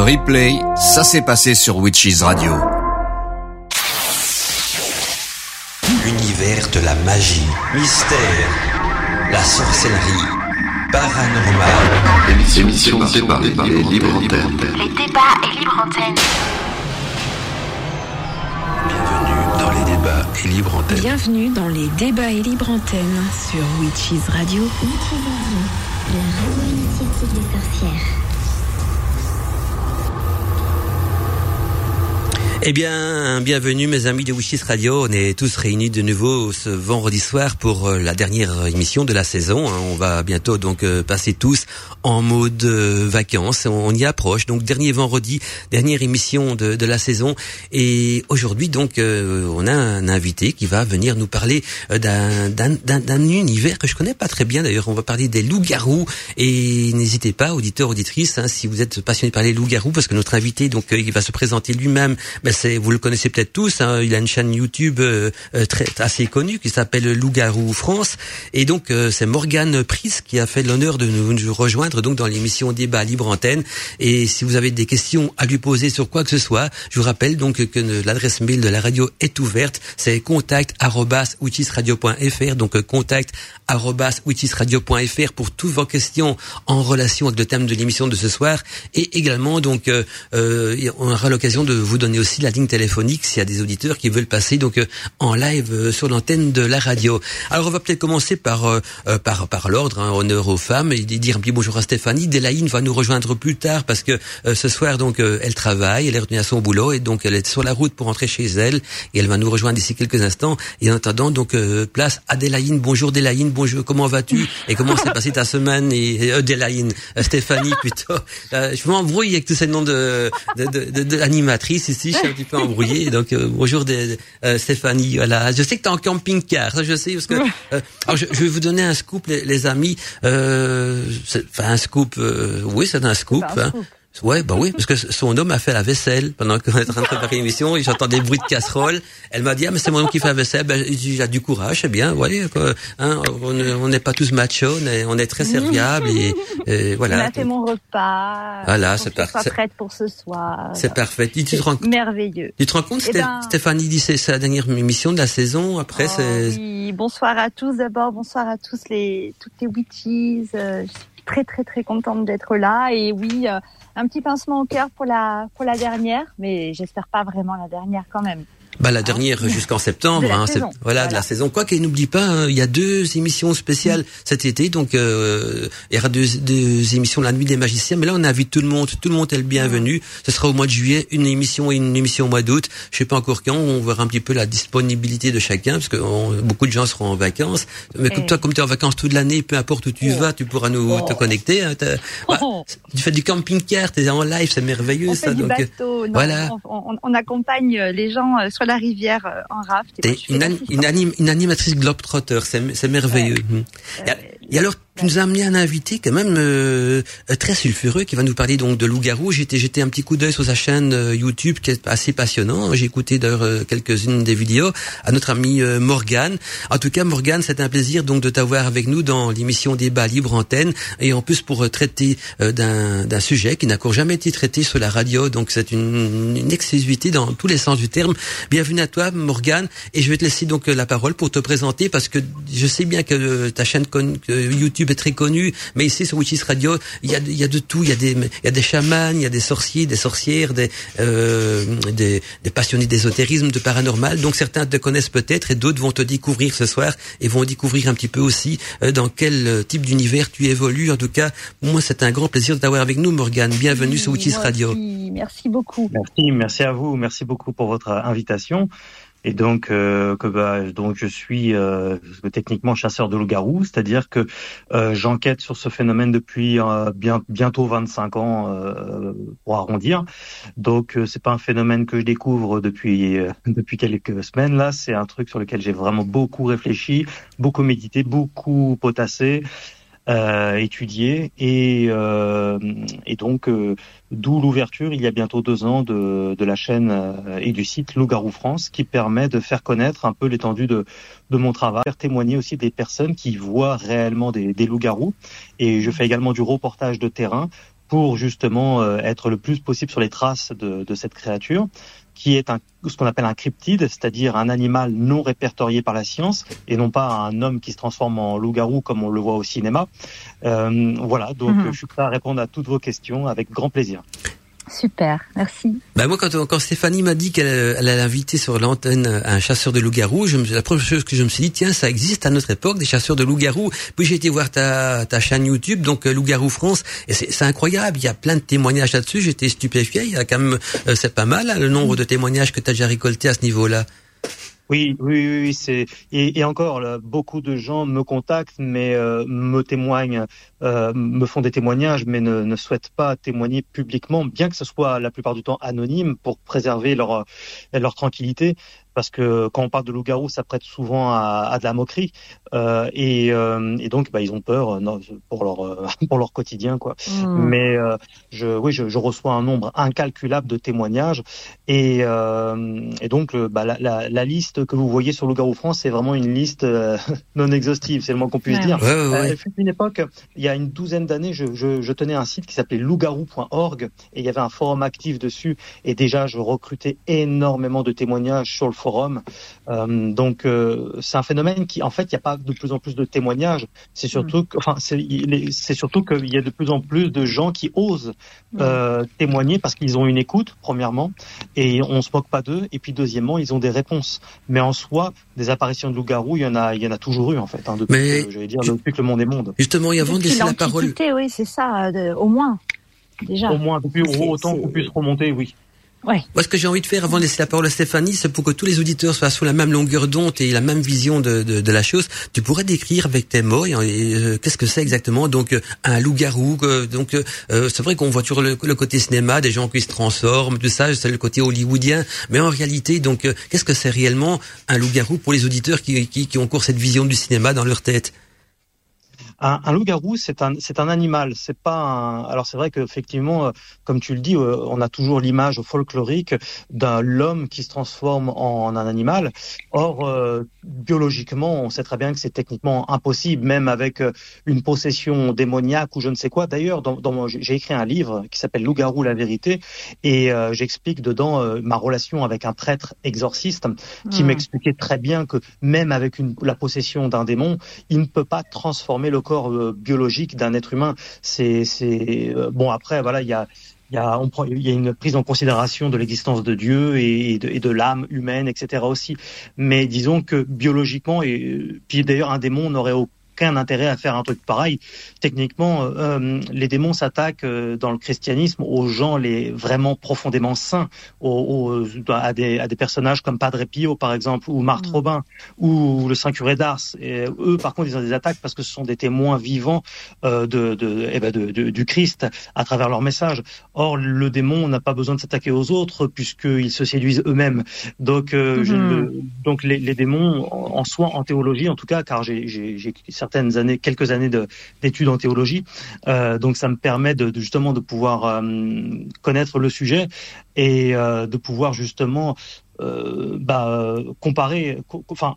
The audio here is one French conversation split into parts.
Le replay, ça s'est passé sur Witches Radio. L'univers de la magie, mystère, la sorcellerie, paranormal. Émission débat et libre antenne. Les débats et libre antenne. Bienvenue dans les débats et libre antenne. Bienvenue dans les débats et libre antenne sur Witches Radio. Witches Radio, la radio initiative des sorcières. Eh bien, bienvenue mes amis de Wishes Radio. On est tous réunis de nouveau ce vendredi soir pour euh, la dernière émission de la saison. hein. On va bientôt donc euh, passer tous en mode euh, vacances. On y approche. Donc dernier vendredi, dernière émission de, de la saison. Et aujourd'hui donc on a un invité qui va venir nous parler d'un univers que je connais pas très bien. D'ailleurs, on va parler des loups-garous. Et n'hésitez pas, auditeurs, auditrices, hein, si vous êtes passionné par les loups-garous, parce que notre invité donc il va se présenter lui-même. C'est vous le connaissez peut-être tous. hein, il a une chaîne YouTube euh, euh, très assez connue qui s'appelle Loup-garou France. Et donc euh, c'est Morgane Pris qui a fait l'honneur de nous, nous rejoindre donc dans l'émission Débat Libre Antenne. Et si vous avez des questions à lui poser sur quoi que ce soit, je vous rappelle donc que l'adresse mail de la radio est ouverte. C'est contact witchisradio.fr donc euh, contact witchisradio.fr pour toutes vos questions en relation avec le thème de l'émission de ce soir et également donc euh, euh, on aura l'occasion de vous donner aussi la ligne téléphonique s'il y a des auditeurs qui veulent passer donc euh, en live euh, sur l'antenne de la radio. Alors on va peut-être commencer par euh, par par l'ordre hein, honneur aux femmes et dire un petit bonjour à Stéphanie. Delaïne va nous rejoindre plus tard parce que euh, ce soir donc euh, elle travaille, elle est retenue à son boulot et donc elle est sur la route pour rentrer chez elle et elle va nous rejoindre d'ici quelques instants. Et en attendant donc euh, place à Delaïne. Bonjour Delaïne, bonjour. Comment vas-tu? Et comment s'est passée ta semaine? Et euh, Delaïne, Stéphanie plutôt. Euh, je m'embrouille avec tous ces noms de de, de, de, de ici. Un petit peu embrouillé. Donc euh, bonjour de, euh, Stéphanie. Voilà. Je sais que tu es en camping-car. Ça je sais parce que. euh, alors je, je vais vous donner un scoop les, les amis. Euh, c'est- Enfin un scoop. euh, oui c'est un scoop. C'est un hein. scoop. Ouais, bah oui, parce que son homme a fait la vaisselle pendant qu'on était en train de préparer l'émission et j'entends des bruits de casserole. Elle m'a dit, ah, mais c'est mon homme qui fait la vaisselle. Ben, a du courage, c'est bien, ouais, quoi. Hein, on ne- on n'est pas tous machos, on est, on est très serviables et, et On voilà. a fait mon repas. Voilà, c'est que par- je c'est- prête pour ce soir. C'est parfait. Tu, tu te rends, merveilleux. tu te rends compte, Eh Sté- ben- Stéphanie dit c'est c'est la dernière émission de la saison. Après, Oh, c'est oui, bonsoir à tous d'abord, bonsoir à tous les toutes les witches. Euh, je suis très très très contente d'être là et oui, euh, un petit pincement au cœur pour la pour la dernière, mais j'espère pas vraiment la dernière quand même. Bah la dernière jusqu'en septembre, De la hein, saison. voilà, de la saison. Quoi qu'il n'oublie pas, hein, il y a deux émissions spéciales cet été, donc euh, il y aura deux, deux émissions la nuit des magiciens. Mais là, on invite tout le monde, tout le monde est le bienvenu. Ce sera au mois de juillet, une émission et une émission au mois d'août. Je sais pas encore quand. On verra un petit peu la disponibilité de chacun, parce que on- beaucoup de gens seront en vacances. Mais comme Eh. toi, comme tu es en vacances toute l'année, peu importe où tu Oh. vas, tu pourras nous Oh. te connecter. hein, t'as- bah, Oh. tu fais du camping-car, tu es en live, c'est merveilleux On ça. fait du donc, euh, bateau, non, voilà. on, on- on accompagne les gens euh, sur la rivière euh, en raft. et moi, une, an- une, anim- une animatrice globetrotter, c'est c'est merveilleux. Et, et alors, tu nous as amené un invité quand même euh, très sulfureux qui va nous parler donc de loup-garou. J'étais jeté un petit coup d'œil sur sa chaîne euh, YouTube qui est assez passionnant. J'ai écouté d'ailleurs euh, quelques-unes des vidéos à notre ami euh, Morgane. En tout cas, Morgane, c'est un plaisir donc de t'avoir avec nous dans l'émission Débat Libre Antenne et en plus pour traiter d'un sujet qui n'a encore jamais été traité sur la radio. Donc c'est une, une exclusivité dans tous les sens du terme. Bienvenue à toi, Morgane, et je vais te laisser donc la parole pour te présenter parce que je sais bien que ta chaîne YouTube très connue, mais ici sur Witches Radio, il y a, il y a de tout. Il y a des, il y a des chamans, il y a des sorciers, des sorcières, des, euh, des, des passionnés d'ésotérisme, de paranormal. Donc certains te connaissent peut-être et d'autres vont te découvrir ce soir et vont découvrir un petit peu aussi euh, dans quel euh, type d'univers tu évolues. En tout cas, moi c'est un grand plaisir de t'avoir avec nous, Morgane. Bienvenue sur Witches Radio. aussi, Merci beaucoup. Merci, merci à vous, merci beaucoup pour votre invitation. Et donc, euh, que bah, donc je suis euh, techniquement chasseur de loups-garous, c'est-à-dire que euh, j'enquête sur ce phénomène depuis euh, bien bientôt 25 ans euh, pour arrondir. Donc, euh, c'est pas un phénomène que je découvre depuis depuis quelques semaines. Là, c'est un truc sur lequel j'ai vraiment beaucoup réfléchi, beaucoup médité, beaucoup potassé. Euh, étudié et, euh, et donc euh, d'où l'ouverture il y a bientôt deux ans de, de la chaîne euh, et du site Loup-garou France qui permet de faire connaître un peu l'étendue de, de mon travail, faire témoigner aussi des personnes qui voient réellement des, des loups-garous. Et je fais également du reportage de terrain pour justement euh, être le plus possible sur les traces de, de cette créature, qui est un, ce qu'on appelle un cryptide, c'est-à-dire un animal non répertorié par la science, et non pas un homme qui se transforme en loup-garou comme on le voit au cinéma. Euh, voilà, donc Mhm. je suis prêt à répondre à toutes vos questions avec grand plaisir. Super, merci. Bah moi, quand, quand Stéphanie m'a dit qu'elle elle allait inviter sur l'antenne un chasseur de me- la première chose que je me suis dit, tiens, ça existe à notre époque des chasseurs de loups-garous. Puis j'ai été voir ta, ta chaîne YouTube, donc euh, Loup-garou France, et c'est c'est incroyable. Il y a plein de témoignages là-dessus. J'étais stupéfié. Il y a quand même, euh, c'est pas mal hein, le nombre de témoignages que tu as déjà récolté à ce niveau-là. Oui, oui, oui, c'est et, encore beaucoup de gens me contactent, mais euh, me témoignent, euh, me font des témoignages, mais ne, ne souhaitent pas témoigner publiquement, bien que ce soit la plupart du temps anonyme pour préserver leur leur tranquillité. Parce que quand on parle de loup-garou, ça prête souvent à, à de la moquerie, euh, et, euh, et donc bah, ils ont peur euh, non, pour leur euh, pour leur quotidien, quoi. Hmm. Mais euh, je, oui, je, je reçois un nombre incalculable de témoignages et, euh, et donc bah, la, la, la liste que vous voyez sur Loup-garou France, c'est vraiment une liste euh, non exhaustive, c'est le moins qu'on puisse Ouais, dire. Ouais, ouais, fut une époque, il y a une douzaine d'années, je, je, je tenais un site qui s'appelait loupgarou.org et il y avait un forum actif dessus et déjà je recrutais énormément de témoignages sur le forum. Euh, donc euh, c'est un phénomène qui, en fait, il n'y a pas de plus en plus de témoignages. C'est surtout, que, enfin, c'est surtout qu'il y a de plus en plus de gens qui osent euh, témoigner parce qu'ils ont une écoute, premièrement, et on se moque pas d'eux. Et puis deuxièmement, ils ont des réponses. Mais en soi, des apparitions de loups-garous, il y en a, il y en a toujours eu en fait, hein, depuis, Mais que, j'allais dire, je- depuis que le monde est monde. Justement, et avant de laisser la parole, oui, c'est ça, de- au moins. Déjà. Au moins, depuis autant qu'on puisse remonter, oui. Ouais. Moi, ce que j'ai envie de faire avant de laisser la parole à Stéphanie, c'est pour que tous les auditeurs soient sur la même longueur d'onde et la même vision de, de, de la chose. Tu pourrais décrire avec tes mots et, euh, qu'est-ce que c'est exactement? Donc euh, un loup-garou. euh, donc euh, euh, c'est vrai qu'on voit toujours le, le côté cinéma, des gens qui se transforment, tout ça, c'est le côté hollywoodien. Mais en réalité, donc qu'est-ce que c'est réellement un loup-garou pour les auditeurs qui, qui, qui ont encore cette vision du cinéma dans leur tête? Un, un loup-garou, c'est un, c'est un animal. C'est pas un. Alors c'est vrai qu'effectivement, euh, comme tu le dis, euh, on a toujours l'image folklorique d'un l'homme qui se transforme en, un animal. Or, euh, biologiquement, on sait très bien que c'est techniquement impossible, même avec euh, une possession démoniaque ou je ne sais quoi. D'ailleurs, dans, dans mon- j'ai écrit un livre qui s'appelle Loup-garou la vérité, et euh, j'explique dedans euh, ma relation avec un prêtre exorciste qui Hmm. m'expliquait très bien que même avec une, la possession d'un démon, il ne peut pas transformer le corps euh, biologique d'un être humain. C'est, euh, bon. Après, voilà, il y a, il y a, il y a une prise en considération de l'existence de Dieu et, de, de l'âme humaine, etc. aussi. Mais disons que biologiquement, et euh, puis d'ailleurs, un démon n'aurait aucun intérêt à faire un truc pareil. Techniquement, euh, euh, les démons s'attaquent euh, dans le christianisme aux gens les vraiment profondément saints, aux, aux- à, des, à des personnages comme Padre Pio par exemple, ou Marthe Mm. Robin, ou le Saint curé d'Ars. Et eux, par contre, ils ont des attaques parce que ce sont des témoins vivants euh, de, de, eh ben de, de- du Christ à travers leur message. Or, le démon n'a pas besoin de s'attaquer aux autres puisqu'ils se séduisent eux-mêmes. Donc, euh, je le- donc les, les démons en, en soi, en théologie en tout cas, car j'ai années, quelques années de- d'études en théologie, euh, donc ça me permet de, justement de pouvoir euh, connaître le sujet et euh, de pouvoir justement bah, comparer, co- enfin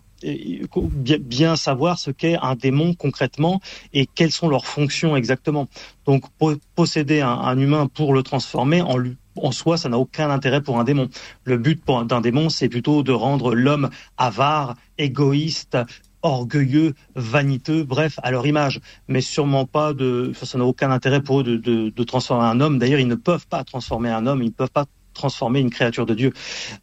bien, savoir ce qu'est un démon concrètement et quelles sont leurs fonctions exactement. Donc po- posséder un, un humain pour le transformer en lui en soi, ça n'a aucun intérêt pour un démon. Le but d'un démon, c'est plutôt de rendre l'homme avare, égoïste, orgueilleux, vaniteux, bref, à leur image. Mais sûrement pas de, enfin, ça n'a aucun intérêt pour eux de, de, de transformer un homme. D'ailleurs, ils ne peuvent pas transformer un homme, ils ne peuvent pas transformer une créature de Dieu.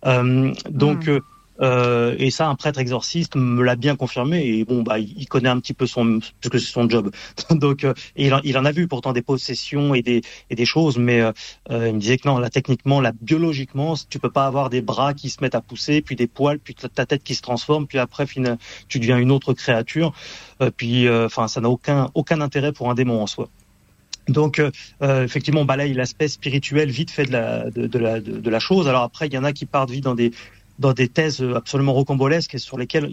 Euh, donc, euh, euh, et ça, un prêtre exorciste me l'a bien confirmé. Et bon, bah, il connaît un petit peu son, parce que c'est son job. Donc, euh, il, en, il en a vu pourtant des possessions et des et des choses, mais euh, euh, il me disait que non, là, techniquement, là, biologiquement, tu peux pas avoir des bras qui se mettent à pousser, puis des poils, puis ta- tête qui se transforme, puis après, tu deviens une autre créature. Euh, puis, euh, enfin, ça n'a aucun aucun intérêt pour un démon en soi. Donc euh, effectivement, on balaye l'aspect spirituel vite fait de la de, de la de, de la chose. Alors après, il y en a qui partent vite dans des dans des thèses absolument rocambolesques et sur lesquelles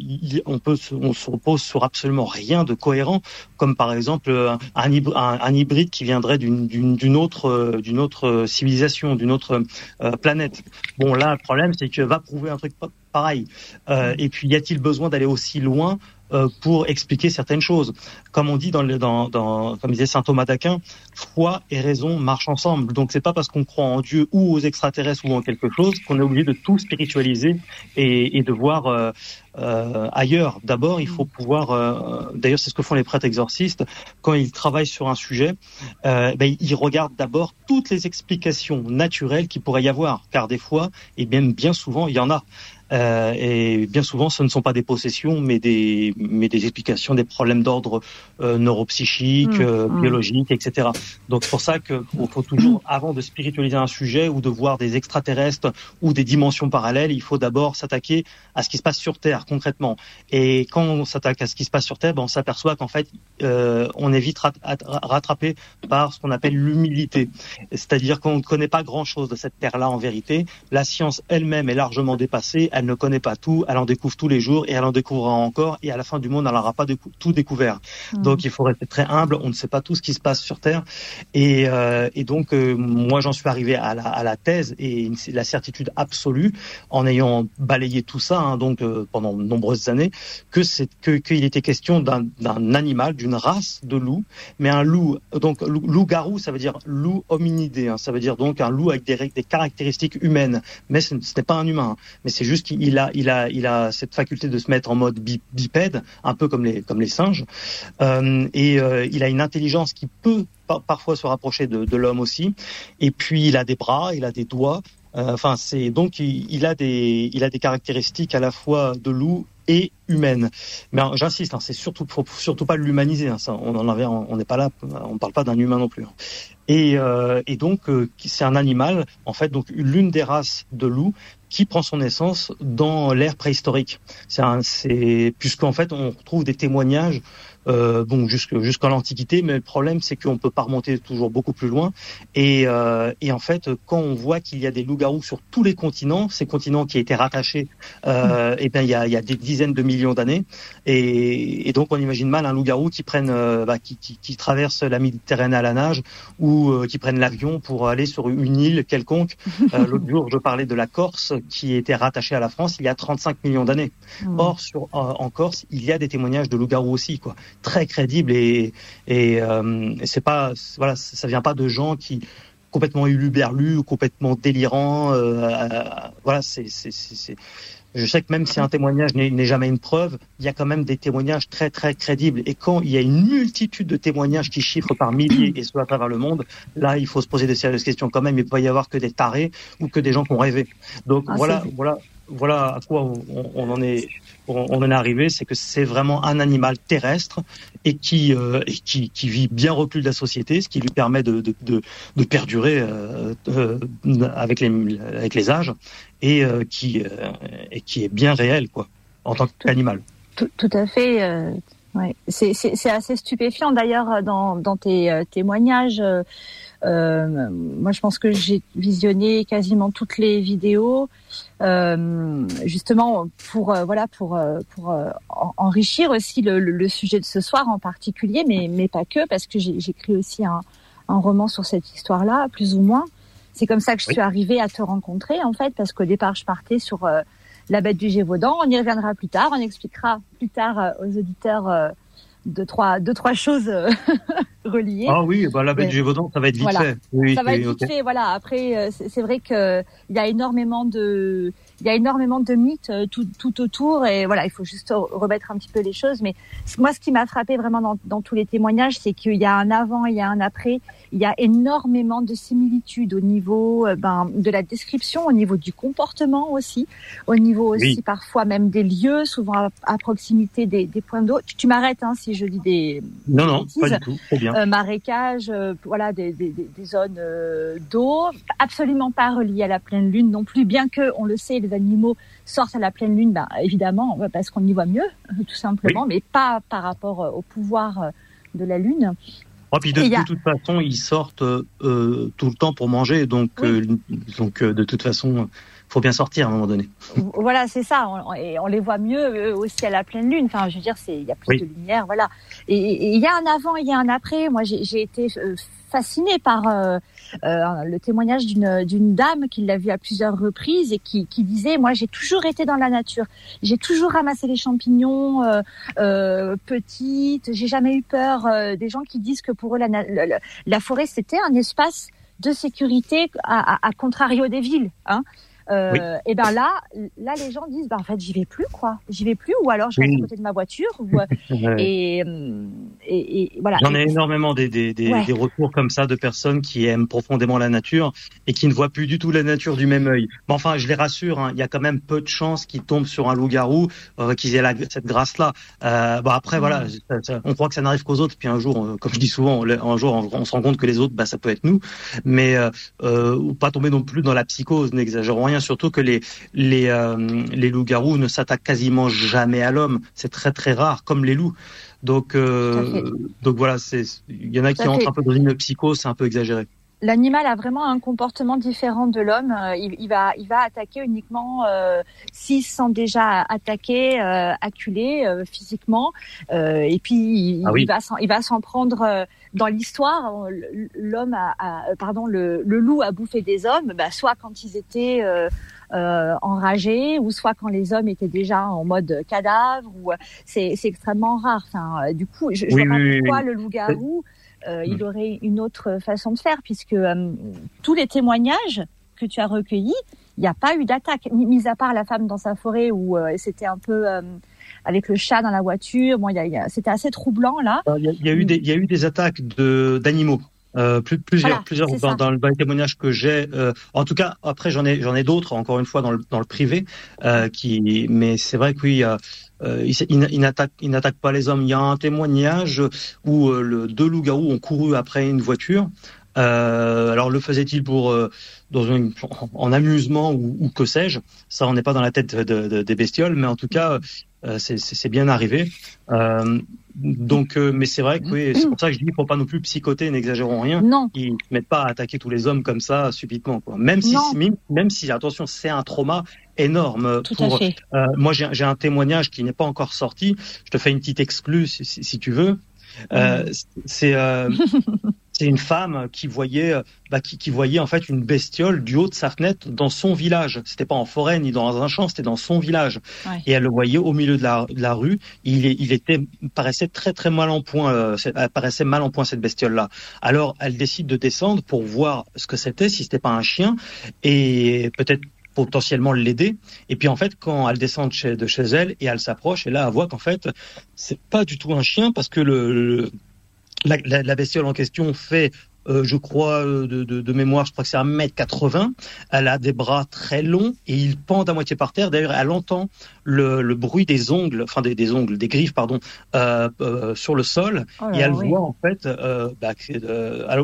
on peut on se repose sur absolument rien de cohérent, comme par exemple un, un, un- hybride qui viendrait d'une d'une d'une autre euh, autre civilisation, d'une autre euh, planète. Bon là, le problème c'est que va prouver un truc pa- pareil. Euh, et puis, y a-t-il besoin d'aller aussi loin euh, pour expliquer certaines choses Comme on dit dans, le, dans, dans comme disait saint Thomas d'Aquin, foi et raison marchent ensemble. Donc, c'est pas parce qu'on croit en Dieu ou aux extraterrestres ou en quelque chose qu'on est obligé de tout spiritualiser et, et de voir euh, euh, ailleurs. D'abord, il faut pouvoir. Euh, D'ailleurs, c'est ce que font les prêtres exorcistes quand ils travaillent sur un sujet. Euh, ben, ils regardent d'abord toutes les explications naturelles qu'il pourrait y avoir, car des fois, et même bien souvent, il y en a. Euh, et bien souvent, ce ne sont pas des possessions, mais des, mais des explications, des problèmes d'ordre euh, neuropsychique, Mmh, euh, mmh. biologique, etc. Donc c'est pour ça qu'il faut toujours, avant de spiritualiser un sujet ou de voir des extraterrestres ou des dimensions parallèles, il faut d'abord s'attaquer à ce qui se passe sur Terre concrètement. Et quand on s'attaque à ce qui se passe sur Terre, ben, on s'aperçoit qu'en fait, euh, on est vite rat- at- rattrapé par ce qu'on appelle l'humilité. C'est-à-dire qu'on ne connaît pas grand-chose de cette Terre-là en vérité. La science elle-même est largement dépassée. Elle ne connaît pas tout. Elle en découvre tous les jours et elle en découvrira encore. Et à la fin du monde, elle n'aura pas décou- tout découvert. Donc il faut rester très humble. On ne sait pas tout ce qui se passe sur Terre. Et, euh, et donc euh, moi, j'en suis arrivé à la, à la thèse et une- la certitude absolue en ayant balayé tout ça, hein, donc euh, pendant de nombreuses années, que c'est que qu'il était question d'un animal, d'une race de loup, mais un loup, donc loup- loup-garou, ça veut dire loup hominidé, hein, ça veut dire donc un loup avec des, des caractéristiques humaines, mais ce, ce n'est pas un humain, hein. mais c'est juste a, il a, il a cette faculté de se mettre en mode bi- bipède, un peu comme les, comme les singes, Euh, et euh, il a une intelligence qui peut par- parfois se rapprocher de, l'homme aussi, et puis il a des bras, il a des doigts, euh, Enfin, c'est donc il, a des il a des caractéristiques à la fois de loup et humaine. Mais hein, j'insiste, hein, c'est surtout faut surtout pas l'humaniser. Hein, on en avait, on n'est pas là, on parle pas d'un humain non plus. hein. Et, donc c'est un animal, en fait, donc l'une des races de loup qui prend son essence dans l'ère préhistorique. C'est puisqu'en fait on retrouve des témoignages euh, bon jusqu'à l'Antiquité, mais le problème c'est qu'on peut pas remonter toujours beaucoup plus loin. Et, euh, et en fait, quand on voit qu'il y a des loups-garous sur tous les continents, ces continents qui étaient rattachés, euh, et bien il y a, il y a des dizaines de millions d'années, et, et donc on imagine mal un loup-garou qui prenne, euh, bah, qui, qui, qui traverse la Méditerranée à la nage ou euh, qui prenne l'avion pour aller sur une île quelconque. Euh, L'autre jour, je parlais de la Corse qui était rattachée à la France il y a 35 millions d'années. Or, sur, en Corse, il y a des témoignages de loups-garous aussi, quoi, très crédibles et, et, euh, et c'est pas, voilà, ça vient pas de gens qui complètement huluberlus ou complètement délirants. euh, euh, voilà, c'est, je sais que même si un témoignage n'est jamais une preuve, il y a quand même des témoignages très très crédibles. Et quand il y a une multitude de témoignages qui chiffrent par milliers et ce à travers le monde, là il faut se poser de sérieuses questions quand même. Il peut pas y avoir que des tarés ou que des gens qui ont rêvé. Donc Ah, voilà, voilà, voilà à quoi on, en est, on, en est arrivé, c'est que c'est vraiment un animal terrestre et qui euh, vit bien reclus de la société, ce qui lui permet de perdurer euh, euh, avec les âges et qui est bien réel quoi en tant qu'animal. Tout à fait. Ouais. C'est c'est- c'est assez stupéfiant d'ailleurs dans, dans tes euh, témoignages. euh, euh, moi, je pense que j'ai visionné quasiment toutes les vidéos, euh, justement pour euh, voilà pour pour en- enrichir aussi le, le- le sujet de ce soir en particulier, mais mais pas que parce que j'ai j'écris aussi un, un roman sur cette histoire-là, plus ou moins. C'est comme ça que je Oui. suis arrivée à te rencontrer en fait, parce qu'au départ, je partais sur euh, la bête du Gévaudan. On y reviendra plus tard. On expliquera plus tard euh, aux auditeurs euh, deux trois deux trois choses euh, reliées. Ah oui, bah la bête du Gévaudan, ça va être vite Voilà. fait. Oui, Ça va être vite fait, voilà. Après, c'est c'est vrai que il y a énormément de, il y a énormément de mythes euh, tout, tout autour, et voilà, il faut juste re- remettre un petit peu les choses. Mais moi, ce qui m'a frappé vraiment dans, dans tous les témoignages, c'est qu'il y a un avant, il y a un après. Il y a énormément de similitudes au niveau euh, ben, de la description, au niveau du comportement aussi, au niveau aussi Oui. parfois même des lieux, souvent à, à proximité des, des points d'eau. Tu, tu m'arrêtes hein, si je dis des, Non, non, bêtises. pas du tout. Très bien. euh, marécages, euh, voilà, des, des, des- des zones euh, d'eau, absolument pas reliées à la pleine lune non plus, bien que, on le sait, les animaux sortent à la pleine lune, ben, évidemment, euh, parce qu'on y voit mieux, euh, tout simplement, mais pas par rapport euh, au pouvoir euh, de la lune. Oh, puis de, il a- toute façon, ils sortent euh, tout le temps pour manger, donc Oui. euh, donc euh, de toute façon, faut bien sortir à un moment donné. Voilà, c'est ça. On, et on les voit mieux aussi à la pleine lune. Enfin, je veux dire, il y a plus Oui. de lumière, voilà. Et il y a un avant, il y a un après. Moi, j'ai été fascinée par le témoignage d'une dame qui l'a vu à plusieurs reprises et qui, qui disait moi j'ai toujours été dans la nature, j'ai toujours ramassé les champignons euh, euh, petites, j'ai jamais eu peur. euh, des gens qui disent que pour eux la, la- la forêt c'était un espace de sécurité à, à, à contrario des villes. Hein. Euh, Oui. Et ben là, là les gens disent bah en fait j'y vais plus quoi, j'y vais plus ou alors je reste Oui. à côté de ma voiture ou, euh, et, hum, et, et voilà. J'en ai énormément des, des, des, Ouais. des retours comme ça de personnes qui aiment profondément la nature et qui ne voient plus du tout la nature du même œil. Mais enfin, je les rassure, hein, il y a quand même peu de chances qu'ils tombent sur un loup-garou, euh, qu'ils aient la, cette grâce-là. Euh, bon après, voilà, on croit que ça n'arrive qu'aux autres, puis un jour, euh, comme je dis souvent, un jour, on, on se rend compte que les autres, bah, ça peut être nous. Mais euh, euh, ou pas tomber non plus dans la psychose, n'exagérons rien. Surtout que les les euh, les loups-garous ne s'attaquent quasiment jamais à l'homme. C'est très très rare, comme les loups. Donc, euh, donc voilà, c'est il y en a qui entrent un peu dans une psychose, c'est un peu exagéré. L'animal a vraiment un comportement différent de l'homme. Euh, Il, il va, il va attaquer uniquement euh, s'il se sent déjà attaqué, euh, acculé euh, physiquement. Euh, et puis il, Ah oui. il va s'en, il va s'en prendre euh, dans l'histoire. L'homme, a, a- pardon, le, le loup a bouffé des hommes. Bah, soit quand ils étaient euh, euh, enragés, ou soit quand les hommes étaient déjà en mode cadavre. Ou c'est, c'est extrêmement rare. Enfin, du coup, je, je Oui, vois pas oui, pourquoi le loup-garou euh, il Mm. aurait une autre façon de faire, puisque euh, tous les témoignages que tu as recueillis, il n'y a pas eu d'attaque, mis à part la femme dans sa forêt où euh, c'était un peu euh, avec le chat dans la voiture. Bon, il y a- y a- c'était assez troublant là. Il y y a eu des il y a eu des attaques de d'animaux. Euh, plus, plusieurs, Voilà, plusieurs dans, le- dans les témoignages que j'ai. euh, en tout cas, après j'en ai, j'en ai d'autres. Encore une fois dans le, dans le privé, euh, qui. Mais c'est vrai que oui, euh, euh, il, il, il n'attaque, il n'attaque pas les hommes. Il y a un témoignage où le, deux loups-garous ont couru après une voiture. Euh, alors le faisait-il pour euh, dans une, en amusement ou, ou que sais-je? Ça, on n'est pas dans la tête de, de- des bestioles, mais en tout cas, euh, c'est- c'est c'est bien arrivé. Euh, donc, euh, mais c'est vrai que oui, c'est pour ça que je dis, il faut pas non plus psychoter, n'exagérons rien. Non, Ils ne mettent pas à attaquer tous les hommes comme ça subitement, quoi. Même si, même, même si, attention, c'est un trauma énorme. tout pour, à fait. euh, moi, j'ai un témoignage qui n'est pas encore sorti. Je te fais une petite exclue si, si- si tu veux. Euh, c'est euh, c'est une femme qui voyait, euh, bah, qui, qui voyait en fait une bestiole du haut de sa fenêtre dans son village. C'était pas en forêt ni dans un champ, c'était dans son village. Ouais. Et elle le voyait au milieu de la, de la rue. Il, il était paraissait très très mal en point. euh, elle paraissait mal en point cette bestiole là. Alors elle décide de descendre pour voir ce que c'était, si c'était pas un chien, et peut-être potentiellement l'aider. Et puis en fait, quand elle descend de chez, de chez elle et elle s'approche, et là elle voit qu'en fait c'est pas du tout un chien parce que le, le- la, la, la bestiole en question fait euh, je crois euh, de, de, de mémoire, je crois que c'est un mètre 80. Elle a des bras très longs et ils pendent à moitié par terre. D'ailleurs, elle entend le, le bruit des ongles, enfin des, des ongles, des griffes, pardon, euh, euh, sur le sol. Oh Et elle oui. voit en fait, bah,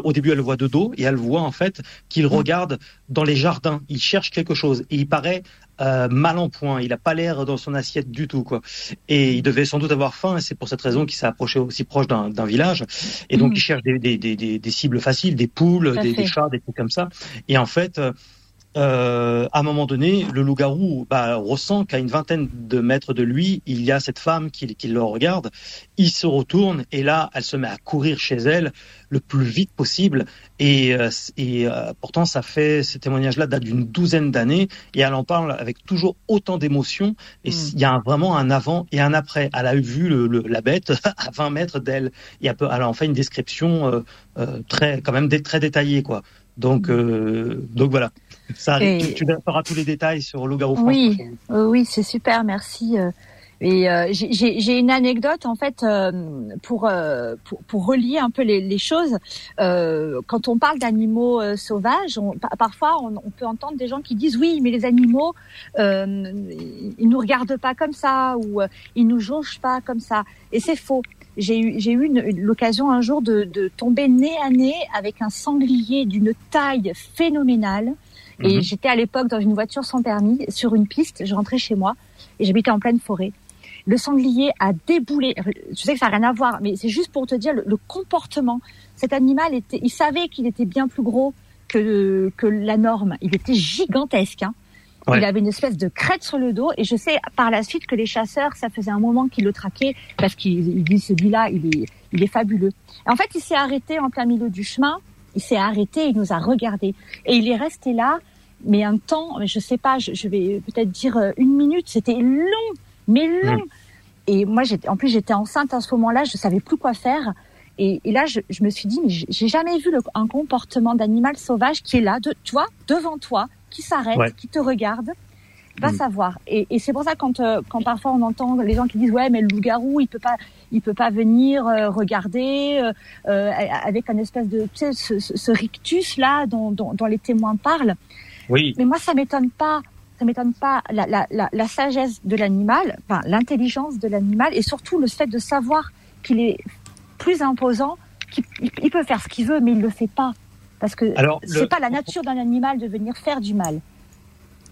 au début elle le voit de dos et elle voit en fait qu'il regarde dans les jardins. Il cherche quelque chose et il paraît euh, mal en point. Il a pas l'air dans son assiette du tout quoi. Et il devait sans doute avoir faim et c'est pour cette raison qu'il s'est approché aussi proche d'un village. Et donc Mhm. il cherche des, des, des, des, cibles faciles, des poules, des, chats, des trucs comme ça. Et en fait. Euh, à un moment donné, le loup-garou bah, ressent qu'à une vingtaine de mètres de lui, il y a cette femme qui, qui le regarde. Il se retourne et là, elle se met à courir chez elle le plus vite possible. Et, euh, et euh, pourtant, ça fait ce témoignage-là date d'une douzaine d'années et elle en parle avec toujours autant d'émotion. Et Mm. il y a un- vraiment un avant et un après. Elle a vu le, le- la bête à 20 mètres d'elle. Et elle, peut- elle en fait une description euh, euh, très, quand même très détaillée, quoi. Donc, euh, donc voilà. Ça arrive. Et- Tu, tu tous les détails sur Loup-garou France. Oui, oui, c'est super, merci. euh. Et euh, j'ai- une anecdote en fait euh, pour, euh, pour pour relier un peu les, les choses. Euh, quand on parle d'animaux sauvages, on, pa- parfois on, on peut entendre des gens qui disent oui, mais les animaux, euh, ils nous regardent pas comme ça ou ils nous jaugent pas comme ça. Et c'est faux. J'ai eu j'ai eu l'occasion un jour de, de tomber nez à nez avec un sanglier d'une taille phénoménale. Et Mhm. j'étais à l'époque dans une voiture sans permis, sur une piste, je rentrais chez moi et j'habitais en pleine forêt. Le sanglier a déboulé. Je sais que ça n'a rien à voir, mais c'est juste pour te dire le, le comportement. Cet animal était, il savait qu'il était bien plus gros que, que la norme. Il était gigantesque. Hein. Ouais. Il avait une espèce de crête sur le dos et je sais par la suite que les chasseurs, ça faisait un moment qu'ils le traquaient parce qu'ils ils disent celui-là, il est, il est fabuleux. Et en fait, il s'est arrêté en plein milieu du chemin Il s'est arrêté, il nous a regardé et il est resté là, mais un temps, je sais pas, je, je vais peut-être dire euh, une minute. C'était long, mais long. Mm. Et moi, j'étais, en plus, j'étais enceinte à ce moment-là, je savais plus quoi faire. Et, et là, je, je me suis dit, mais j'ai- j'ai jamais vu le, un comportement d'animal sauvage qui est là, de, tu vois, devant toi, qui s'arrête, Ouais. qui te regarde. Va Mm. savoir. Et, et c'est pour ça quand euh, quand parfois on entend les gens qui disent ouais mais le loup-garou il peut pas il peut pas venir euh, regarder euh, avec un espèce de tu sais ce, ce- ce rictus là dont, dont, dont les témoins parlent. Oui, Mais moi ça m'étonne pas ça m'étonne pas la, la, la, la sagesse de l'animal, enfin l'intelligence de l'animal et surtout le fait de savoir qu'il est plus imposant, qu'il il, il peut faire ce qu'il veut mais il le fait pas parce que Alors, le- c'est pas la nature d'un animal de venir faire du mal.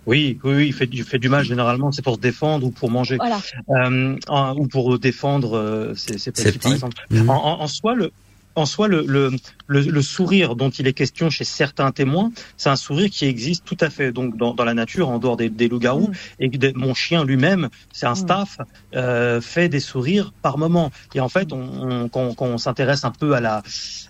oui, oui, oui, il fait, il fait du mal généralement, c'est pour se défendre ou pour manger, Voilà. euh, en- ou pour défendre euh, ses, ses petits, par exemple. En, en- en soi, le, en soi, le, le, le, le sourire dont il est question chez certains témoins, c'est un sourire qui existe tout à fait donc dans, dans la nature, en dehors des, des loups-garous. Mm. Et des- mon chien lui-même, c'est un Mm. staff, euh, fait des sourires par moment. Et en fait, on, on- quand, quand on s'intéresse un peu à la,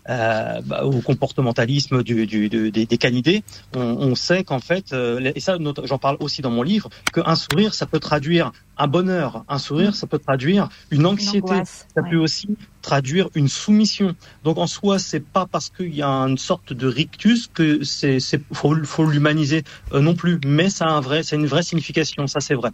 euh, bah, au comportementalisme du, du, du- des, des canidés, on, on sait qu'en fait, euh, et ça, j'en parle aussi dans mon livre, qu'un sourire, ça peut traduire un bonheur. Un sourire, ça peut traduire une Une anxiété. angoisse, Ça ouais. peut aussi traduire une soumission. Donc en soi, c'est pas parce qu'il y a une sorte de rictus que c'est faut, faut l'humaniser euh, non plus, mais ça a un vrai, c'est une vraie signification, ça c'est vrai.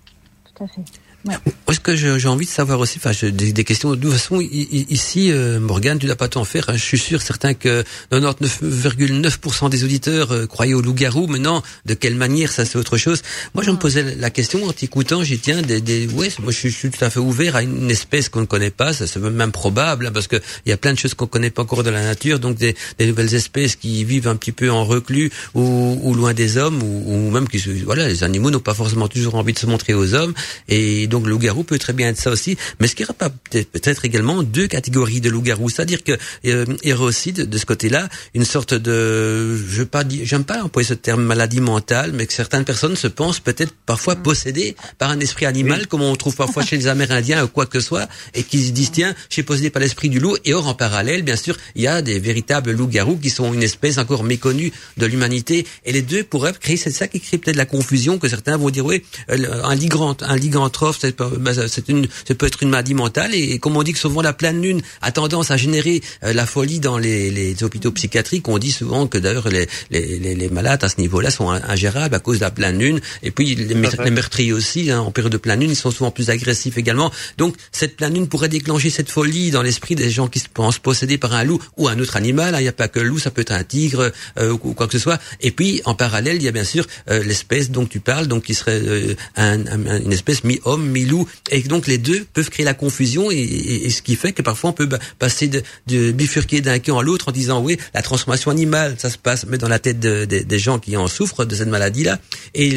Tout à fait. Moi, ce que j'ai envie de savoir aussi, enfin, des, des questions. De toute façon, ici, euh, Morgane, tu dois pas t'en faire. hein. Je suis sûr, certain que 99,9% des auditeurs euh, croyaient au loup-garou. Maintenant, de quelle manière, ça c'est autre chose. Moi, je me posais la question en t'écoutant. J'ai tiens, des, des, ouais, moi, je suis, je suis tout à fait ouvert à une espèce qu'on ne connaît pas. Ça, c'est même probable, hein, parce que il y a plein de choses qu'on connaît pas encore dans la nature. Donc, des, des nouvelles espèces qui vivent un petit peu en reclus ou, ou loin des hommes, ou, ou même qui, voilà, les animaux n'ont pas forcément toujours envie de se montrer aux hommes. Et donc, le loup-garou peut très bien être ça aussi. Mais qu'il n'y aurait pas peut-être également deux catégories de loup-garou C'est-à-dire que euh, il y aurait aussi de, de ce côté-là une sorte de, je veux pas dire, j'aime pas employer ce terme maladie mentale, mais que certaines personnes se pensent peut-être parfois possédées par un esprit animal, comme on trouve parfois chez les Amérindiens ou quoi que ce soit, et qui se disent tiens, je suis possédé par l'esprit du loup. Et or en parallèle, bien sûr, il y a des véritables loups-garous qui sont une espèce encore méconnue de l'humanité. Et les deux pourraient créer, c'est ça qui crée peut-être la confusion que certains vont dire oui, euh, un ligant, un ligantrophe, ça- c'est une, ça peut être une maladie mentale. Et, et comme on dit que souvent la pleine lune a tendance à générer euh, la folie dans les, les hôpitaux psychiatriques, on dit souvent que d'ailleurs les, les, les, malades à ce niveau-là sont in- ingérables à cause de la pleine lune. Et puis les, meurtriers aussi, hein, en période de pleine lune, ils sont souvent plus agressifs également. Donc cette pleine lune pourrait déclencher cette folie dans l'esprit des gens qui se pensent possédés par un loup ou un autre animal. hein. Il n'y a pas que le loup, ça peut être un tigre euh, ou quoi que ce soit. Et puis en parallèle, il y a bien sûr euh, l'espèce dont tu parles, donc qui serait euh, un- un- une espèce mi-homme, mi-loup. Et donc les deux peuvent créer la confusion et, ce qui fait que parfois on peut passer de, bifurquer d'un camp à l'autre en disant oui, la transformation animale, ça se passe mais dans la tête de- de- des gens qui en souffrent de cette maladie-là. Et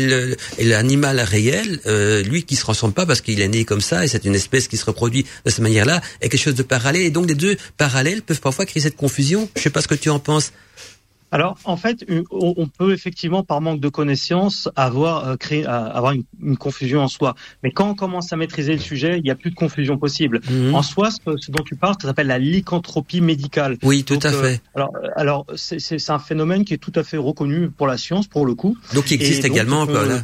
l'animal réel, euh, lui qui se transforme pas parce qu'il est né comme ça et c'est une espèce qui se reproduit de cette manière-là, est quelque chose de parallèle. Et donc les deux parallèles peuvent parfois créer cette confusion. Je sais pas ce que tu en penses. Alors en fait, une- on peut effectivement par manque de connaissances avoir euh, créé, euh, avoir une, une confusion en soi. Mais quand on commence à maîtriser le sujet, il n'y a plus de confusion possible. Mhm. En soi, ce, ce dont tu parles, ça s'appelle la lycanthropie médicale. Oui, tout Donc, à euh, fait. alors, euh, alors c'est- un phénomène qui est tout à fait reconnu pour la science, pour le coup. Donc il existe donc, également, peut- Là.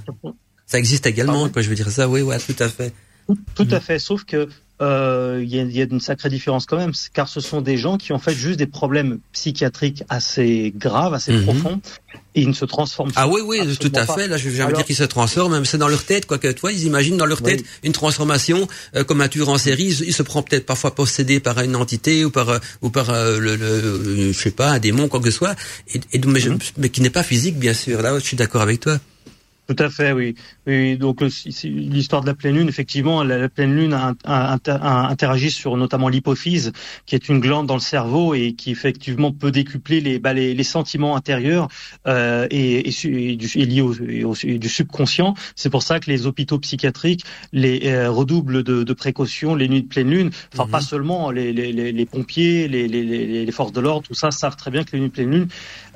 Ça existe également, Pardon quoi. Je veux dire ça. Oui, ouais, tout à fait. Tout, tout Mhm. à fait, sauf que euh, il y, a, il y a une sacrée différence quand même, car ce sont des gens qui ont fait juste des problèmes psychiatriques assez graves, assez Mhm. profonds, et ils ne se transforment Ah oui, oui, tout à pas. fait. Là, je de Alors- dire qu'ils se transforment, même c'est dans leur tête, quoi que toi, ils imaginent dans leur Oui. tête une transformation euh, comme un tueur en série. Il, se- prend peut-être parfois possédé par une entité ou par euh, ou par le, le- je sais pas, un démon, quoi que ce soit, et, mais, je- Mhm. mais qui n'est pas physique, bien sûr. Là, je suis d'accord avec toi. Tout à fait, oui. oui donc c'est l'histoire de la pleine lune, effectivement, la, la pleine lune a, a- inter- a- interagit sur notamment l'hypophyse, qui est une glande dans le cerveau et qui effectivement peut décupler les, bah, les, les sentiments intérieurs euh, et, et, et du, et liés au, au- du subconscient. C'est pour ça que les hôpitaux psychiatriques les euh, redoublent de, de précautions les nuits de pleine lune. Enfin, Mhm. pas seulement les, les, les, les pompiers, les, les, les, les forces de l'ordre, tout ça savent très bien que les nuits de pleine lune,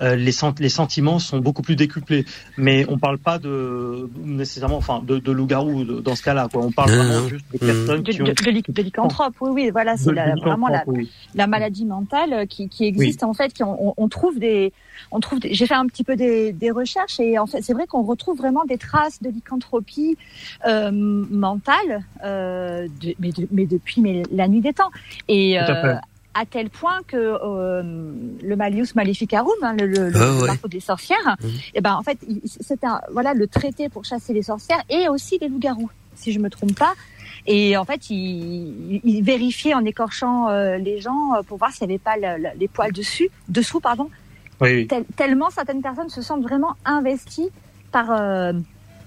euh, les, sent- les sentiments sont beaucoup plus décuplés. Mais on parle pas de de nécessairement, enfin, de, de loup-garou dans ce cas-là. Quoi. On parle Non, vraiment juste de Mhm. personnes De, qui ont de, de, lyc- de lycanthrope, oui, oui, voilà, c'est de- la- de vraiment la, oui. la maladie mentale euh, qui, qui existe en fait. Qui on, on- on trouve des, on trouve. des- J'ai fait un petit peu des, des recherches et en fait, c'est vrai qu'on retrouve vraiment des traces de lycanthropie euh, mentale, euh, de- mais, de- mais depuis mais la nuit des temps. Et Tout à euh, fait. À tel point que euh, le Malius Maleficarum, hein, le, le, le Ah ouais. marteau des sorcières, Mhm. et ben en fait, c'est un voilà le traité pour chasser les sorcières et aussi les loups-garous, si je me trompe pas. Et en fait, il, il vérifiait en écorchant euh, les gens euh, pour voir s'il n'y avait pas le- le- les poils dessus, dessous, pardon. Oui, oui. Tel- tellement certaines personnes se sentent vraiment investies par euh,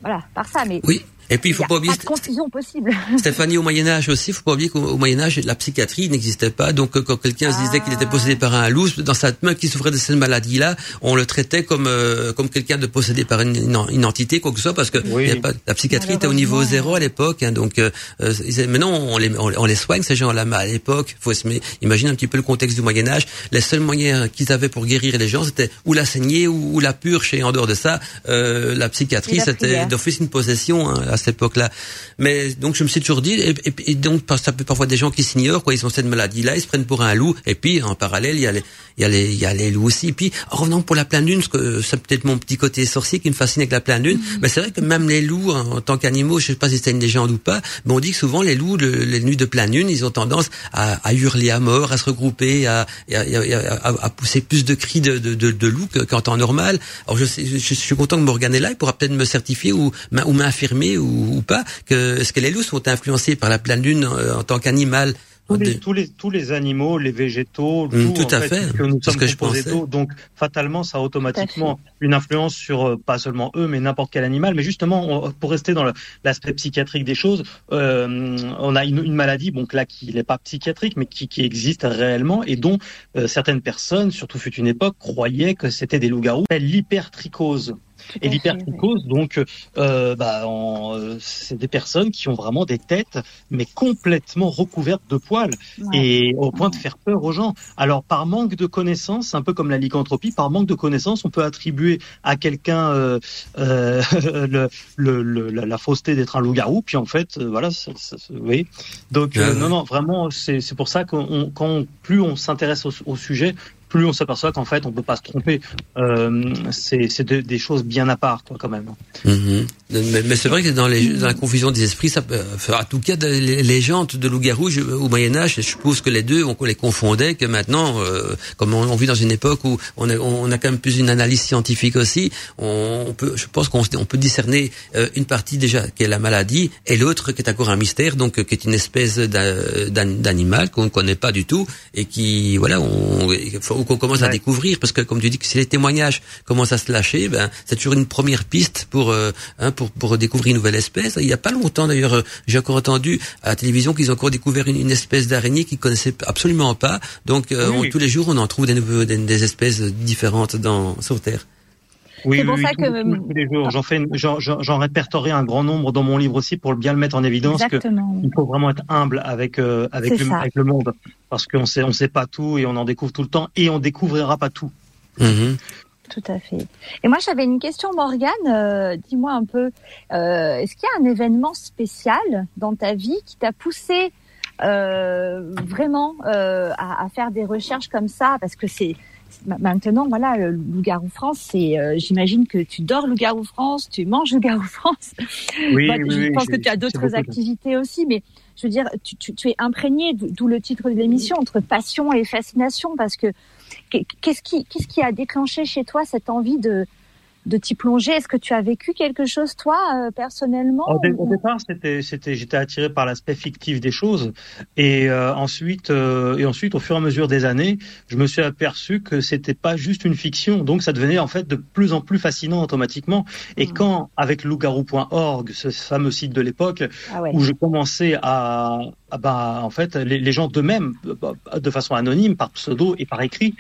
voilà par ça, mais Oui. Et puis il il faut pas a oublier pas de confusion possible. Stéphanie, au Moyen Âge aussi, faut pas oublier qu'au au Moyen Âge, la psychiatrie n'existait pas. Donc, euh, quand quelqu'un se disait qu'il était possédé par un loup, dans sa main qui souffrait de cette maladie-là, on le traitait comme euh, comme quelqu'un de possédé par une, une, une entité, quoi que ce soit, parce que Oui. il y a pas, la psychiatrie était au niveau zéro à l'époque. Hein, donc, euh, euh, ils disaient, maintenant, on les, on, les- on les soigne ces gens-là. Mais à l'époque, faut se imaginer un petit peu le contexte du Moyen Âge. Les seuls moyens qu'ils avaient pour guérir les gens, c'était ou la saignée ou, ou la purge. Et en dehors de ça, euh, la psychiatrie, c'était d'office une possession hein, cette époque-là. Mais donc je me suis toujours dit, et, et- et donc ça peut parfois des gens qui s'ignorent, quoi, ils ont cette maladie-là, ils se prennent pour un loup, et puis en parallèle il y a les, il y a les, il y a les loups aussi. Et puis en revenant pour la pleine lune, parce que c'est peut-être mon petit côté sorcier qui me fascine avec la pleine lune, mais c'est vrai que même les loups en, en tant qu'animaux, je sais pas si c'est une légende ou pas, mais on dit que souvent les loups, le- les nuits de pleine lune, ils ont tendance à, à hurler à mort, à se regrouper, à, à, pousser plus de cris de, de, de, de loup que- qu'en temps normal. Alors je, sais, je, je suis content que Morgane est là, il pourra peut-être me certifier ou, ou m'infirmer ou, ou pas que est-ce que les loups sont influencés par la pleine lune euh, en tant qu'animal tous les, tous les tous les animaux, les végétaux, Mm, tout, tout en à fait. puisque nous C'est ce sommes que je composés pensais. d'eau, donc fatalement ça a automatiquement une influence sur euh, pas seulement eux, mais n'importe quel animal. Mais justement, on- pour rester dans l'aspect psychiatrique des choses, euh, on a une, une maladie, donc là qui n'est pas psychiatrique, mais qui, qui existe réellement et dont euh, certaines personnes, surtout fut une époque, croyaient que c'était des loups-garous. C'est L'hypertrichose. Et l'hypertrichose, donc, euh, bah, en, euh, c'est des personnes qui ont vraiment des têtes, mais complètement recouvertes de poils, oui. Ouais. et au point de faire peur aux gens. Alors, par manque de connaissances, un peu comme la lycanthropie, par manque de connaissances, on peut attribuer à quelqu'un euh, euh, le, le, le- la, la fausseté d'être un loup-garou, puis en fait, euh, voilà, ça, ça- voyez. Donc, euh, non, non, vraiment, c'est c'est pour ça quand on- plus on s'intéresse au, au sujet, plus on s'aperçoit qu'en fait, on peut pas se tromper. Euh, c'est c'est de- des choses bien à part, quoi, quand même. Mhm. Mais, c'est vrai que dans, la confusion des esprits, ça en tout cas, les légendes de loup-garou au Moyen Âge, je suppose que les deux, on les confondait, que maintenant, euh, comme on, vit dans une époque où on a, quand même plus une analyse scientifique aussi, on, peut, je pense qu'on on peut discerner euh, une partie déjà qui est la maladie et l'autre qui est encore un mystère, donc euh, qui est une espèce d'a- d'an- d'animal qu'on ne connaît pas du tout et qui, voilà, on, faut qu'on commence à découvrir parce que comme tu dis que si les témoignages commencent à se lâcher, ben c'est toujours une première piste pour euh, hein, pour pour découvrir une nouvelle espèce. Il y a pas longtemps d'ailleurs, euh, j'ai encore entendu à la télévision qu'ils ont encore découvert une, une espèce d'araignée qu'ils connaissaient absolument pas. Donc euh, Oui, on- oui. tous les jours on en trouve des nouveaux des, des espèces différentes dans sur Terre. Oui, C'est pour oui, ça oui, que- tous- tous- tous les jours. J'en fais, j'en, répertorie un grand nombre dans mon livre aussi pour bien le mettre en évidence que Exactement. il faut vraiment être humble avec euh, avec, le, ça. avec le monde parce qu'on sait on sait pas tout et on en découvre tout le temps et on découvrira pas tout. Mhm. Tout à fait. Et moi, j'avais une question, Morgane. Euh, Dis-moi un peu, euh, est-ce qu'il y a un événement spécial dans ta vie qui t'a poussé euh, vraiment euh, à, à faire des recherches comme ça? Parce que c'est c'est- maintenant, voilà, Loup-garou France, c'est, euh, j'imagine que tu dors Loup-garou France, tu manges Loup-garou France. Oui, Bah, oui, je oui, pense que tu as d'autres activités aussi, mais je veux dire, tu, tu, tu es imprégné, d'où le titre de l'émission, entre passion et fascination, parce que qu'est- qu'est-ce qui, qu'est-ce qui a déclenché chez toi cette envie de, de t'y plonger Est-ce que tu as vécu quelque chose, toi, euh, personnellement Au, dé- ou- au départ, c'était, c'était, j'étais attiré par l'aspect fictif des choses, et euh, ensuite, euh, et ensuite, au fur et à mesure des années, je me suis aperçu que c'était pas juste une fiction, donc ça devenait en fait de plus en plus fascinant automatiquement. Et Mhm. quand, avec lougarou.org, ce fameux site de l'époque, Ah ouais. où je commençais à, bah, en fait, les, les gens d'eux-mêmes, de façon anonyme, par pseudo et par écrit,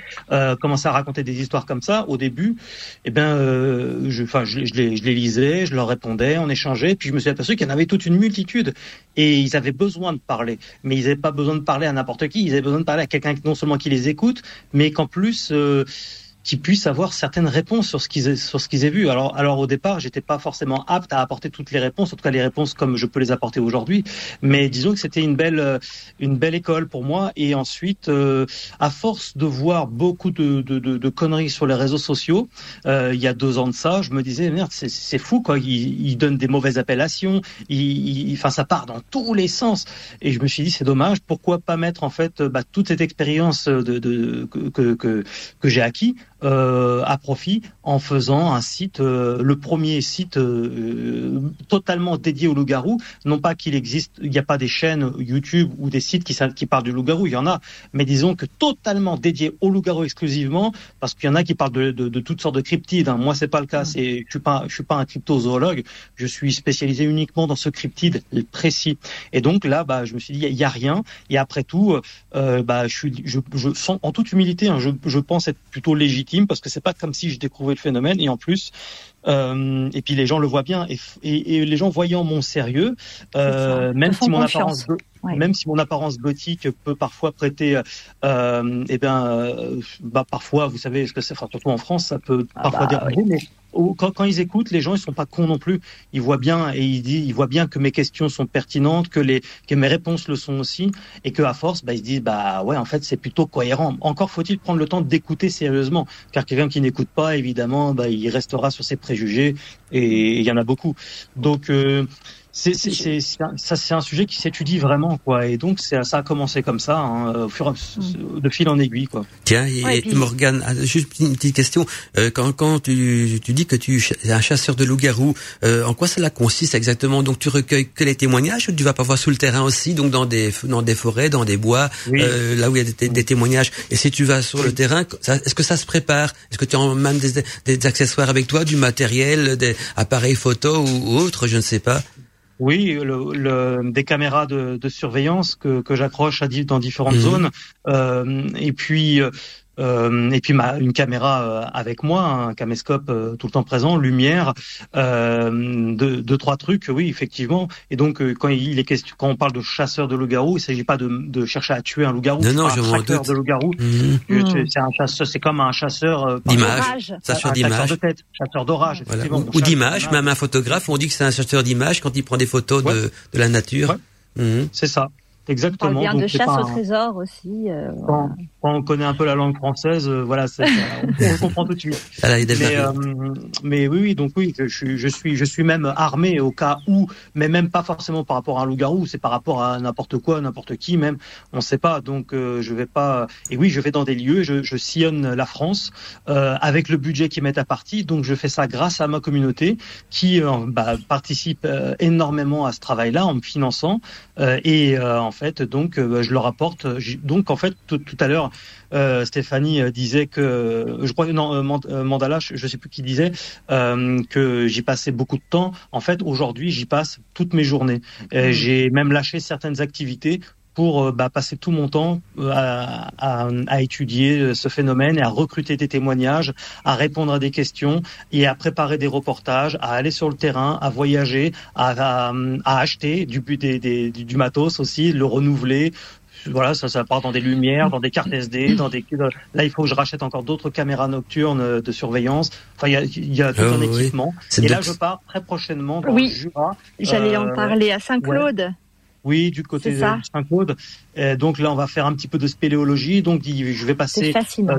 commençaient à raconter des histoires comme ça. Au début, eh ben, euh, je, les lisais, je leur répondais, on échangeait, puis je me suis aperçu qu'il y en avait toute une multitude, et ils avaient besoin de parler, mais ils n'avaient pas besoin de parler à n'importe qui, ils avaient besoin de parler à quelqu'un non seulement qui les écoute, mais qu'en plus euh, qu'ils puissent avoir certaines réponses sur ce qu'ils sur ce qu'ils aient vu. Alors alors au départ, j'étais pas forcément apte à apporter toutes les réponses, en tout cas les réponses comme je peux les apporter aujourd'hui. Mais disons que c'était une belle euh, une belle école pour moi. Et ensuite, euh, à force de voir beaucoup de, de, de, de conneries sur les réseaux sociaux, euh, il y a deux ans de ça, je me disais merde, c'est fou quoi. Ils, ils, donnent des mauvaises appellations. Ils, enfin, ça part dans tous les sens. Et je me suis dit c'est dommage. Pourquoi pas mettre en fait bah, toute cette expérience de, de que, que, que j'ai acquis à profit en faisant un site, euh, le premier site euh, totalement dédié au loup-garou. Non pas qu'il existe, il n'y a pas des chaînes YouTube ou des sites qui, parlent du loup-garou, il y en a, mais disons que totalement dédié au loup-garou exclusivement, parce qu'il y en a qui parlent de, toutes sortes de cryptides. Hein. Moi, c'est pas le cas. Je suis pas, je suis pas un cryptozoologue. Je suis spécialisé uniquement dans ce cryptide précis. Et donc là, bah, je me suis dit, il y, a rien. Et après tout, euh, bah, je suis, sens en toute humilité, hein, je pense être plutôt légitime parce que c'est pas comme si je découvrais le phénomène et en plus euh, et puis les gens le voient bien et, et, et les gens voyant mon sérieux, euh, même si mon apparence ouais. même si mon apparence gothique peut parfois prêter, euh, eh bien, euh, bah parfois, vous savez, ce que c'est, enfin, surtout en France, ça peut ah parfois bah, dire, oui. mais quand, quand, ils écoutent, les gens ils sont pas cons non plus. Ils voient bien et ils disent, ils voient bien que mes questions sont pertinentes, que les que mes réponses le sont aussi, et que à force, bah, ils se disent bah ouais, en fait c'est plutôt cohérent. Encore faut-il prendre le temps d'écouter sérieusement, car quelqu'un qui n'écoute pas, évidemment, bah, il restera sur ses préjugés et il y en a beaucoup. Donc euh, c'est c'est ça c'est un sujet qui s'étudie vraiment quoi et donc ça a commencé comme ça hein, au fur et de fil en aiguille quoi. Tiens et, ouais, puis... Morgane juste une petite question euh, quand quand tu, tu dis que tu es un chasseur de loups-garous euh, en quoi cela consiste exactement? Donc tu recueilles que les témoignages ou tu vas pas voir sous le terrain aussi donc dans des dans des forêts dans des bois oui. euh, là où il y a des, des, témoignages? Et si tu vas sur oui. le terrain est-ce que ça se prépare? Est-ce que tu as même des, des accessoires avec toi du matériel des appareils photo ou autre? Je ne sais pas. Oui, le, le, des caméras de, de surveillance que, que j'accroche dans différentes mmh. zones. Euh, et puis, euh, et puis ma, une caméra euh, avec moi, un caméscope euh, tout le temps présent, lumière, euh, deux, deux, trois trucs, oui effectivement. Et donc euh, quand il est question, quand on parle de chasseur de loup-garou, il s'agit pas de, de, chercher à tuer un loup-garou. Non non, je un traqueur de loup-garou. Mmh. C'est un chasseur, c'est comme un chasseur d'image, chasseur d'image, de tête, chasseur d'orage, voilà. ou, ou d'image. Même un photographe, on dit que c'est un chasseur d'image quand il prend des photos ouais. de, de la nature. Ouais. Mmh. C'est ça. Exactement. On parle bien de chasse au trésor aussi. Euh, quand, voilà. Quand, on connaît un peu la langue française, euh, voilà, on, on, comprend tout de suite. mais, euh, mais oui, oui, donc oui, je suis, je suis, je suis même armé au cas où, mais même pas forcément par rapport à un loup-garou, c'est par rapport à n'importe quoi, n'importe qui, même, on ne sait pas. Donc euh, je vais pas. Et oui, je vais dans des lieux, je, je sillonne la France euh, avec le budget qui m'est à partie. Donc je fais ça grâce à ma communauté qui bah, participe énormément à ce travail-là en me finançant et en fait, donc euh, je leur apporte. Donc en fait, tout, tout à l'heure, euh, Stéphanie euh, disait que, je crois non, euh, Mandala, je, je sais plus qui disait que j'y passais beaucoup de temps. En fait, aujourd'hui, j'y passe toutes mes journées. Mmh. J'ai même lâché certaines activités pour bah, passer tout mon temps à, à, à, étudier ce phénomène et à recruter des témoignages, à répondre à des questions et à préparer des reportages, à aller sur le terrain, à voyager, à, à acheter du, des, des, du matos aussi, le renouveler, voilà, ça, ça part dans des lumières, dans des cartes SD, dans des. Là, il faut que je rachète encore d'autres caméras nocturnes de surveillance. Enfin, il y a, il y a tout oh, un oui. équipement. Et là, je pars très prochainement dans oui. le Jura. J'allais euh, en parler à Saint-Claude. Ouais. Oui, du côté de Saint-Claude. donc là, on va faire un petit peu de spéléologie. Donc, je vais passer euh,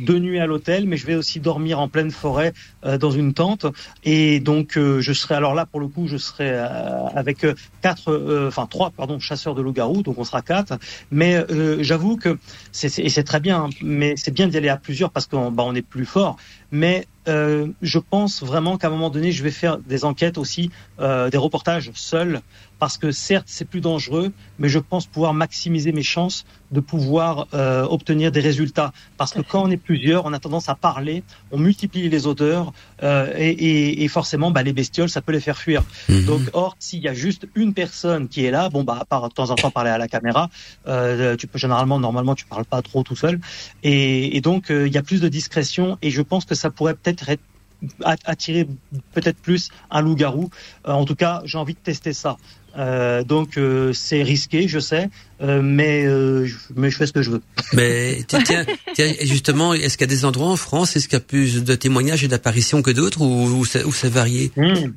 deux nuits à l'hôtel, mais je vais aussi dormir en pleine forêt euh, dans une tente. Et donc, euh, je serai alors là pour le coup, je serai euh, avec quatre, euh, enfin trois, pardon, chasseurs de loups-garous. Donc, on sera quatre. Mais euh, j'avoue que c'est et c'est très bien, hein, mais c'est bien d'y aller à plusieurs parce qu'on bah, on est plus fort. Mais euh, je pense vraiment qu'à un moment donné, je vais faire des enquêtes aussi, euh, des reportages seuls, parce que certes, c'est plus dangereux, mais je pense pouvoir maximiser mes chances de pouvoir euh, obtenir des résultats. Parce que quand on est plusieurs, on a tendance à parler, on multiplie les odeurs, euh, et, et, et, forcément, bah, les bestioles, ça peut les faire fuir. Mmh. Donc, or, s'il y a juste une personne qui est là, bon, bah, à part de temps en temps parler à la caméra, euh, tu peux généralement, normalement, tu parles pas trop tout seul, et, et donc, il y a plus de discrétion, et je pense que ça pourrait peut-être être attirer peut-être plus un loup-garou. Euh, en tout cas, j'ai envie de tester ça. Euh, donc euh, c'est risqué, je sais, euh, mais euh, je, mais je fais ce que je veux. Mais tiens, tiens, justement, est-ce qu'il y a des endroits en France, est-ce qu'il y a plus de témoignages et d'apparitions que d'autres, ou, ou c'est ou c'est varié? Hmm.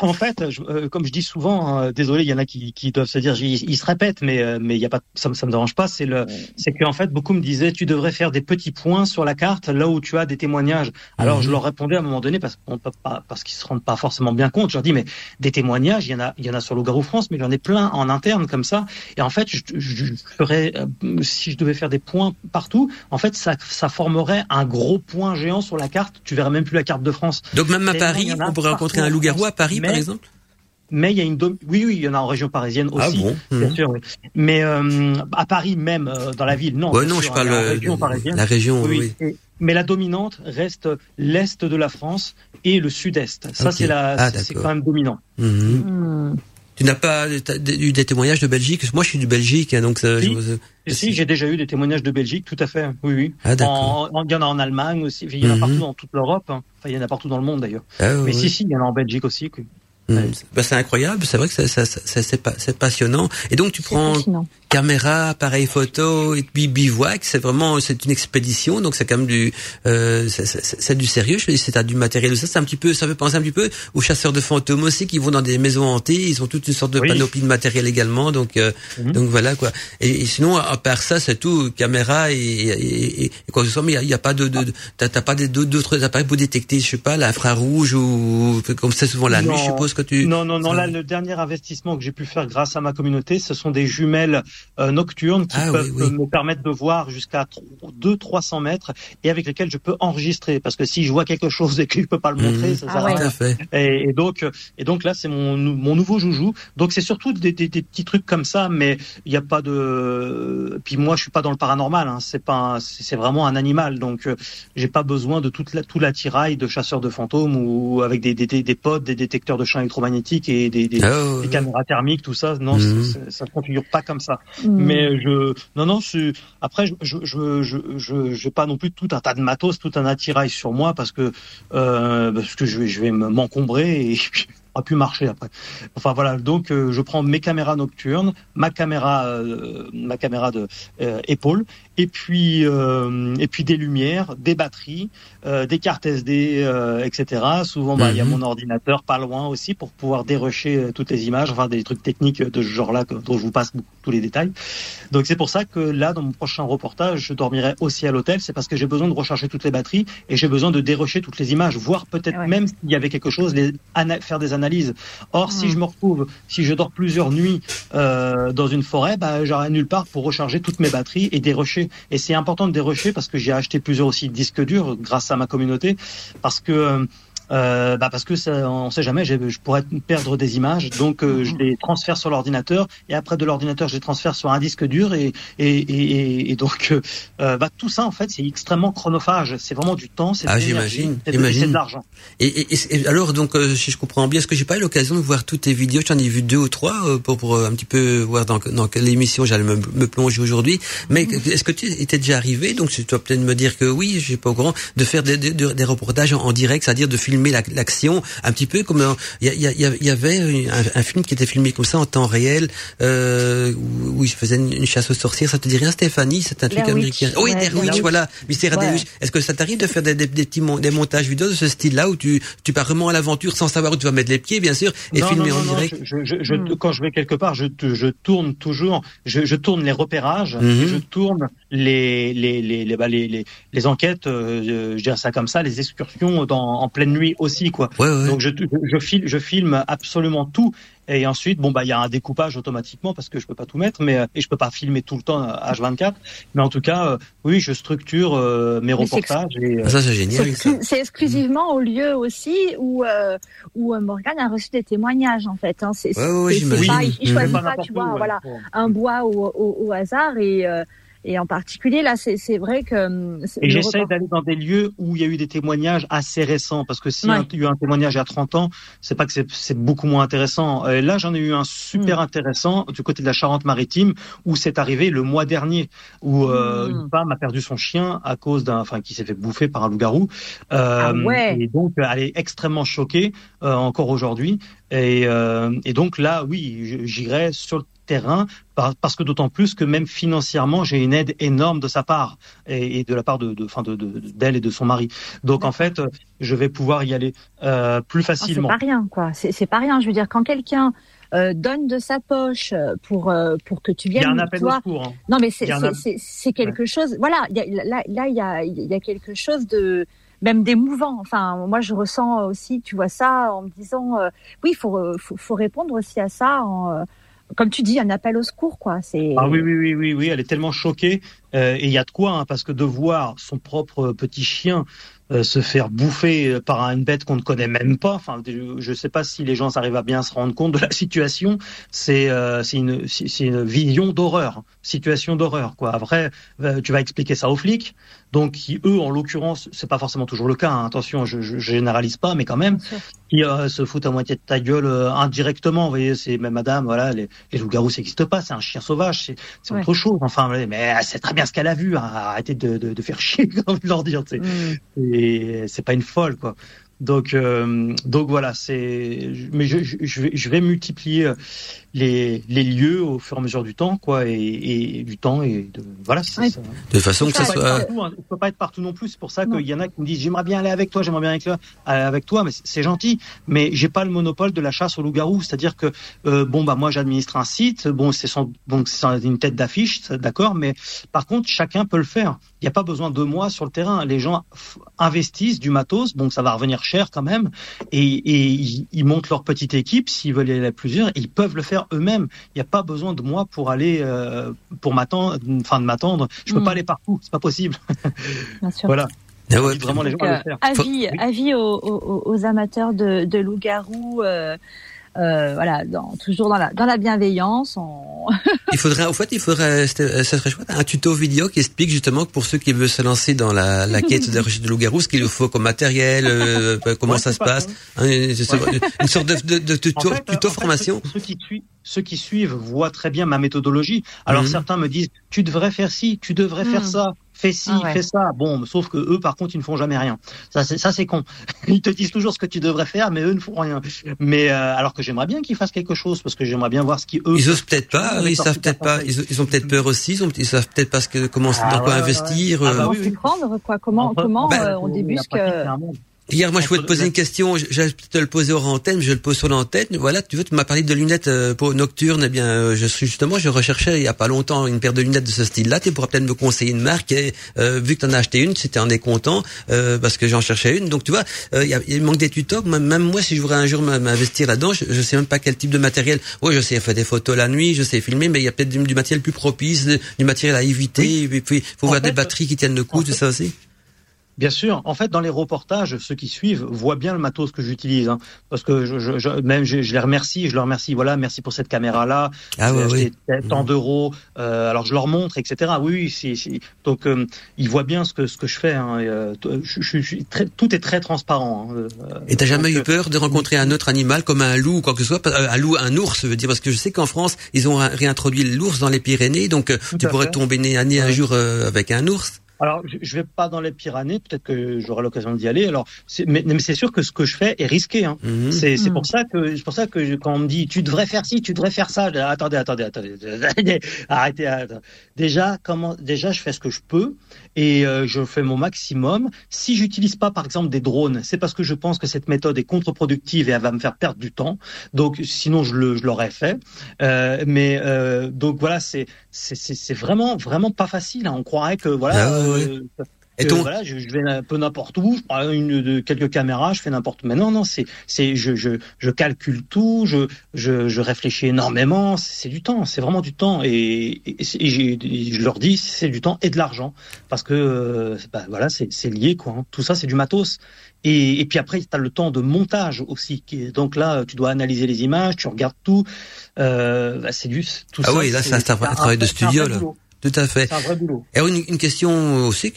En fait, je- euh, comme je dis souvent, hein, désolé, il y en a qui, qui doivent se dire, ils, ils se répètent, mais euh, mais il y a pas, ça, me- ça me dérange pas. C'est le, c'est qu'en fait, beaucoup me disaient, tu devrais faire des petits points sur la carte là où tu as des témoignages. Alors Mhm. je leur répondais à un moment donné parce qu'on peut pas, parce qu'ils se rendent pas forcément bien compte. Je leur dis, mais des témoignages, il y en a, il y en a sur Loup-garou France, mais il y en a plein en interne comme ça. Et en fait, je, je, je ferais, euh, si je devais faire des points partout, en fait, ça, ça formerait un gros point géant sur la carte. Tu verrais même plus la carte de France. Donc même à Paris, en on pourrait rencontrer un en loup-garou à. Paris, par exemple Mais il y a une dom- oui oui il y en a en région parisienne Ah aussi bon bien Mhm. sûr oui. mais euh, à Paris même euh, dans la ville non Ouais, non, sûr, je parle il y a en euh, région parisienne la région, oui. oui, Et- mais la dominante reste l'est de la France et le sud-est ça c'est la Ah, c'est- quand même dominant Mhm. Hmm. Tu n'as pas eu des témoignages de Belgique? Moi, je suis du Belgique, hein, donc ça, Si. je- Et si j'ai déjà eu des témoignages de Belgique tout à fait oui oui Ah, d'accord. en, en- il y en a en Allemagne aussi il y en a Mhm. partout dans toute l'Europe hein. enfin il y en a partout dans le monde d'ailleurs Ah, mais si si il y en a en Belgique aussi Bah, c'est incroyable, c'est vrai que ça, ça, ça- ça- c'est pas- c'est passionnant. Et donc tu prends. Caméra, appareil photo et puis bivouac, c'est vraiment c'est une expédition, donc c'est quand même du euh, c'est- du sérieux. Je dire, c'est du matériel. Ça, c'est un petit peu, ça fait penser un petit peu aux chasseurs de fantômes aussi qui vont dans des maisons hantées. Ils ont toute une sorte de Oui. panoplie de matériel également, donc euh, Mhm. donc voilà quoi. Et, et sinon à part ça, c'est tout caméra et, et, et, quoi que ce soit. Mais il y a, a pas de, de, de t'as pas d'autres appareils pour détecter, je sais pas, l'infrarouge ou comme c'est souvent la nuit, Non. je suppose que tu. Non, non, non. ça- Là, le dernier investissement que j'ai pu faire grâce à ma communauté, ce sont des jumelles nocturnes qui Ah, peuvent oui, oui. me permettre de voir jusqu'à 200-300 mètres et avec lesquelles je peux enregistrer. Parce que si je vois quelque chose et que je peux pas le montrer, Mhm. ça Ah sert à ouais. Fait. Et, et donc, euh, et donc là, c'est mon, mon nouveau joujou. Donc c'est surtout des, des, des petits trucs comme ça, mais il n'y a pas de. Puis moi, je suis pas dans le paranormal. Hein. C'est pas, un- c'est vraiment un animal. Donc euh, j'ai pas besoin de toute la, tout l'attirail de chasseurs de fantômes ou avec des, des, des, des pods, des détecteurs de champs électromagnétiques et des, des, ouais. caméras thermiques, tout ça. Non, Mhm. ça ne configure pas comme ça. Hmm. Mais je, non, non, c'est- après, je, je, je, je, je, j'ai pas non plus tout un tas de matos, tout un attirail sur moi parce que, euh, parce que je vais, je vais me- m'encombrer et va plus marcher après. Enfin voilà, donc euh, je prends mes caméras nocturnes, ma caméra, euh, ma caméra de euh, épaule, et puis euh, et puis des lumières, des batteries, euh, des cartes SD, euh, etc. Souvent, bah, il y a Mhm. mon ordinateur pas loin aussi pour pouvoir dérocher euh, toutes les images, enfin des trucs techniques de ce genre-là dont je vous passe beaucoup- tous les détails. Donc c'est pour ça que là, dans mon prochain reportage, je dormirai aussi à l'hôtel. C'est parce que j'ai besoin de recharger toutes les batteries et j'ai besoin de dérocher toutes les images, voir peut-être Ouais. même s'il y avait quelque chose, les faire des analyses. Or, si je me retrouve, si je dors plusieurs nuits euh, dans une forêt, bah, j'aurai nulle part pour recharger toutes mes batteries et dérocher. Et c'est important de dérocher parce que j'ai acheté plusieurs aussi disques durs grâce à ma communauté, parce que euh, bah parce que ça, on sait jamais, j'ai- je pourrais perdre des images, donc euh, je les transfère sur l'ordinateur. Et après de l'ordinateur je les transfère sur un disque dur. Et et, et, et donc euh, euh, bah, tout ça en fait c'est extrêmement chronophage, c'est vraiment du temps, c'est de Ah, l'énergie, j'imagine, c'est de- l'argent. Et, et- et- et alors donc euh, si je comprends bien, est-ce que j'ai pas eu l'occasion de voir toutes tes vidéos? J'en ai vu deux ou trois euh, pour, pour euh, un petit peu voir dans, dans quelle émission j'allais me, me plonger aujourd'hui. Mais est-ce que tu étais déjà arrivé? Donc tu dois peut-être me dire que oui, je suis pas au courant de faire des, des, des reportages en, en direct, c'est-à-dire de filmer la- l'action un petit peu comme il y, avait un, un film qui était filmé comme ça en temps réel euh, où, où je faisais une, une chasse aux sorcières. Ça te dit rien, Stéphanie? C'est un truc Witch. américain. Oui, Ouais, Witch, Witch. voilà, Mystère Ouais. Est-ce que ça t'arrive de faire des, des, des petits mon- des montages vidéo de ce style-là où tu, tu pars vraiment à l'aventure sans savoir où tu vas mettre les pieds, bien sûr, et Non, filmer non, en non, non, direct? je, je, je- Hmm. Quand je vais quelque part, je, tourne toujours, je, je tourne les repérages, Mhm. je tourne les les les les, bah, les, les, les enquêtes, euh, je dirais ça comme ça, les excursions dans, en pleine nuit aussi quoi. Ouais, ouais. Donc je, je, je filme, je filme absolument tout. Et ensuite, bon bah il y a un découpage automatiquement parce que je peux pas tout mettre, mais euh, et je peux pas filmer tout le temps à H24. Mais en tout cas, euh, oui, je structure euh, mes Mais reportages. Et, euh, Ah, ça, c'est génial. c'est exclusivement au lieu aussi où euh, où euh, Morgane a reçu des témoignages en fait. Hein. C'est Ouais, pas- il, il choisit pas tu vois, ouais. voilà, un bois au, au, au hasard et euh, Et en particulier, là, c'est vrai que. hum, Et j'essaie report- d'aller dans des lieux où il y a eu des témoignages assez récents, parce que s'il Ouais. y a eu un témoignage il y a 30 ans, c'est pas que c'est- beaucoup moins intéressant. Et là, j'en ai eu un Hmm. super intéressant du côté de la Charente-Maritime, où c'est arrivé le mois dernier, où euh, Mm. une femme a perdu son chien à cause d'un, enfin, qui s'est fait bouffer par un loup-garou. Euh, Ah ouais. Et donc, elle est extrêmement choquée euh, encore aujourd'hui. Et, euh, et donc là, oui, j'irai sur le terrain par- parce que d'autant plus que même financièrement, j'ai une aide énorme de sa part et, et de la part de, de, de, de- d'elle et de son mari. Donc en fait, je vais pouvoir y aller euh, plus Ah, c'est facilement. pas rien, quoi. C'est c'est pas rien. Je veux dire, quand quelqu'un euh, donne de sa poche euh, pour euh, pour que tu Il y a viennes, un appel toi, au secours. hein. Non, mais c'est c'est- c'est c'est quelque chose. Voilà, il y a- là là il y a il y a quelque chose de même d'émouvant. Enfin, moi je ressens aussi, tu vois ça en me disant, euh, oui, il faut, faut faut répondre aussi à ça. En, comme tu dis, un appel au secours, quoi. C'est Ah oui, oui, oui, oui, oui, elle est tellement choquée. euh, et il y a de quoi, hein, parce que de voir son propre petit chien euh, se faire bouffer euh, par une bête qu'on ne connaît même pas, enfin, je ne sais pas si les gens arrivent à bien se rendre compte de la situation. C'est euh, c'est une, une vision d'horreur, situation d'horreur, quoi. Après, euh, tu vas expliquer ça aux flics, donc qui eux, en l'occurrence, c'est pas forcément toujours le cas. hein, attention, je, je, je généralise pas, mais quand même, qui euh, se foutent à moitié de ta gueule euh, indirectement. Vous voyez, c'est mais madame, voilà, les, les loups-garous, ça n'existe pas, c'est un chien sauvage, c'est c'est Ouais. autre chose. Enfin, mais elle sait très bien ce qu'elle a vu. hein, arrêtez de, de, de faire chier, de leur dire. Mm. Et c'est pas une folle, quoi. Donc, euh, donc voilà, c'est. Mais je, je, je vais, je vais multiplier euh, les, les lieux au fur et à mesure du temps, quoi, et, et du temps et de voilà. c'est Oui. ça. De façon que ça pas être soit. partout, hein. Je peux pas être partout non plus. C'est pour ça qu'il y en a qui me disent j'aimerais bien aller avec toi, j'aimerais bien avec toi, aller avec toi, mais c'est- gentil. Mais j'ai pas le monopole de la chasse au loup-garou. C'est-à-dire que euh, bon bah moi j'administre un site, bon c'est son donc c'est une tête d'affiche, d'accord. Mais par contre chacun peut le faire. Il n'y a pas besoin de moi sur le terrain. Les gens investissent du matos, bon ça va revenir cher quand même, et, et ils, ils montent leur petite équipe. S'ils veulent y aller à plusieurs, ils peuvent le faire eux-mêmes. Il n'y a pas besoin de moi pour aller euh, pour m'attendre, enfin de m'attendre. Je peux Mm. pas aller partout, c'est pas possible. Bien sûr. Voilà. Ah ouais, J'invite vraiment les gens Donc, à le faire. avis, Faut- avis aux, aux, aux amateurs de, de loups-garous, euh, euh, voilà, dans, toujours dans la, dans la bienveillance. On... Il faudrait, au fait, il faudrait, c'était- euh, ça serait chouette, un tuto vidéo qui explique justement que pour ceux qui veulent se lancer dans la, la quête de recherche de loup-garou, ce qu'il leur faut comme matériel, euh, comment Ouais, ça se pas passe, hein, une sorte de, de, de tuto, En fait, tuto en fait, formation. ceux, ceux qui suivent, ceux qui suivent voient très bien ma méthodologie. Alors Mhm. certains me disent tu devrais faire ci, tu devrais faire Mhm. ça, fais ci, Ah ouais. fais ça. Bon, sauf que eux par contre ils ne font jamais rien. Ça c'est ça c'est con. Ils te disent toujours ce que tu devrais faire, mais eux ne font rien. Mais euh, alors que j'aimerais bien qu'ils fassent quelque chose parce que j'aimerais bien voir ce qui eux. Ils osent peut-être pas, ils savent peut-être pas, ils, ils ont peut-être peur aussi, ils, ont, ils savent peut-être pas ce que, comment, Ah dans quoi ouais, investir. ouais. Ah euh. bah Comment oui, s'y oui. prendre, quoi? Comment, Ben, euh, on La débusque Hier, moi, je voulais te poser une question. Je- J'allais te le poser hors antenne, mais je le pose sur l'antenne. Voilà, tu veux, tu m'as parlé de lunettes euh, pour nocturnes. Eh bien, euh, je suis justement, je recherchais il y a pas longtemps une paire de lunettes de ce style-là. Tu pourras peut-être me conseiller une marque. Et, euh, vu que tu en as acheté une, si tu en es content, euh, parce que j'en cherchais une. Donc, tu vois, euh, il y a- il manque des tutos. Même, moi, si je voudrais un jour m'investir là-dedans, je, je sais même pas quel type de matériel. Oui, je sais faire des photos la nuit, je sais filmer, mais il y a peut-être du, du matériel plus propice, du matériel à éviter. Et puis, faut En voir des batteries qui tiennent le coup, tout fait, ça aussi. Bien sûr. En fait, dans les reportages, ceux qui suivent voient bien le matos que j'utilise, hein, parce que je, je, je- même je, je les remercie, je leur remercie. Voilà, merci pour cette caméra-là. Ah J'ai ouais, oui. tant d'euros. Euh, alors je leur montre, etc. Oui, oui. si- si. Donc euh, ils voient bien ce que ce que je fais. Hein, et, euh, suis très, tout est très transparent. hein, euh, Et t'as jamais eu peur de rencontrer un autre animal comme un loup ou quoi que ce soit Euh, Un loup, un ours, je veux dire, parce que je sais qu'en France, ils ont réintroduit l'ours dans les Pyrénées, donc euh, Tout tu pourrais fait. tomber nez à nez un jour euh, avec un ours. Alors, je, je vais pas dans les Pyrénées, peut-être que j'aurai l'occasion d'y aller. Alors, c'est- mais, mais c'est sûr que ce que je fais est risqué. Hein. Mhm. C'est c'est Mhm. pour ça que c'est pour ça que je- quand on me dit tu devrais faire ci, tu devrais faire ça, je dis, attendez, attendez, attendez, arrêtez, arrêtez. Déjà, comment déjà je fais ce que je peux et euh, je fais mon maximum. Si j'utilise pas par exemple des drones, c'est parce que je pense que cette méthode est contre-productive et elle va me faire perdre du temps. Donc sinon je l'aurais fait. Euh, mais euh, donc voilà, c'est c'est vraiment vraiment pas facile. hein. On croirait que voilà. Ah euh, Et ton, voilà, je, je vais un peu n'importe où, je prends une de quelques caméras, je fais n'importe où. Mais non, non, c'est, c'est, je, je, je calcule tout, je, je, je réfléchis énormément. C'est, du temps, c'est vraiment du temps. Et, et, et je leur dis, c'est du temps et de l'argent, parce que, euh, bah, voilà, c'est, c'est lié, quoi. hein. Tout ça, c'est du matos. Et, et puis après, tu as le temps de montage aussi. Donc là, tu dois analyser les images, tu regardes tout. Euh, bah, c'est du, tout Ah ça. oui, là, c'est un- un travail de studio, là. Tout à fait. C'est un vrai boulot. Et une, une question aussi,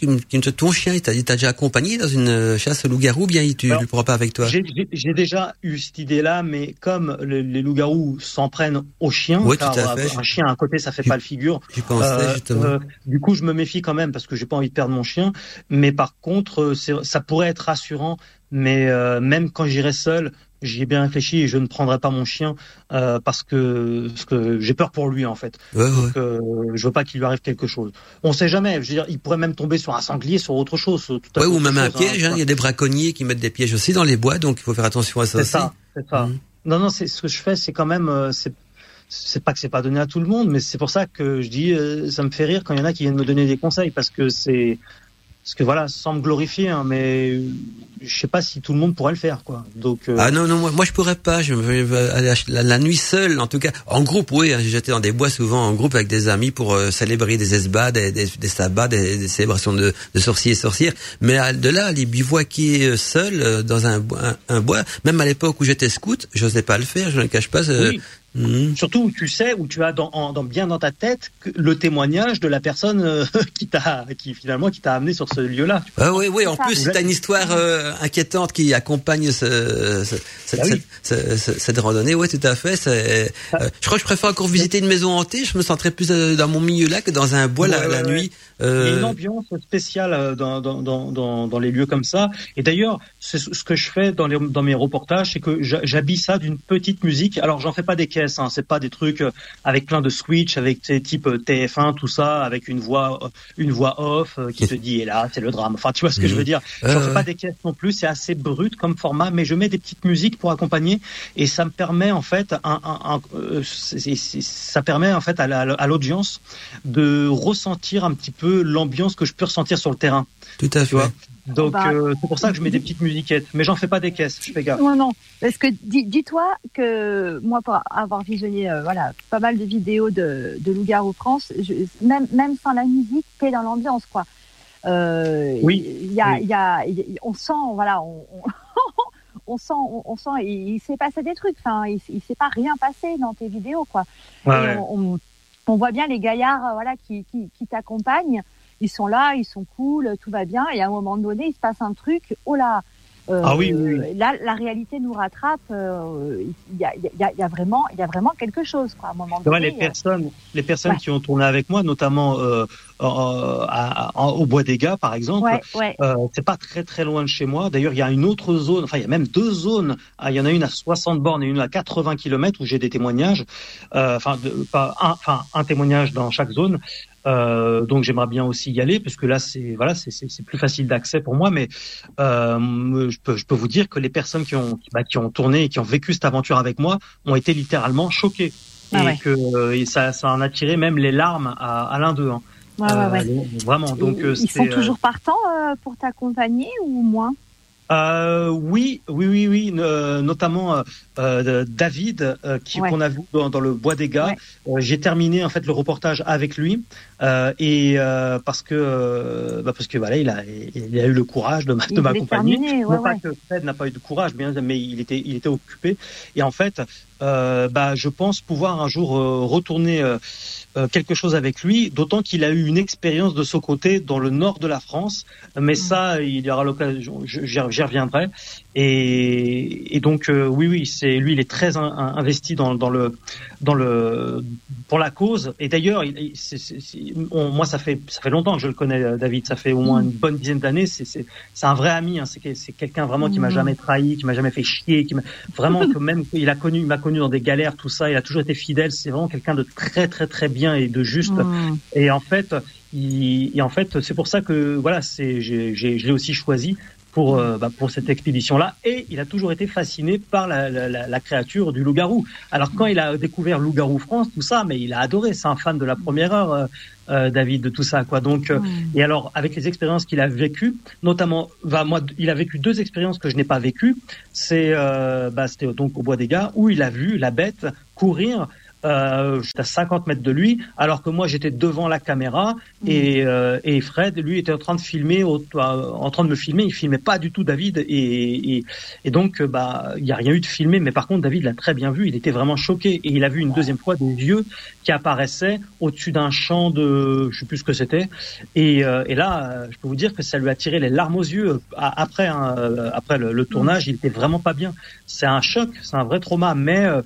ton chien, il t'a déjà accompagné dans une euh, chasse au loup-garou, ou bien il- tu ne le prends pas avec toi? J'ai- déjà eu cette idée-là, mais comme le- les loups-garous s'en prennent aux chiens, Oui, car tout à euh, fait. un chien à côté, ça fait J'y- pas le figure. Pensais Euh, justement. euh, du coup, je me méfie quand même parce que j'ai pas envie de perdre mon chien. Mais par contre, ça pourrait être rassurant. Mais euh, même quand j'irai seul, j'y ai bien réfléchi et je ne prendrai pas mon chien euh, parce que, parce que j'ai peur pour lui en fait. Ouais, ouais. Donc, euh, je veux pas qu'il lui arrive quelque chose. On sait jamais. Je veux dire, il pourrait même tomber sur un sanglier, sur autre chose. tout à Ouais, ou même un chose, piège. hein. Il y a des braconniers qui mettent des pièges aussi dans les bois, donc il faut faire attention à ça C'est ça, c'est ça. Mhm. Non, non, c'est ce que je fais, c'est quand même, euh, c'est, c'est pas que c'est pas donné à tout le monde, mais c'est pour ça que je dis, euh, ça me fait rire quand il y en a qui viennent me donner des conseils, parce que c'est, parce que voilà, sans me glorifier, hein, mais je sais pas si tout le monde pourrait le faire, quoi. Donc, euh, Ah non non moi, moi je pourrais pas je ach- la, la nuit seule en tout cas en groupe oui hein, j'étais dans des bois souvent en groupe avec des amis pour euh, célébrer des esbats des, des, des sabbats des, des célébrations de, de sorciers et sorcières mais à- de là aller bivouaquer euh, seul euh, dans un, bois- un, un bois même à l'époque où j'étais scout j'osais pas le faire je ne cache pas oui. Mhm. Surtout où tu sais, où tu as dans, en- dans- bien dans ta tête que le témoignage de la personne euh, qui t'a, qui finalement qui t'a amené sur ce lieu-là. Ah oui, oui, en ça. plus, c'est une histoire euh, inquiétante qui accompagne ce, ce- cette, Ah oui. cette, cette- cette randonnée. Oui, tout à fait. c'est, euh, je crois que je préfère encore visiter une maison hantée. Je me sentirais plus euh, dans mon milieu là que dans un bois la, Ouais, la ouais, nuit. Il y a Euh, une ambiance spéciale euh, dans, dans, dans, dans, les lieux comme ça. Et d'ailleurs, c'est ce que je fais dans, les, dans mes reportages, c'est que j'habille ça d'une petite musique. Alors, j'en fais pas des caisses, hein, c'est pas des trucs euh, avec plein de switch, avec ces types euh, TF1, tout ça, avec une voix, euh, une voix off euh, qui te dit, et là, c'est le drame. Enfin, tu vois ce que je veux dire. J'en ouais. fais pas des caisses non plus, c'est assez brut comme format, mais je mets des petites musiques pour accompagner, et ça me permet en fait, un, un, un- euh, c'est- c'est- ça permet en fait à la- à l'audience de ressentir un petit peu l'ambiance que je peux ressentir sur le terrain. tout à Tu fait. vois Donc Bah, euh, c'est pour ça que je mets des petites musiquettes, mais j'en fais pas des caisses, je fais gaffe. Non, non. Parce que dis- dis-toi que moi, pour avoir visionné euh, voilà, pas mal de vidéos de, de Loup-Garou France, je, même, même sans la musique, t'es dans l'ambiance, quoi. Euh, Oui, Il y a, oui. il y a, il y a- on sent, voilà, on, on, on sent, on, on sent, il, il s'est passé des trucs. Enfin, il, il s'est pas rien passé dans tes vidéos, quoi. Ouais, Et ouais. on, on, voit bien les gaillards, euh, voilà, qui, qui, qui t'accompagnent. Ils sont là, ils sont cool, tout va bien. Et à un moment donné, il se passe un truc. Oh là. euh, Ah oui, oui, oui. Là, la réalité nous rattrape. euh, Il y, a, il y, a, il y a vraiment, il y a vraiment quelque chose, quoi. À un moment donné. les personnes, les personnes Ouais. qui ont tourné avec moi, notamment euh, euh, à- à- au Bois des Gars, par euh, exemple, ouais, ouais. Euh, c'est pas très très loin de chez moi. D'ailleurs, il y a une autre zone, enfin il y a même deux zones. Ah, Il y en a une à 60 bornes et une à 80 km où j'ai des témoignages. Euh, Enfin, de- pas un, enfin un témoignage dans chaque zone. Euh, donc j'aimerais bien aussi y aller parce que là c'est voilà c'est c'est c'est plus facile d'accès pour moi. Mais euh, je peux je peux vous dire que les personnes qui ont qui, bah, qui ont tourné et qui ont vécu cette aventure avec moi ont été littéralement choquées. Ah et ouais. que euh, et ça, ça en a tiré même les larmes à, à l'un d'eux. hein. Ouais, ouais, ouais. Euh, vraiment. Donc ils, euh, ils sont euh, toujours partants pour t'accompagner ou moins? Euh, oui, oui, oui, oui, euh, notamment euh, David, qui Ouais. qu'on a vu dans, dans le Bois des Gars. Ouais. J'ai terminé en fait le reportage avec lui euh, et euh, parce que euh, bah, parce que voilà, il a il a eu le courage de, de m'accompagner. ouais, non pas ouais. que Fred n'a pas eu de courage, bien, mais il était il était occupé. Et en fait, euh, bah, je pense pouvoir un jour euh, retourner. quelque chose avec lui, d'autant qu'il a eu une expérience de ce côté dans le nord de la France. Mais ça, il y aura l'occasion, j'y reviendrai. Et, et donc, euh, oui, oui, c'est lui, il est très in- in- investi dans, dans le, dans le, pour la cause. Et d'ailleurs, on- moi, ça fait, ça fait longtemps que je le connais, euh, David. Ça fait au moins une bonne dizaine d'années. C'est, un vrai ami. Hein. C'est, que- c'est quelqu'un vraiment qui m'a Mhm. jamais trahi, qui m'a jamais fait chier, qui m'a vraiment que même il a connu, il m'a connu dans des galères, tout ça. Il a toujours été fidèle. C'est vraiment quelqu'un de très, très, très bien et de juste. Mmh. Et en fait, il, et en fait, c'est pour ça que voilà, c'est, je l'ai aussi choisi pour euh, bah, pour cette expédition-là. Et il a toujours été fasciné par la, la, la, créature du loup-garou. Alors quand il a découvert Loup-garou France, tout ça, mais il a adoré. C'est un fan de la première heure, euh, euh, David, de tout ça, quoi. Donc, euh, et alors avec les expériences qu'il a vécues, notamment, bah, moi, il a vécu deux expériences que je n'ai pas vécues. C'est, euh, bah, c'était donc au Bois des Gars où il a vu la bête courir euh, juste à 50 mètres de lui, alors que moi j'étais devant la caméra et, euh, et Fred, lui, était en train de filmer, au- en train de me filmer. Il filmait pas du tout David et, et, et donc euh, bah il y a rien eu de filmé. Mais par contre, David l'a très bien vu. Il était vraiment choqué et il a vu une deuxième fois des yeux qui apparaissaient au-dessus d'un champ de je sais plus ce que c'était. Et, euh, et là, je peux vous dire que ça lui a tiré les larmes aux yeux. a- Après, hein, euh, après le, le tournage, il était vraiment pas bien. C'est un choc, c'est un vrai trauma. Mais euh,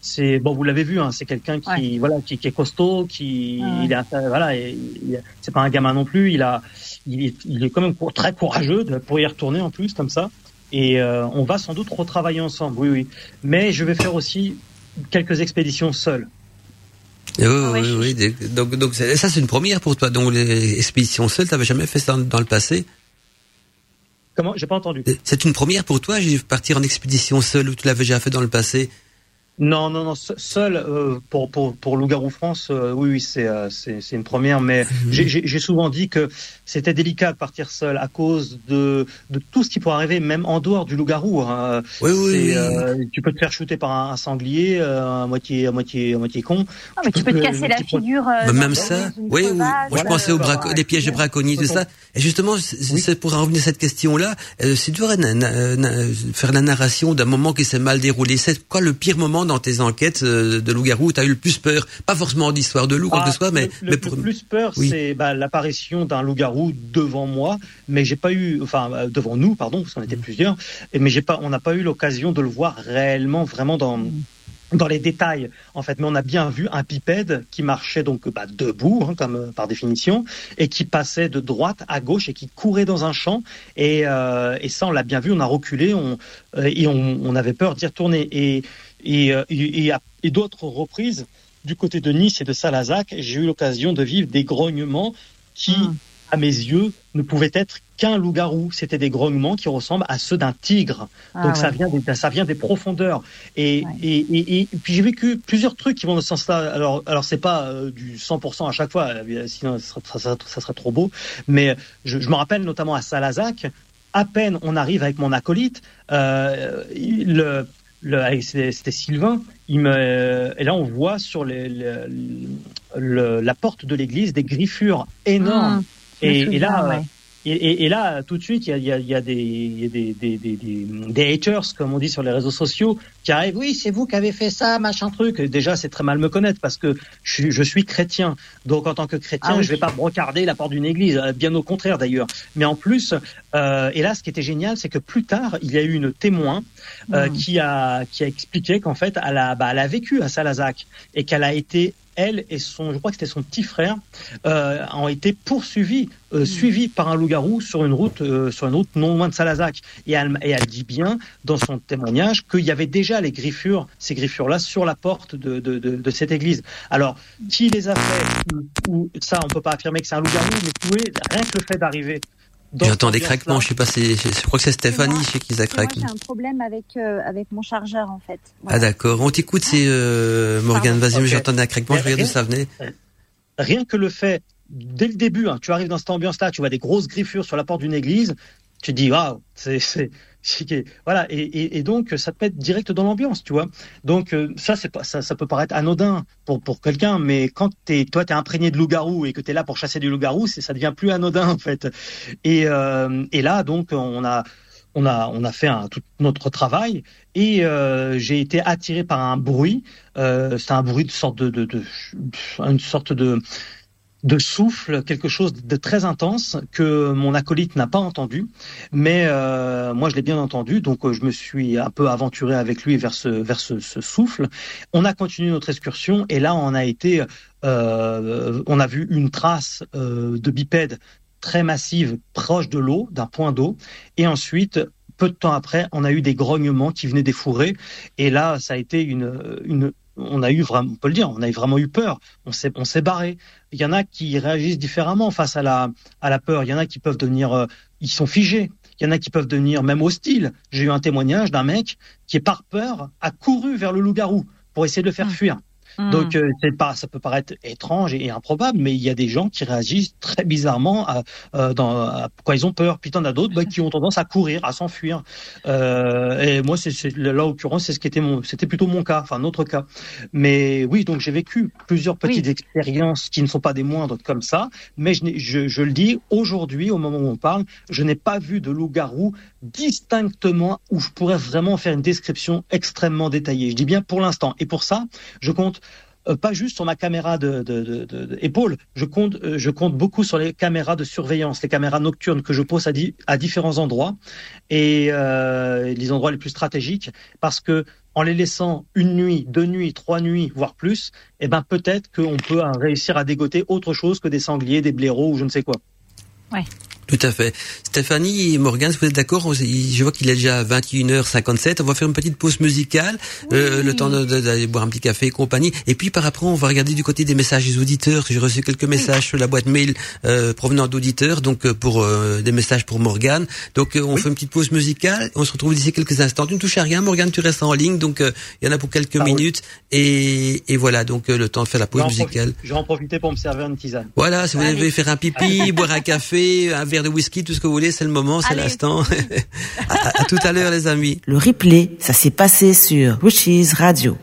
c'est bon, vous l'avez vu, hein, c'est quelqu'un qui voilà, qui, qui est costaud, qui Ouais. il a voilà, c'est pas un gamin non plus. Il a, il est, il est quand même très courageux de, pour y retourner en plus comme ça. Et euh, on va sans doute retravailler ensemble. Oui, oui. Mais je vais faire aussi quelques expéditions seules. Oui, Ah oui, je- oui. Donc, ça, c'est une première pour toi. Donc, les expéditions seules, t'avais jamais fait ça dans, le passé? Comment? J'ai pas entendu. C'est une première pour toi, j'ai partir en expédition seule ou tu l'avais déjà fait dans le passé? Non, non, non. se- Seul euh, pour pour pour Loup-garou France, euh, oui, oui, c'est euh, c'est c'est une première. Mais j'ai- souvent dit que c'était délicat de partir seul à cause de de tout ce qui pourrait arriver, même en dehors du loup-garou. hein. Oui, oui, C'est, oui. euh, tu peux te faire shooter par un, un sanglier, euh, à moitié à moitié à moitié con. Ah, mais tu peux te casser la figure. euh, Bah, même ça, oui, oui. Moi, je pensais aux braco- pièges de braconniers, tout ça. Et justement, c'est c'est pour en revenir à cette question-là, euh, devrais na- na- na- faire la narration d'un moment qui s'est mal déroulé, c'est quoi le pire moment dans tes enquêtes euh, de loup-garou où tu as eu le plus peur? Pas forcément d'histoire de loup, quoi que Ah, ce soit, mais, le, mais pour... le plus peur, Oui. c'est bah, l'apparition d'un loup-garou devant moi, mais j'ai pas eu, enfin euh, devant nous, pardon, parce qu'on était plusieurs, et, mais j'ai pas, on n'a pas eu l'occasion de le voir réellement, vraiment dans dans les détails en fait. Mais on a bien vu un pipède qui marchait donc bah, debout hein, comme euh, par définition et qui passait de droite à gauche et qui courait dans un champ et, euh, et ça on l'a bien vu on a reculé on, euh, et on, on avait peur d'y retourner. Et et, euh, et, et à- et d'autres reprises du côté de Nice et de Salazac j'ai eu l'occasion de vivre des grognements qui Mm. à mes yeux ne pouvaient être qu'un loup-garou c'était des grognements qui ressemblent à ceux d'un tigre Ah donc ça vient des, ça vient des profondeurs et Ouais. et, et, et puis j'ai vécu plusieurs trucs qui vont dans ce sens-là. Alors alors c'est pas euh, du 100% à chaque fois, euh, sinon ça, serait- ça, serait- ça serait trop beau. Mais je, je me rappelle notamment à Salazac, à peine on arrive avec mon acolyte, euh, le c'était Sylvain. Il me, et là, on voit sur les, le- le- la porte de l'église des griffures énormes. Me et, là, ouais. Et, et- et là, tout de suite, il y a, y a- il y a des, y a des, des, des, des, haters, comme on dit sur les réseaux sociaux, qui arrivent. Oui, c'est vous qui avez fait ça, machin truc. Et déjà, c'est très mal me connaître parce que je, suis- je suis chrétien. Donc, en tant que chrétien, Ah oui. je vais pas brocarder la porte d'une église. euh, Bien au contraire, d'ailleurs. Mais en plus, euh, et là, ce qui était génial, c'est que plus tard, il y a eu une témoin euh, Mhm. qui a qui a expliqué qu'en fait, elle a, bah, elle a vécu à Salazac et qu'elle a été elle et son, je crois que c'était son petit frère, euh, ont été poursuivis, euh, suivis par un loup-garou sur une route, euh, sur une route non loin de Salazac. Et elle, et elle dit bien dans son témoignage qu'il y avait déjà les griffures, ces griffures-là, sur la porte de, de, de, de cette église. Alors, qui les a fait ou, ou- ça, on peut pas affirmer que c'est un loup-garou, mais vous voyez, rien que le fait d'arriver. J'entends des craquements, je sais pas je, je crois que c'est Stéphanie moi- que Moi, craque. j'ai un problème avec, euh, avec mon chargeur, en fait. Ah d'accord, on t'écoute, c'est euh, Morgane, vas-y, Ok. j'entendais un craquement, je regarde d'où ça venait. rien que le fait, dès le début, hein, tu arrives dans cette ambiance-là, tu vois des grosses griffures sur la porte d'une église, tu te dis waouh, c'est- voilà et, donc ça te met direct dans l'ambiance, tu vois. Donc euh, ça c'est pas ça, ça peut paraître anodin pour pour quelqu'un, mais quand t'es toi t'es imprégné de loup-garou et que t'es là pour chasser du loup-garou, ça devient plus anodin en fait. Et euh, et là donc on a on a, on a fait tout notre travail et euh, j'ai été attiré par un bruit. C'est un bruit de sorte de, de une sorte de de souffle, quelque chose de très intense que mon acolyte n'a pas entendu, mais euh, moi je l'ai bien entendu, donc euh, je me suis un peu aventuré avec lui vers ce souffle. On a continué notre excursion et là on a été, euh, on a vu une trace euh, de bipède très massive proche de l'eau, d'un point d'eau, et ensuite peu de temps après, on a eu des grognements qui venaient des fourrés, et là ça a été une on a eu vraiment, on peut le dire, on a vraiment eu peur. On s'est, on s'est barré. Il y en a qui réagissent différemment face à la, à la peur. Il y en a qui peuvent devenir, euh, ils sont figés. Il y en a qui peuvent devenir même hostiles. J'ai eu un témoignage d'un mec qui, par peur, a couru vers le loup-garou pour essayer de le faire fuir. Mmh. Donc euh, c'est pas, ça peut paraître étrange et improbable, mais il y a des gens qui réagissent très bizarrement à, euh, dans, à- quand ils ont peur. Puis t'en as d'autres bah, qui ont tendance à courir, à s'enfuir. Euh, et moi, c'est, c'est là en l'occurrence, c'est ce qui était mon, c'était plutôt mon cas, enfin notre cas. Mais oui, donc j'ai vécu plusieurs petites Oui. expériences qui ne sont pas des moindres comme ça. Mais je, je, je le dis aujourd'hui, au moment où on parle, je n'ai pas vu de loup-garou distinctement où je pourrais vraiment faire une description extrêmement détaillée. Je dis bien pour l'instant. Et pour ça, je compte euh, pas juste sur ma caméra de, épaule. Je compte, euh, je compte beaucoup sur les caméras de surveillance, les caméras nocturnes que je pose à, à différents endroits et euh, les endroits les plus stratégiques, parce que en les laissant une nuit, deux nuits, trois nuits, voire plus, eh ben peut-être qu'on peut euh, réussir à dégoter autre chose que des sangliers, des blaireaux ou je ne sais quoi. Tout à fait. Stéphanie et Morgane, si vous êtes d'accord, je vois qu'il est déjà 21h57. On va faire une petite pause musicale, euh, le temps d'aller boire un petit café et compagnie. Et puis par après, on va regarder du côté des messages des auditeurs. J'ai reçu quelques messages sur la boîte mail euh, provenant d'auditeurs, donc euh, pour euh, des messages pour Morgane. Donc euh, on fait une petite pause musicale. On se retrouve d'ici quelques instants. Tu ne touches à rien, Morgane, tu restes en ligne. Donc euh, il y en a pour quelques Ah oui. minutes. Et, et voilà, donc euh, le temps de faire la pause musicale. je vais en profiter pour me servir une tisane. Voilà, si vous devez faire un pipi, boire un café, un verre de whisky, tout ce que vous voulez, c'est le moment, c'est l'instant. à, à tout à l'heure, les amis. Le replay, ça s'est passé sur Witches Radio.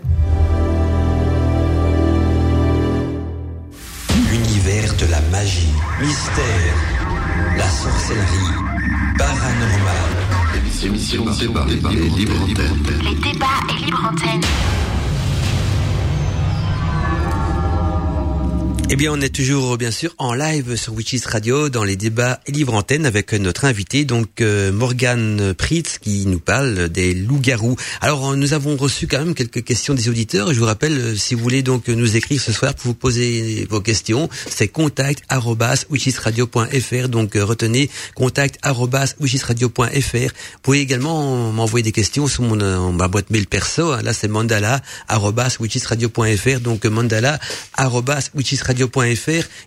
L'univers de la magie, mystère, la sorcellerie, paranormal. Par les libres antennes. Les débats et libre antenne. Eh bien, on est toujours, bien sûr, en live sur Witches Radio dans les débats et livre antenne avec notre invité, donc euh, Morgane Pritz, qui nous parle des loups-garous. Alors, nous avons reçu quand même quelques questions des auditeurs. Je vous rappelle, euh, si vous voulez donc nous écrire ce soir pour vous poser vos questions, c'est contact witchesradio.fr. Donc, euh, retenez contact witchesradio.fr. Vous pouvez également m'envoyer des questions sur mon, euh, ma boîte mail perso. hein. Là, c'est mandala witchesradio.fr. Donc, mandala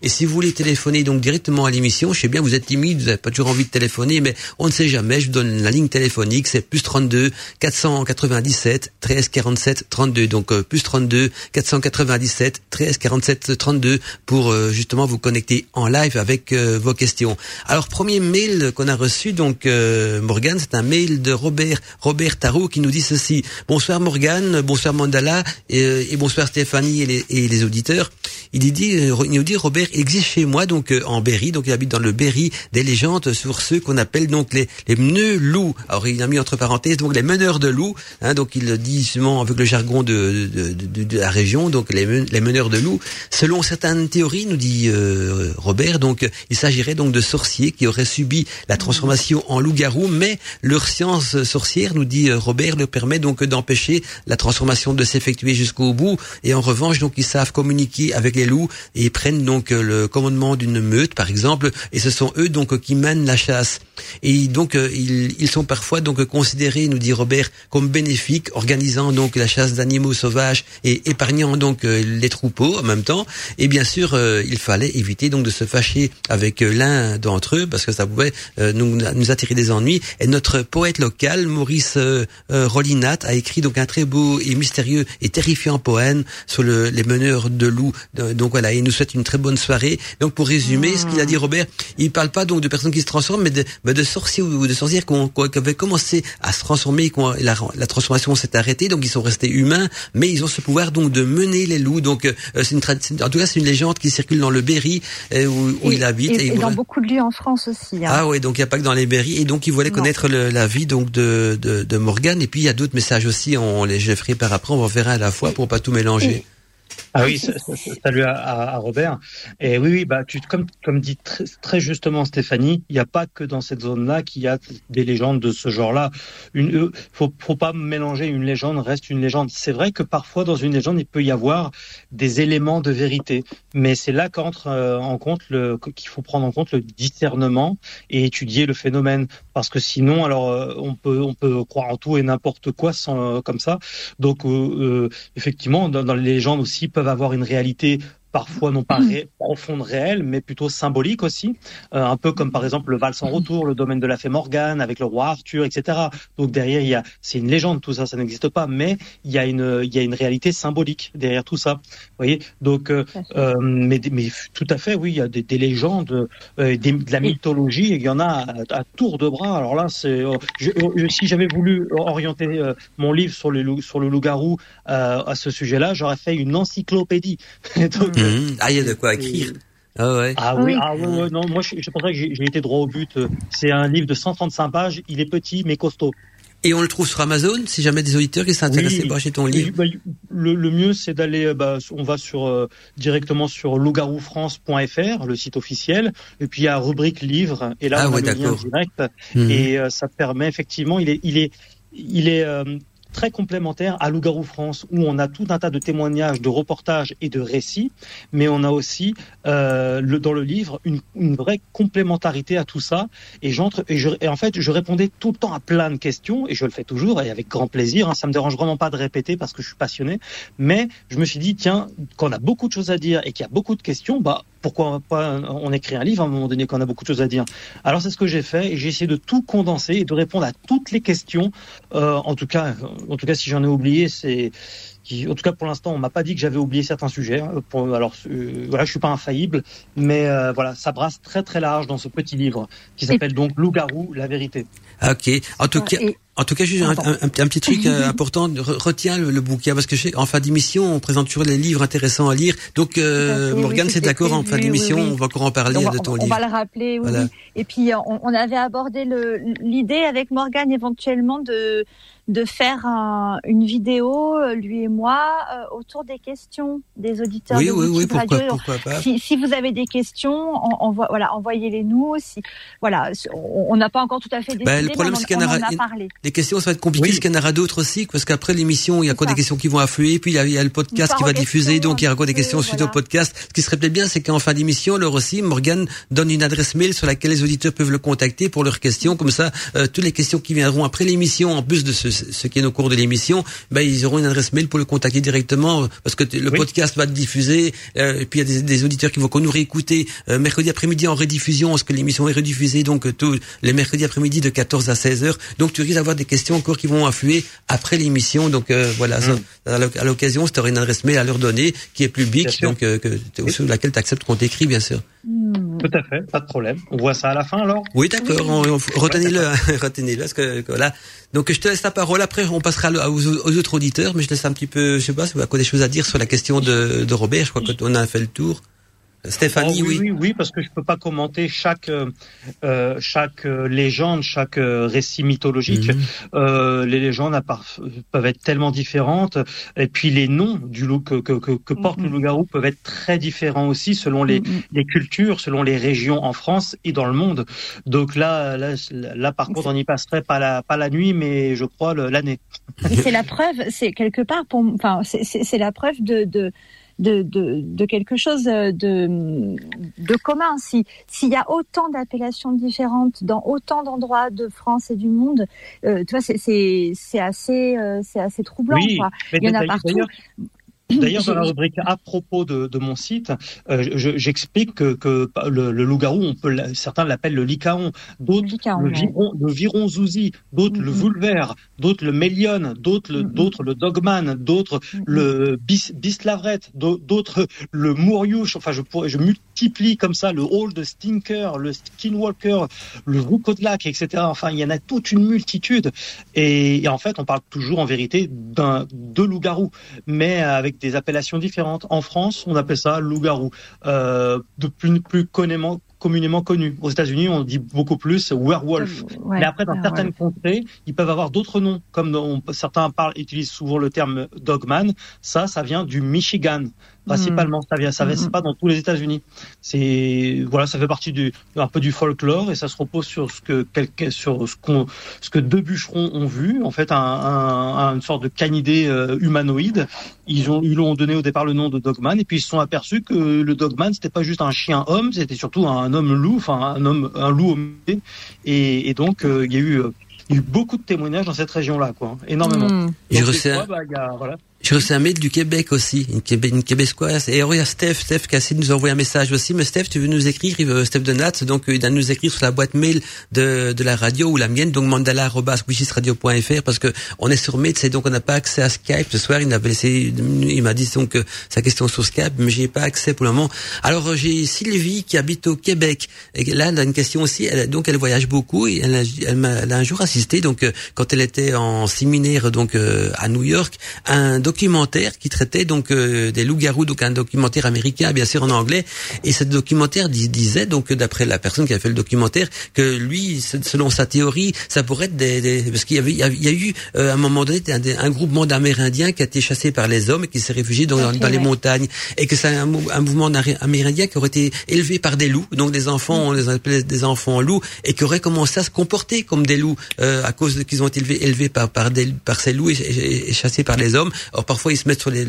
Et si vous voulez téléphoner donc directement à l'émission, je sais bien, vous êtes timide, vous n'avez pas toujours envie de téléphoner, mais on ne sait jamais. Je vous donne la ligne téléphonique, c'est plus 32 497 13 47 32. Donc euh, plus 32 497 13 47 32 pour euh, justement vous connecter en live avec euh, vos questions. Alors premier mail qu'on a reçu donc euh, Morgane, c'est un mail de Robert Robert Tarot qui nous dit ceci. Bonsoir Morgane, bonsoir Mandala et, euh, bonsoir Stéphanie et les, et auditeurs. Il dit, il nous dit Robert, existe chez moi donc euh, en Berry, donc il habite dans le Berry, des légendes sur ceux qu'on appelle donc les les meneux loups. Alors il a mis entre parenthèses donc les meneurs de loups, hein, donc il le dit justement avec le jargon de de, de, de- la région, donc les, les meneurs de loups. Selon certaines théories, nous dit euh, Robert, donc euh, il s'agirait donc de sorciers qui auraient subi la transformation en loup-garou, mais leur science sorcière, nous dit euh, Robert, leur permet donc d'empêcher la transformation de s'effectuer jusqu'au bout. Et en revanche, donc ils savent communiquer avec les loups et prennent donc euh, le commandement d'une meute, par exemple, et ce sont eux donc qui mènent la chasse. Et donc euh, ils, ils sont parfois donc considérés, nous dit Robert, comme bénéfiques, organisant donc la chasse d'animaux sauvages et épargnant donc euh, les troupeaux en même temps. Et bien sûr, il fallait éviter donc de se fâcher avec l'un d'entre eux parce que ça pouvait nous, nous attirer des ennuis. Et notre poète local, Maurice Rollinat, a écrit donc un très beau et mystérieux et terrifiant poème sur le, les meneurs de loups. Donc voilà, il nous souhaite une très bonne soirée. Donc pour résumer, ce qu'il a dit Robert, il parle pas donc de personnes qui se transforment, mais de, mais de sorciers ou de sorcières qui, ont- qui avaient commencé à se transformer, qui ont- la, la transformation s'est arrêtée, donc ils sont restés humains, mais ils ont ce pouvoir donc de mener les loups. Donc euh, c'est une en tout cas c'est une légende qui circule dans le Berry euh, où, où Et- il habite. Et, il et dans beaucoup de lieux en France aussi. hein. ah ouais, donc il n'y a pas que dans les berries. Et donc il voulait Non. connaître le- la vie donc de, de, de Morgane. Et puis il y a d'autres messages aussi. On les je ferai par après. On faire un à la fois pour pas tout mélanger. Ah oui, s- s- salut à, à- à Robert. Et oui, oui, bah, tu, comme, comme dit très, très justement Stéphanie, il n'y a pas que dans cette zone-là qu'il y a des légendes de ce genre-là. Une, euh, faut, faut pas mélanger une légende reste une légende. C'est vrai que parfois dans une légende il peut y avoir des éléments de vérité, mais c'est là qu'entre euh, en compte le qu'il faut prendre en compte le discernement et étudier le phénomène, parce que sinon alors euh, on peut on peut croire en tout et n'importe quoi sans, comme ça. Donc effectivement dans, dans les légendes aussi peuvent avoir une réalité parfois non pas ré- profonde réelle, mais plutôt symbolique aussi, Euh, un peu comme par exemple le Val sans retour, le domaine de la fée Morgane avec le roi Arthur, etc. Donc derrière il y a, c'est une légende, tout ça, ça n'existe pas, mais il y a une, il y a une réalité symbolique derrière tout ça. Vous voyez, donc euh, euh, mais, mais tout à fait, oui, il y a des, des légendes, euh, des- de la mythologie, et il y en a à, à tour de bras. Alors là, c'est, euh, je- euh, si j'avais voulu orienter euh, mon livre sur le sur le loup-garou euh, à ce sujet-là, j'aurais fait une encyclopédie. Donc, Mhm. Ah, il y a de quoi écrire. Ah ouais. ah oui, Oui. ah oui, non, moi je- pour ça que j'ai été droit au but. C'est un livre de 135 pages, il est petit mais costaud. Et on le trouve sur Amazon, si jamais des auditeurs qui s'intéressent Oui. à acheter ton livre. Bah, le, le mieux, c'est d'aller, euh, bah, on va sur euh, directement sur lougaroufrance.fr, le site officiel, et puis il y a rubrique livre, et là Ah on ouais, a le lien direct, Mhm. et euh, ça permet effectivement, il est, il est, il est euh, très complémentaire à Loup-garou France, où on a tout un tas de témoignages, de reportages et de récits, mais on a aussi euh, dans le livre une, vraie complémentarité à tout ça. Et j'entre et, en fait, je répondais tout le temps à plein de questions, et je le fais toujours et avec grand plaisir. Hein, ça me dérange vraiment pas de répéter parce que je suis passionné. Mais je me suis dit, tiens, quand on a beaucoup de choses à dire et qu'il y a beaucoup de questions, bah pourquoi pas on écrit un livre à un moment donné quand on a beaucoup de choses à dire. Alors c'est ce que j'ai fait et j'ai essayé de tout condenser et de répondre à toutes les questions. Euh, en tout cas, en tout cas, si j'en ai oublié, c'est qui, en tout cas pour l'instant, on m'a pas dit que j'avais oublié certains sujets. hein. Pour, alors euh, voilà, je suis pas infaillible, mais euh, voilà, ça brasse très très large dans ce petit livre qui s'appelle donc Loup-garou, la vérité. Ah, Ok. En tout cas, Et- en tout cas, juste un, Pardon. un- un petit truc euh, important. Re- Retiens le, le bouquin parce que je sais, en fin d'émission, on présente toujours les livres intéressants à lire. Donc, euh, oui, Morgane, c'est d'accord. En fin d'émission, oui, on va encore en parler on, de ton on livre. va le rappeler, oui. Voilà. oui. Et puis euh, on, on avait abordé l'idée avec Morgane éventuellement de de faire un- une vidéo, euh, lui et moi, euh, autour des questions des auditeurs Oui, de oui, oui. Pourquoi, Radio. pourquoi pas. Si, si vous avez des questions, voilà, envoyez-les nous. Si, voilà, on on n'a pas encore tout à fait décidé, Ben, le mais problème, on, en on en a parlé. Les questions, ça va être compliqué, Oui. parce qu'il y en aura d'autres aussi, parce qu'après l'émission, il y a encore des questions qui vont affluer, puis il y a, il y a le podcast qui va diffuser, donc il y aura encore des questions suite au podcast. Ce qui serait peut-être bien, c'est qu'en fin d'émission, alors aussi, Morgane donne une adresse mail sur laquelle les auditeurs peuvent le contacter pour leurs questions. Comme ça, euh, toutes les questions qui viendront après l'émission, en plus de ce, ce qui est au cours de l'émission, ben, ils auront une adresse mail pour le contacter directement, parce que le Oui. podcast va être diffusé, euh, et puis il y a des, des auditeurs qui vont nous réécouter euh, mercredi après-midi en rediffusion, parce que l'émission est rediffusée, donc euh, tous les mercredis après-midi de 14 à 16 heures. Donc tu risques d'avoir des questions encore qui vont affluer après l'émission. Donc euh, voilà, ça, à l'oc- à l'occasion, si tu aurais une adresse mail à leur donner qui est publique, donc euh, que, sur laquelle tu acceptes qu'on t'écrit, bien sûr. Hmm. Tout à fait, pas de problème. On voit ça à la fin alors? Oui, d'accord. Retenez-le, retenez-le. Parce que, que voilà. Donc je te laisse la parole. Après, on passera aux, aux autres auditeurs, mais je laisse un petit peu, je sais pas, si vous avez des choses à dire sur la question de, de Robert. Je crois qu'on a fait le tour. Stéphanie, Oh, oui. oui, oui, parce que je peux pas commenter chaque euh, euh, chaque euh, légende, chaque euh, récit mythologique. Mhm. Euh, les légendes peuvent être tellement différentes, et puis les noms du loup que, que, que, que porte Mhm. le loup-garou peuvent être très différents aussi selon les, mm. les cultures, selon les régions en France et dans le monde. Donc là, là, là par contre, on n'y passerait pas la pas la nuit, mais je crois l'année. C'est la preuve, c'est quelque part pour, enfin, c'est la preuve de, de de, de, de quelque chose de, de commun. Si s'il y a autant d'appellations différentes dans autant d'endroits de France et du monde, euh, tu vois, c'est assez euh, c'est assez troublant. Oui, quoi. Il y en a partout. D'ailleurs, dans la rubrique à propos de, de mon site, euh, je- j'explique que, que le, le loup-garou, on peut, l'a- certains l'appellent le licaon, d'autres le viron, le viron-zouzi, d'autres le Mhm. vulvaire, d'autres le mélion, d'autres le, d'autres le dogman, d'autres Mhm. le bis, bislavrette, d'au- d'autres le mouriouche. Enfin, je pourrais, je multiplie comme ça le hall de stinker, le skinwalker, le roucodlac, etc. Enfin, il y en a toute une multitude. Et, et en fait, on parle toujours en vérité d'un de loup-garou, mais avec des appellations différentes. En France, on appelle ça loup-garou, euh, de plus, plus communément, communément connu. Aux États-Unis, on dit beaucoup plus werewolf. Ouais, Mais après, dans ouais, certaines contrées, ils peuvent avoir d'autres noms, comme certains parlent, utilisent souvent le terme dogman. Ça, ça vient du Michigan, principalement. Ça vient, ça vient, Mhm. c'est pas dans tous les États-Unis. C'est voilà, ça fait partie du un peu du folklore et ça se repose sur ce que quelqu'un, sur ce qu'on, ce que deux bûcherons ont vu. En fait, un, un- un- une sorte de canidé euh, humanoïde. Ils ont, ils lui ont donné au départ le nom de dogman et puis ils se sont aperçus que le dogman c'était pas juste un chien homme, c'était surtout un homme loup, enfin un homme, un loup homme. Et, et donc euh, il y a eu euh, il y a eu beaucoup de témoignages dans cette région-là, quoi, énormément. J'ai Donc, des fois, bah, il y a- voilà. J'ai reçu un mail du Québec aussi, une, Québé une Québécoise. Et y a Steph, Steph a de nous envoyer un message aussi. Mais Steph, tu veux nous écrire, Steph de Nat, donc euh, il va nous écrire sur la boîte mail de, de la radio ou la mienne, donc mandala.wishisradio.fr parce que on est sur mail, c'est donc on n'a pas accès à Skype. Ce soir, il laissé, il m'a dit donc euh, sa question sur Skype, mais j'ai pas accès pour le moment. Alors, euh, j'ai Sylvie qui habite au Québec. Et là, elle a une question aussi. Elle, donc, elle voyage beaucoup et elle a, elle m'a- elle a un jour assisté, donc, quand elle était en séminaire, donc, à New York, un documentaire qui traitait donc euh, des loups-garous, donc un documentaire américain, bien sûr en anglais. Et ce documentaire disait donc d'après la personne qui a fait le documentaire que lui, selon sa théorie, ça pourrait être des, des parce qu'il y avait, il y a eu euh, à un moment donné un, un groupement d'Amérindiens qui a été chassé par les hommes et qui s'est réfugié dans, dans, les montagnes et que c'est un, un, mouvement amérindien qui aurait été élevé par des loups, donc des enfants, on les appelait des enfants loups et qui auraient commencé à se comporter comme des loups euh, à cause qu'ils ont été élevés, élevés par par, des, par ces loups et, et, et, chassés par les hommes. Alors parfois ils se mettent sur les,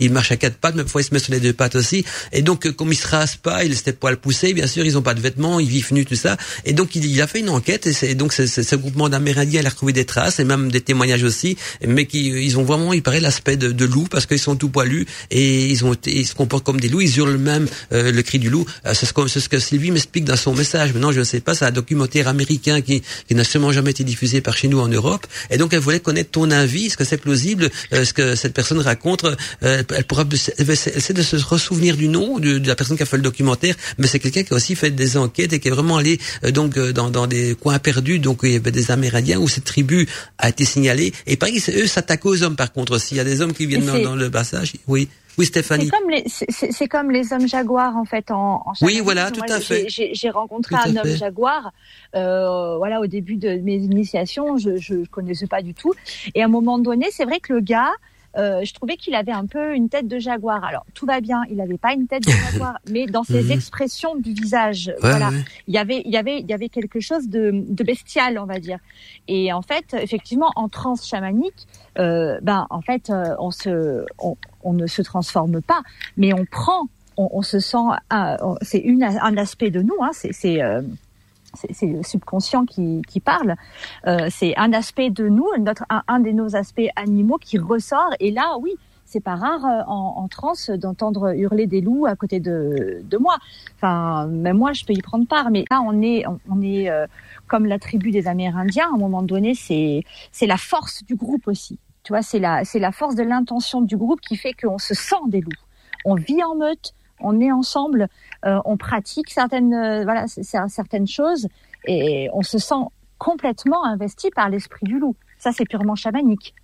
ils marchent à quatre pattes, mais parfois ils se mettent sur les deux pattes aussi. Et donc comme ils se rasent pas, ils laissent les poils pousser, bien sûr, ils ont pas de vêtements, ils vivent nus tout ça. Et donc il, il a fait une enquête et c'est donc c'est, ce groupement d'Amérindiens a retrouvé des traces et même des témoignages aussi, mais qui ils ont vraiment il paraît l'aspect de, de loup parce qu'ils sont tout poilus et ils ont ils se comportent comme des loups, ils hurlent même euh, le cri du loup. Euh, c'est, ce que, ce que Sylvie m'explique dans son message. Maintenant je ne sais pas, c'est un documentaire américain qui, qui n'a sûrement jamais été diffusé par chez nous en Europe. Et donc elle voulait connaître ton avis, est-ce que c'est plausible, euh, ce que cette personne raconte. Euh, elle pourra elle essaie de se ressouvenir du nom de, de, la personne qui a fait le documentaire, mais c'est quelqu'un qui a aussi fait des enquêtes et qui est vraiment allé euh, donc euh, dans, dans des coins perdus. Donc il y avait des Amérindiens où cette tribu a été signalée. Et pareil, eux s'attaquent aux hommes par contre. S'il y a des hommes qui viennent dans, dans, le passage, oui. Oui, Stéphanie. C'est comme les, c'est, comme les hommes jaguars en fait en. en oui, voilà, tout à fait. J'ai, rencontré un homme jaguar. Euh, voilà, au début de mes initiations, je, je connaissais pas du tout. Et à un moment donné, c'est vrai que le gars, euh, je trouvais qu'il avait un peu une tête de jaguar. Alors tout va bien, il n'avait pas une tête de jaguar, mais dans ses expressions du visage, ouais, voilà, ouais. il y avait, il y avait, il y avait quelque chose de, de bestial, on va dire. Et en fait, effectivement, en transe chamanique, euh, ben en fait, euh, on se, on, on, ne se transforme pas, mais on prend, on, on se sent, euh, c'est un aspect de nous, hein, c'est euh, c'est le subconscient qui, qui parle. Euh, c'est un aspect de nous, notre un, un, de nos aspects animaux qui ressort. Et là, oui, c'est pas rare euh, en, en transe d'entendre hurler des loups à côté de, de moi. Enfin, même moi, je peux y prendre part. Mais là, on est, on est euh, comme la tribu des Amérindiens. À un moment donné, c'est la force du groupe aussi. Tu vois, c'est la c'est la force de l'intention du groupe qui fait qu'on se sent des loups. On vit en meute on est ensemble, euh, on pratique certaines, euh, voilà, certaines choses et on se sent complètement investi par l'esprit du loup. Ça, c'est purement chamanique.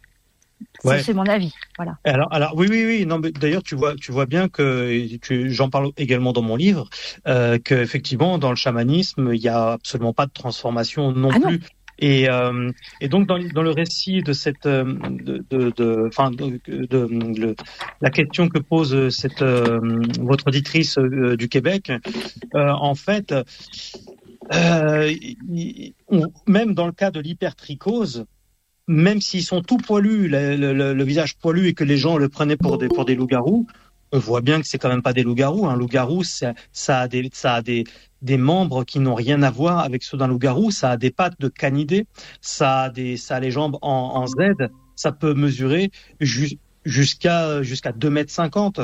Ouais. C'est mon avis, voilà. Alors, alors oui, oui, oui. Non, mais d'ailleurs, tu vois, tu vois bien que j'en parle également dans mon livre, euh, que effectivement, dans le chamanisme, il y a absolument pas de transformation non ah plus. Non. Et, euh, et donc dans, le récit de cette, de, de, de, de, de, la question que pose cette euh, votre auditrice euh, du Québec, en fait, même dans le cas de l'hypertrichose, même s'ils sont tout poilus, le, le, le, visage poilu, et que les gens le prenaient pour des pour des loups-garous, on voit bien que c'est quand même pas des loups-garous. Un loup-garou, ça, ça a des, ça a des, des membres qui n'ont rien à voir avec ceux d'un loup-garou. Ça a des pattes de canidé, ça a des, ça a les jambes en, en Z. Ça peut mesurer jusqu'à jusqu'à deux mètres cinquante.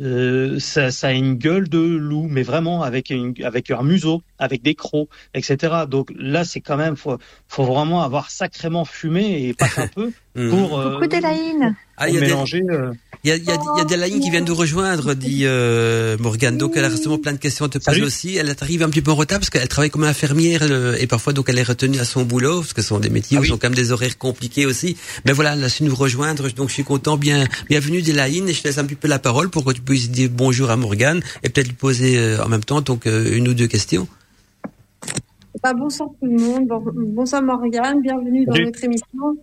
Euh, ça, ça, a une gueule de loup, mais vraiment avec une, avec un museau, avec des crocs, etc. Donc là, c'est quand même faut faut vraiment avoir sacrément fumé et pas un peu pour euh, beaucoup d'élaïne. Ah, il y a mélanger. Des... Euh... Il y a, il y a, il y a des lignes qui viennent nous rejoindre, dit euh, Morgane. Donc elle a justement plein de questions à te poser aussi. Elle arrive un petit peu en retard parce qu'elle travaille comme infirmière le, et parfois donc elle est retenue à son boulot parce que ce sont des métiers ah où oui. sont quand même des horaires compliqués aussi. Mais voilà, elle a su nous rejoindre. Donc je suis content. Bien, bienvenue Delaïne et je te laisse un petit peu la parole pour que tu puisses dire bonjour à Morgane et peut-être lui poser euh, en même temps donc euh, une ou deux questions. Bah, bonsoir tout le monde, bon, bonsoir Morgane, bienvenue dans Salut. notre émission.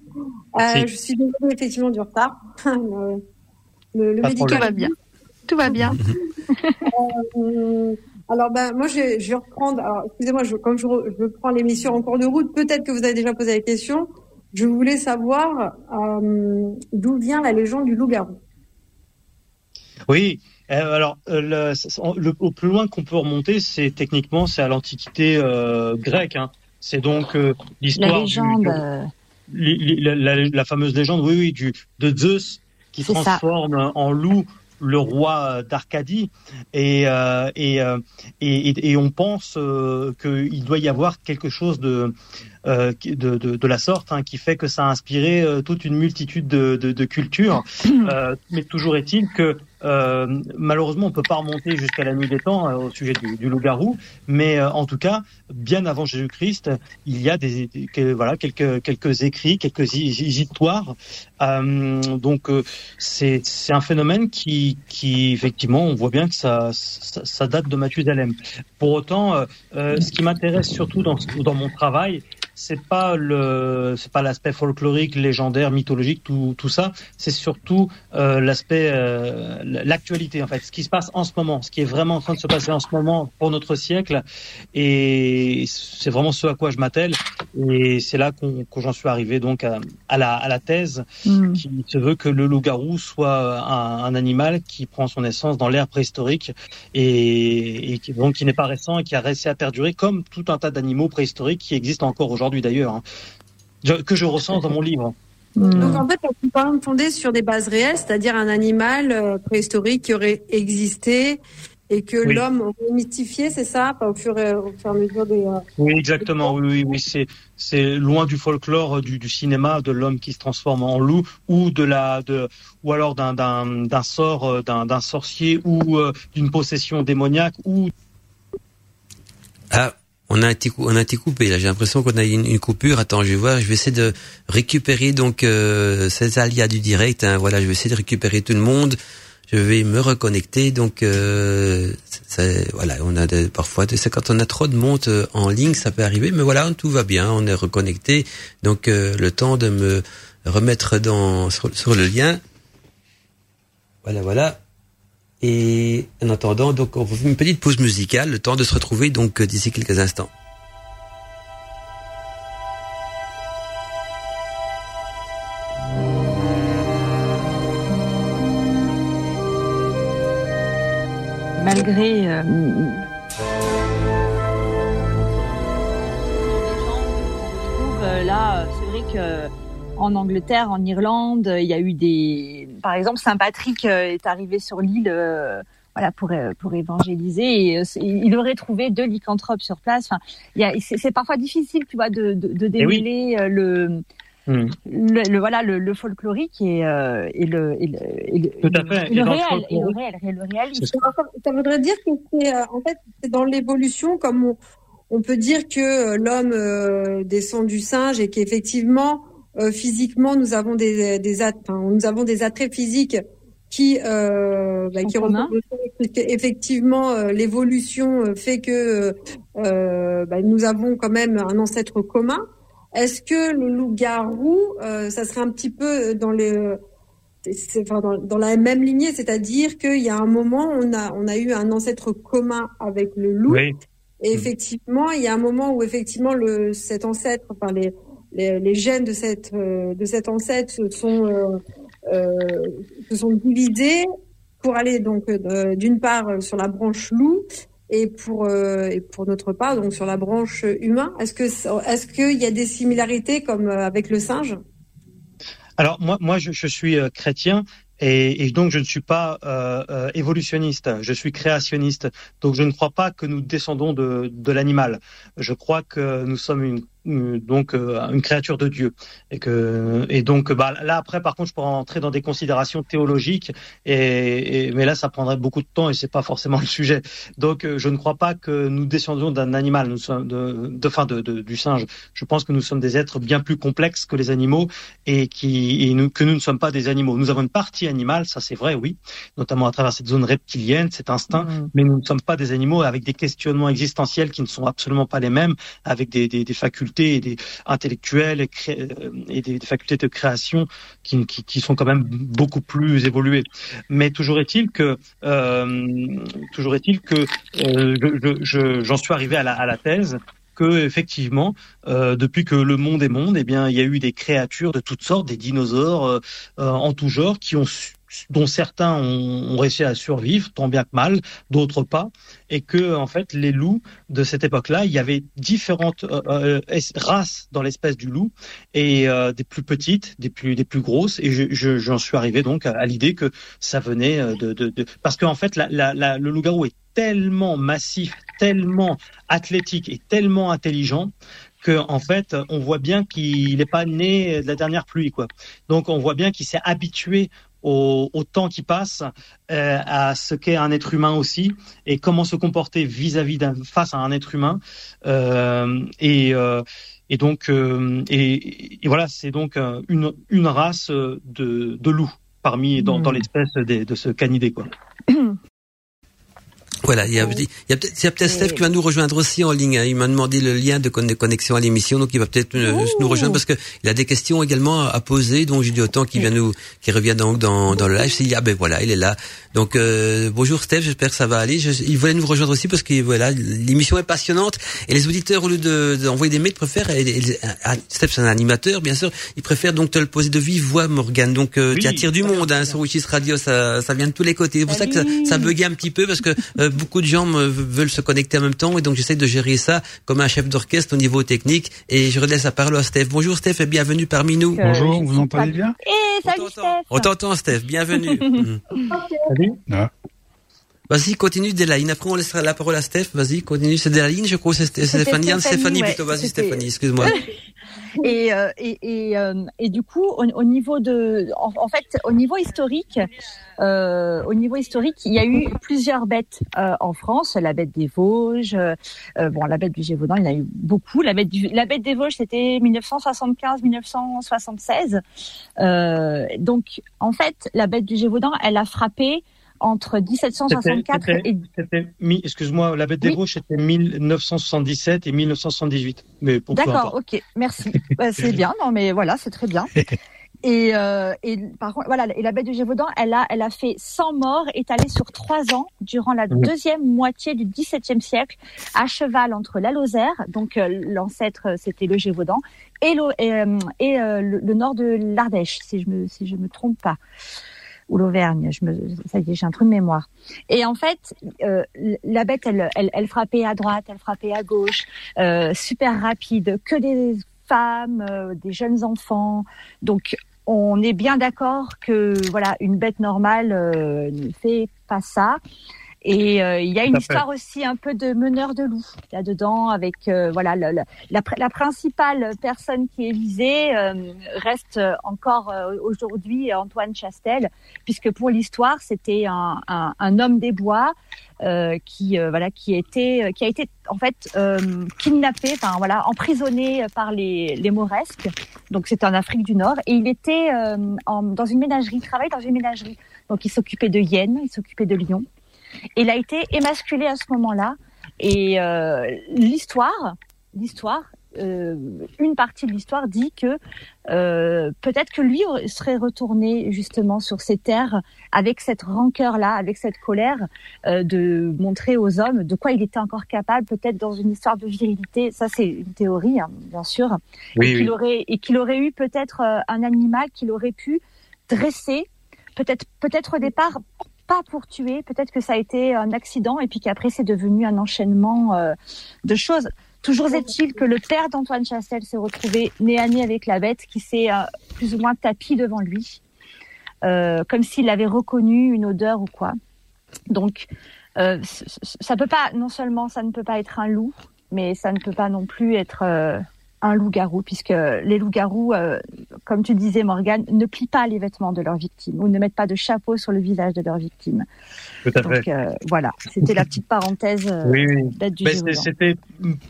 Euh, je suis désolée effectivement du retard. le, le va bien. Tout va bien. Euh, alors ben moi je vais, je vais reprendre. Alors excusez-moi, je, comme je, re- je prends l'émission en cours de route, peut-être que vous avez déjà posé la question. Je voulais savoir euh, d'où vient la légende du loup-garou? Oui. Euh, alors, euh, le, c'est- le- au plus loin qu'on peut remonter, c'est techniquement c'est à l'Antiquité euh, grecque. Hein. C'est donc euh, La l'histoire du- légende. du- la, la- la fameuse légende, oui, oui, du de Zeus qui ça. transforme en loup le roi d'Arcadie et euh, et, et, on pense euh, qu'il doit y avoir quelque chose de euh, de, de, de la sorte hein, qui fait que ça a inspiré toute une multitude de, de, cultures. Mais toujours est-il que euh, malheureusement, on peut pas remonter jusqu'à la nuit des temps euh, au sujet du, du loup-garou, mais euh, en tout cas, bien avant Jésus-Christ, il y a des, que- voilà quelques quelques écrits, quelques hi- histoires. Euh, donc euh, c'est c'est un phénomène qui qui effectivement, on voit bien que ça ça, ça date de Mathusalem. Pour autant, ce qui m'intéresse surtout dans dans mon travail, c'est pas le c'est pas l'aspect folklorique, légendaire, mythologique, tout tout ça. C'est surtout euh, l'aspect euh, l'actualité en fait, ce qui se passe en ce moment, ce qui est vraiment en train de se passer en ce moment pour notre siècle. Et c'est vraiment ce à quoi je m'attelle. Et c'est là qu'on que j'en suis arrivé donc à, à la à la thèse Mm. qui se veut que le loup-garou soit un, un animal qui prend son essence dans l'ère préhistorique et, et qui, donc qui n'est pas récent et qui a réussi à perdurer comme tout un tas d'animaux préhistoriques qui existent encore aujourd'hui d'ailleurs, hein, que je recense dans mon livre. Donc en fait, on même fonder sur des bases réelles, c'est-à-dire un animal euh, préhistorique qui aurait existé et que Oui. l'homme aurait mythifié, c'est ça, au fur et au fur et à mesure des. euh, Oui, exactement. Oui, oui, oui. C'est c'est loin du folklore du, du cinéma de l'homme qui se transforme en loup ou de la de ou alors d'un d'un d'un sort euh, d'un d'un sorcier ou euh, d'une possession démoniaque ou Ah, on a été, on a été coupé là. J'ai l'impression qu'on a une, une coupure. Attends, je vais voir. Je vais essayer de récupérer donc euh, ces alias du direct. hein. Voilà, je vais essayer de récupérer tout le monde. Je vais me reconnecter. Donc, euh, voilà, on a des- parfois, c'est quand on a trop de monde euh, en ligne, ça peut arriver. Mais voilà, tout va bien. On est reconnecté. Donc, euh, le temps de me remettre dans sur le lien. Voilà, voilà. Et en attendant, donc, on faire une petite pause musicale, le temps de se retrouver donc euh, d'ici quelques instants. Malgré euh, trouve euh, là, euh, c'est vrai que en Angleterre, en Irlande, il y a eu des, par exemple, Saint Patrick euh, est arrivé sur l'île, euh, voilà, pour euh, pour évangéliser. Et, euh, il aurait trouvé deux lycanthropes sur place. Enfin, il y a, c'est, c'est parfois difficile, tu vois, de de, de Eh oui. démêler le, Hmm. le, le- voilà le, le folklorique et, euh, et le et le, et le, Tout à fait. et le réel et le réel. Ça, ça voudrait dire que c'est euh, en fait c'est dans l'évolution comme on, on peut dire que l'homme euh, descend du singe et qu'effectivement euh, physiquement nous avons des des at- enfin, nous avons des attraits physiques qui euh, bah, qui effectivement euh, l'évolution euh, fait que euh, bah, nous avons quand même un ancêtre commun. Est-ce que le loup-garou, euh, ça serait un petit peu dans les c'est enfin, dans, dans la même lignée, c'est-à-dire qu'il y a un moment, on a, on a eu un ancêtre commun avec le loup, oui. et effectivement, il y a un moment où effectivement le, cet ancêtre, enfin les, les, gènes de cette, euh, de ancêtre se sont, euh, euh, se sont divisés pour aller donc d'une part sur la branche loup et pour euh, et pour notre part donc sur la branche humain. Est-ce que est-ce qu'il y a des similarités comme avec le singe? Alors moi, moi, je, suis chrétien et, donc je ne suis pas évolutionniste. Je suis créationniste. Donc je ne crois pas que nous descendons de, de l'animal. Je crois que nous sommes une- donc euh, une créature de Dieu et que et donc bah là après par contre je pourrais entrer dans des considérations théologiques et, et- mais là ça prendrait beaucoup de temps et c'est pas forcément le sujet. Donc euh, je ne crois pas que nous descendions d'un animal. Nous sommes de de fin de, de- du singe. Je pense que nous sommes des êtres bien plus complexes que les animaux et qui et nous, que nous ne sommes pas des animaux. Nous avons une partie animale, ça c'est vrai, oui, notamment à travers cette zone reptilienne, cet instinct, Mm. mais nous ne sommes pas des animaux avec des questionnements existentiels qui ne sont absolument pas les mêmes, avec des, des, des facultés et des intellectuelles euh, et des, facultés de création qui, sont quand même beaucoup plus évoluées. Mais toujours est-il que euh, euh, je- je- je- j'en suis arrivé à la, thèse que effectivement, depuis que le monde est monde, eh bien, il y a eu des créatures de toutes sortes, des dinosaures en tout genre, qui ont su- dont certains ont, réussi à survivre, tant bien que mal, d'autres pas, et que en fait les loups de cette époque-là, il y avait différentes euh, euh, es- races dans l'espèce du loup, et euh, des plus petites, des plus des plus grosses, et je- je- j'en suis arrivé donc à, l'idée que ça venait de, parce qu'en fait le loup-garou est tellement massif, tellement athlétique et tellement intelligent que en fait on voit bien qu'il n'est pas né de la dernière pluie quoi. Donc on voit bien qu'il s'est habitué au, au temps qui passe, euh, à ce qu'est un être humain aussi, et comment se comporter vis-à-vis d'un face à un être humain. Euh, et, euh, et donc, euh, et, et voilà, c'est donc euh, une, une race de, de loups parmi dans, dans l'espèce des- de ce canidé quoi. Voilà, il y a, il y a peut-être il y a peut-être Steph qui va nous rejoindre aussi en ligne. hein. Il m'a demandé le lien de, con- de connexion à l'émission, donc il va peut-être euh, nous rejoindre parce que il a des questions également à, à poser. Donc j'ai dit autant qu'il vient nous, qu'il revient donc dans, dans le live. C'est ah ben voilà, il est là. Donc euh, bonjour Steph, j'espère que ça va aller. Je- il voulait nous rejoindre aussi parce que voilà, l'émission est passionnante et les auditeurs au lieu de- d'envoyer des mails préfèrent. et- et- Steph c'est un animateur bien sûr. Il préfère donc te le poser de vive voix, Morgane. Donc euh, tu attires du monde hein, sur Witches Radio. Ça, ça vient de tous les côtés. C'est pour ça que ça, ça buguait un petit peu parce que euh, beaucoup de gens me- veulent se connecter en même temps et donc j'essaie de gérer ça comme un chef d'orchestre au niveau technique et je redlaisse la parole à Steph. Bonjour Steph et bienvenue parmi nous. Bonjour, vous m'entendez bien? Et salut Steph On t'entend Steph, bienvenue. Mhm. Ah. Vas-y, continue Delaine. Après, on laissera la parole à Steph. Vas-y, continue. C'est Delaine, je crois. C'est c'est Stéphanie. Stéphanie, Stéphanie, ouais. plutôt. Vas-y, Stéphanie. Excuse-moi. Et, euh, et, et, euh, et du coup, au, au niveau de, en, en fait, au niveau historique, euh, au niveau historique, il y a eu plusieurs bêtes euh, en France. La bête des Vosges, euh, euh, bon, la bête du Gévaudan, il y en a eu beaucoup. La bête du, la bête des Vosges, c'était 1975-1976. Euh, donc, en fait, la bête du Gévaudan, elle a frappé entre 1764 C'était- et excuse-moi, la bête des. Vosges, c'était 1977 et 1978. Mais bon, peu D'accord, ok, merci. Bah, c'est bien, non mais voilà, c'est très bien. Et, euh, et par contre, voilà, et la bête du Gévaudan, elle a, elle a fait 100 morts étalés sur trois ans durant la deuxième moitié du XVIIe siècle, à cheval entre la Lozère, donc euh, l'ancêtre euh, c'était le Gévaudan, et, l'O- et, euh, et, le, le nord de l'Ardèche, si je me, si je me trompe pas ou l'Auvergne. Je me, ça y est, j'ai un trou de mémoire. Et en fait, euh, la bête, elle, elle, elle frappait à droite, elle frappait à gauche, euh, super rapide, que des femmes, euh, des jeunes enfants. Donc, on est bien d'accord que voilà, une bête normale euh, ne fait pas ça. Et euh, il y a une histoire aussi un peu de meneur de loup là-dedans, avec euh, voilà le- le- la, la principale personne qui est visée euh, reste encore euh, aujourd'hui Antoine Chastel, puisque pour l'histoire c'était un, un, un homme des bois euh, qui euh, voilà qui était qui a été en fait euh, kidnappé, enfin voilà emprisonné par les les Mauresques. Donc c'était en Afrique du Nord et il était euh, en- dans une ménagerie, il travaille dans une ménagerie. Donc il s'occupait de hyènes, il s'occupait de lions. Il a été émasculé à ce moment-là. Et euh, l'histoire, l'histoire, euh, une partie de l'histoire dit que euh, peut-être que lui serait retourné justement sur ces terres avec cette rancœur-là, avec cette colère, euh, de montrer aux hommes de quoi il était encore capable, peut-être dans une histoire de virilité. Ça, c'est une théorie, hein, bien sûr. Oui, et qu'il oui. aurait et qu'il aurait eu peut-être euh, un animal qu'il aurait pu dresser, peut-être peut-être au départ pas pour tuer, peut-être que ça a été un accident et puis qu'après c'est devenu un enchaînement euh, de choses. Toujours est-il que le père d'Antoine Chastel s'est retrouvé nez à nez avec la bête qui s'est euh, plus ou moins tapis devant lui, euh, comme s'il avait reconnu une odeur ou quoi. Donc ça peut pas, non seulement ça ne peut pas être un loup, mais ça ne peut pas non plus être un loup-garou, puisque les loups-garous, euh, comme tu disais Morgane, ne plient pas les vêtements de leurs victimes ou ne mettent pas de chapeau sur le visage de leurs victimes. Tout à Donc fait. euh, voilà, c'était la petite parenthèse euh, Oui, oui. bête du c'est- c'était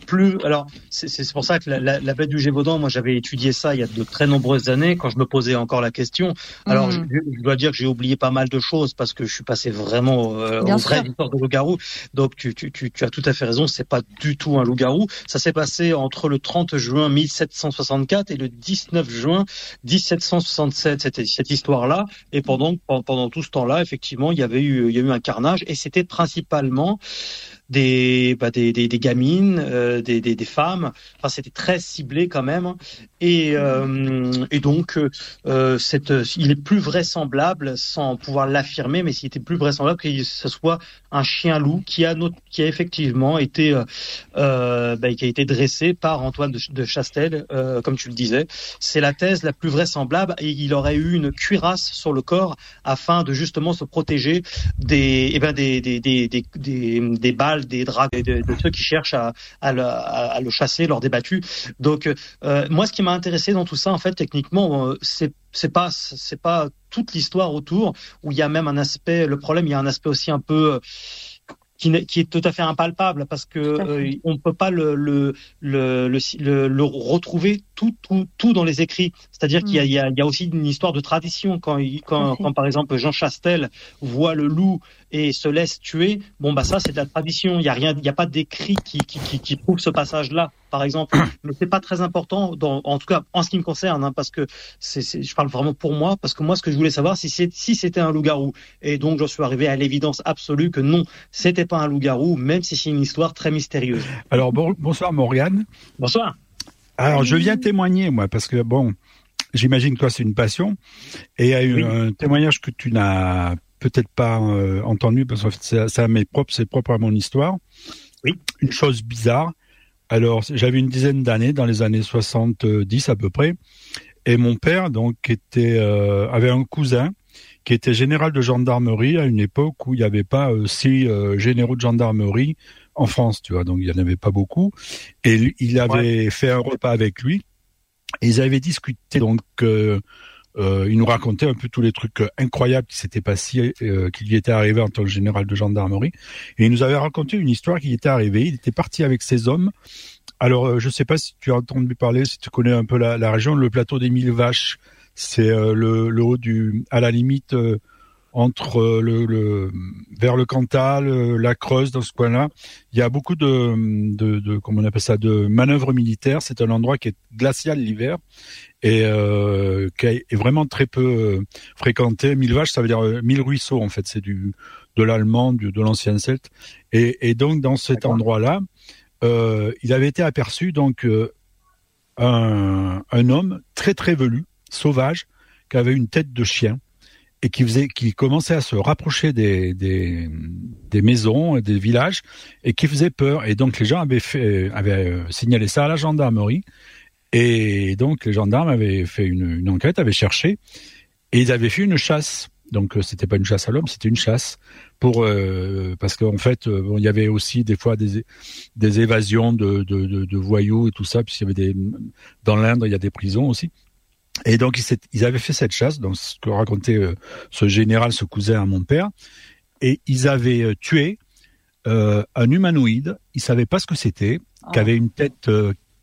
plus. Alors, c'est pour ça que la, la, la bête du Gévaudan, moi, j'avais étudié ça il y a de très nombreuses années quand je me posais encore la question. Alors, Mhm. je, je dois dire que j'ai oublié pas mal de choses parce que je suis passé vraiment euh, vraies sûr. histoires de loup-garou. Donc, tu, tu, tu, tu as tout à fait raison. C'est pas du tout un loup-garou. Ça s'est passé entre le 30 juin 1764 et le 19 juin 1767. C'était cette histoire-là. Et pendant pendant tout ce temps-là, effectivement, il y avait eu il y a eu un carnage et c'était principalement des, bah, des, des, des gamines, euh, des, des, femmes. Enfin, c'était très ciblé quand même. Et, euh, et donc, euh, cette, il est plus vraisemblable, sans pouvoir l'affirmer, mais s'il était plus vraisemblable que ce soit un chien loup qui a, qui a effectivement été, bah, qui a été dressé par Antoine de, Chastel, comme tu le disais. C'est la thèse la plus vraisemblable. Et il aurait eu une cuirasse sur le corps afin de justement se protéger des, eh ben, des, des, des, des, des balles des dragues de, de ceux qui cherchent à, à, le, à, le, chasser lors des battues. Donc euh, moi, ce qui m'a intéressé dans tout ça, en fait, techniquement, euh, c'est c'est pas c'est pas toute l'histoire autour où il y a même un aspect. Le problème, il y a un aspect aussi un peu qui, qui, est tout à fait impalpable parce que euh, on peut pas le le, le, le, le retrouver tout, tout, tout dans les écrits. C'est-à-dire qu'il y, a, mm. y, a, aussi une histoire de tradition quand, quand, quand par exemple Jean Chastel voit le loup et se laisse tuer. Bon bah ça c'est de la tradition. Il y a rien, il y a pas d'écrit qui, qui, qui, qui prouve ce passage-là, par exemple. Mais c'est pas très important, dans, en tout cas en ce qui me concerne, hein, parce que c'est, je parle vraiment pour moi, parce que moi ce que je voulais savoir si c'est si c'était un loup-garou. Et donc je suis arrivé à l'évidence absolue que non, c'était pas un loup-garou, même si c'est une histoire très mystérieuse. Alors bon, bonsoir Morgane. Bonsoir. Alors je viens témoigner moi parce que bon, j'imagine que toi c'est une passion et il y a eu un témoignage que tu n'as peut-être pas euh, entendu parce que ça, ça m'est propre, c'est propre à mon histoire. Oui. Une chose bizarre. Alors, j'avais une dizaine d'années, dans les années 70 à peu près, et mon père donc était euh, avait un cousin qui était général de gendarmerie à une époque où il n'y avait pas euh, six généraux de gendarmerie en France, tu vois, donc il n'y en avait pas beaucoup. Et il avait fait un repas avec lui, et ils avaient discuté donc euh, il nous racontait un peu tous les trucs euh, incroyables qui s'étaient passés, euh, qui lui étaient arrivés en tant que général de gendarmerie. Et il nous avait raconté une histoire qui était arrivée. Il était parti avec ses hommes. Alors, euh, je ne sais pas si tu as entendu parler, si tu connais un peu la, la région, le plateau des Mille Vaches. C'est le, le, haut du, à la limite entre euh, le, le, vers le Cantal, euh, la Creuse, dans ce coin-là. Il y a beaucoup de, de, de comment on appelle ça, de manœuvres militaires. C'est un endroit qui est glacial l'hiver et euh, qui est vraiment très peu euh, fréquenté. Mille vaches, ça veut dire mille ruisseaux en fait. C'est du de l'allemand, de l'ancien celte. Et, et, donc dans cet endroit-là, euh, il avait été aperçu donc un, un homme très très velu, sauvage, qui avait une tête de chien et qui faisait, qui commençait à se rapprocher des, des, des maisons, des villages, et qui faisait peur. Et donc les gens avaient fait, avaient euh, signalé ça à la gendarmerie, et donc les gendarmes avaient fait une, enquête, avaient cherché, et ils avaient fait une chasse. Donc euh, c'était pas une chasse à l'homme, c'était une chasse pour euh, parce qu'en fait euh, il y avait aussi des fois des, des évasions de, de, de, voyous et tout ça puisqu'il y avait des dans l'Inde il y a des prisons aussi et donc ils, avaient fait cette chasse, donc ce que racontait euh, ce général, ce cousin à mon père, et ils avaient euh, tué euh, un humanoïde. Ils savaient pas ce que c'était, oh. qui avait une tête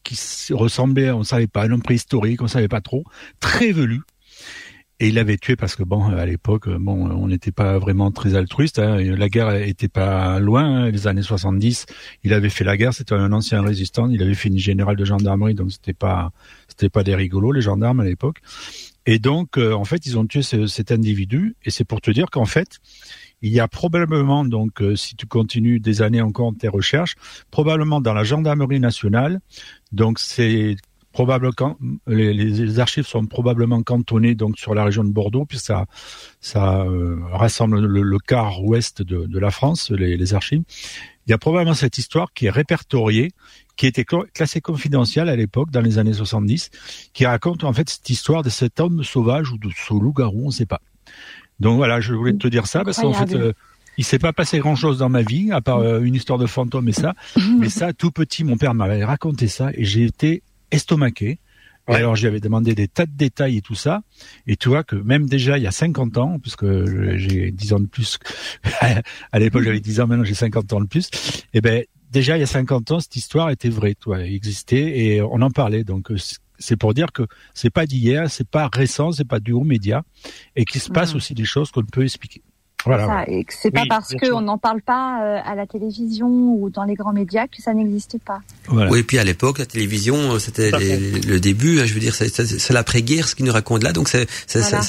qui ressemblait, on savait pas, un homme préhistorique, on savait pas trop, très velu. Et il l'avait tué parce que bon, à l'époque, bon, on n'était pas vraiment très altruiste. Hein, la guerre était pas loin. Hein, les années 70, il avait fait la guerre. C'était un ancien résistant. Il avait fini général de gendarmerie, donc c'était pas, c'était pas des rigolos les gendarmes à l'époque. Et donc, euh, en fait, ils ont tué ce, cet individu. Et c'est pour te dire qu'en fait, il y a probablement, donc, euh, si tu continues des années encore tes recherches, probablement dans la gendarmerie nationale. Donc, c'est probablement les, les, archives sont probablement cantonnées donc sur la région de Bordeaux, puis ça ça euh, rassemble le, quart ouest de, de la France, les, les, archives. Il y a probablement cette histoire qui est répertoriée, qui était classée confidentielle à l'époque, dans les années 70, qui raconte en fait cette histoire de cet homme sauvage ou de ce loup-garou, on ne sait pas. Donc voilà, je voulais te dire ça parce qu'en fait. Euh, il s'est pas passé grand chose dans ma vie, à part euh, une histoire de fantôme et ça. Mais ça, tout petit, mon père m'avait raconté ça et j'ai été estomaqué. Ouais. Alors j'avais demandé des tas de détails et tout ça. Et tu vois que même déjà il y a 50 ans, puisque j'ai 10 ans de plus, à l'époque j'avais 10 ans, maintenant j'ai 50 ans de plus, et eh ben déjà il y a 50 ans cette histoire était vraie, toi, existait et on en parlait. Donc euh, c'est pour dire que c'est pas d'hier, c'est pas récent, c'est pas du haut média et qu'il se passe mmh. aussi des choses qu'on ne peut expliquer. Voilà, ça, et que c'est oui, pas parce qu'on n'en parle pas euh, à la télévision ou dans les grands médias que ça n'existe pas. Voilà. Oui, et puis à l'époque, la télévision, euh, c'était le début. Hein, je veux dire, c'est l'après-guerre ce qu'ils nous racontent là. Donc c'est, voilà.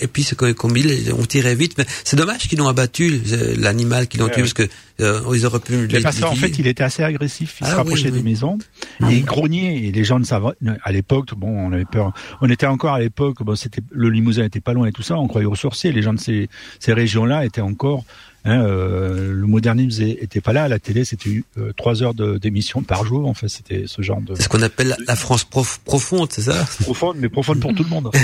et puis comme ils on tirait vite, mais c'est dommage qu'ils l'ont abattu l'animal qu'ils l'ont tué parce que euh, ils auraient pu. Mais parce qu'en fait, il était assez agressif. Il ah, se rapprochait oui, oui. des maisons ah, et il grognait. Et les gens ne savaient. À l'époque, bon, on avait peur. On était encore à l'époque. Bon, c'était le Limousin était pas loin et tout ça. On croyait aux sorciers. Les gens de ces, ces régions là étaient encore Hein, euh, le modernisme était pas là à la télé, c'était euh, trois heures d'émission par jour. En fait, c'était ce genre de. C'est ce qu'on appelle la France profonde, c'est ça? Profonde, mais profonde pour tout le monde.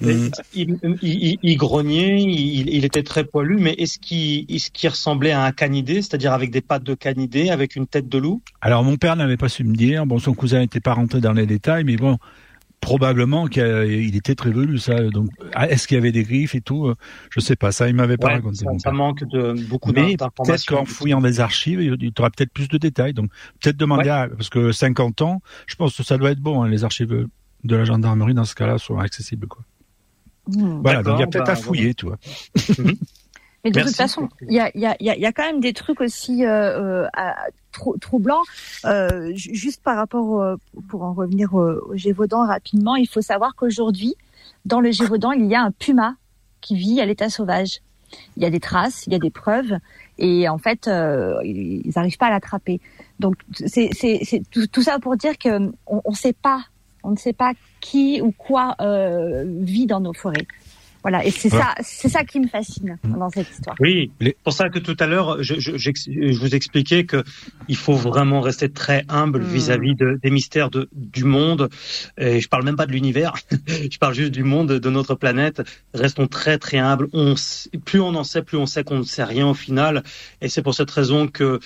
Mm. il, il, il, grognait, il, il, était très poilu, mais est-ce qu'il est qu ressemblait à un canidé, c'est-à-dire avec des pattes de canidé, avec une tête de loup? Alors mon père n'avait pas su me dire. Bon, son cousin n'était pas rentré dans les détails, mais bon, probablement qu'il était très velu ça donc ah, est-ce qu'il y avait des griffes et tout je sais pas ça il m'avait pas raconté ça, ça manque de beaucoup d'informations peut-être qu'en fouillant des archives il y aura peut-être plus de détails donc peut-être demander à parce que 50 ans je pense que ça doit être bon hein, les archives de la gendarmerie dans ce cas-là sont accessibles quoi. Mmh. voilà donc il y a peut-être bah, à fouiller tu vois. Mmh. Mais de toute façon, il y a, y, a, y a quand même des trucs aussi euh, euh, troublants. Euh, juste par rapport, euh, pour en revenir au, au Gévaudan rapidement, il faut savoir qu'aujourd'hui, dans le Gévaudan, il y a un puma qui vit à l'état sauvage. Il y a des traces, il y a des preuves, et en fait, euh, ils n'arrivent pas à l'attraper. Donc, c'est tout, tout, ça pour dire que on, on sait pas, on ne sait pas qui ou quoi euh, vit dans nos forêts. Voilà, et c'est ça, c'est ça qui me fascine dans cette histoire. Oui, c'est pour ça que tout à l'heure, je, je, je, vous expliquais que il faut vraiment rester très humble vis-à-vis de, des mystères de, du monde. Et je parle même pas de l'univers, je parle juste du monde, de notre planète. Restons très très humbles. On, plus on en sait, plus on sait qu'on ne sait rien au final. Et c'est pour cette raison que,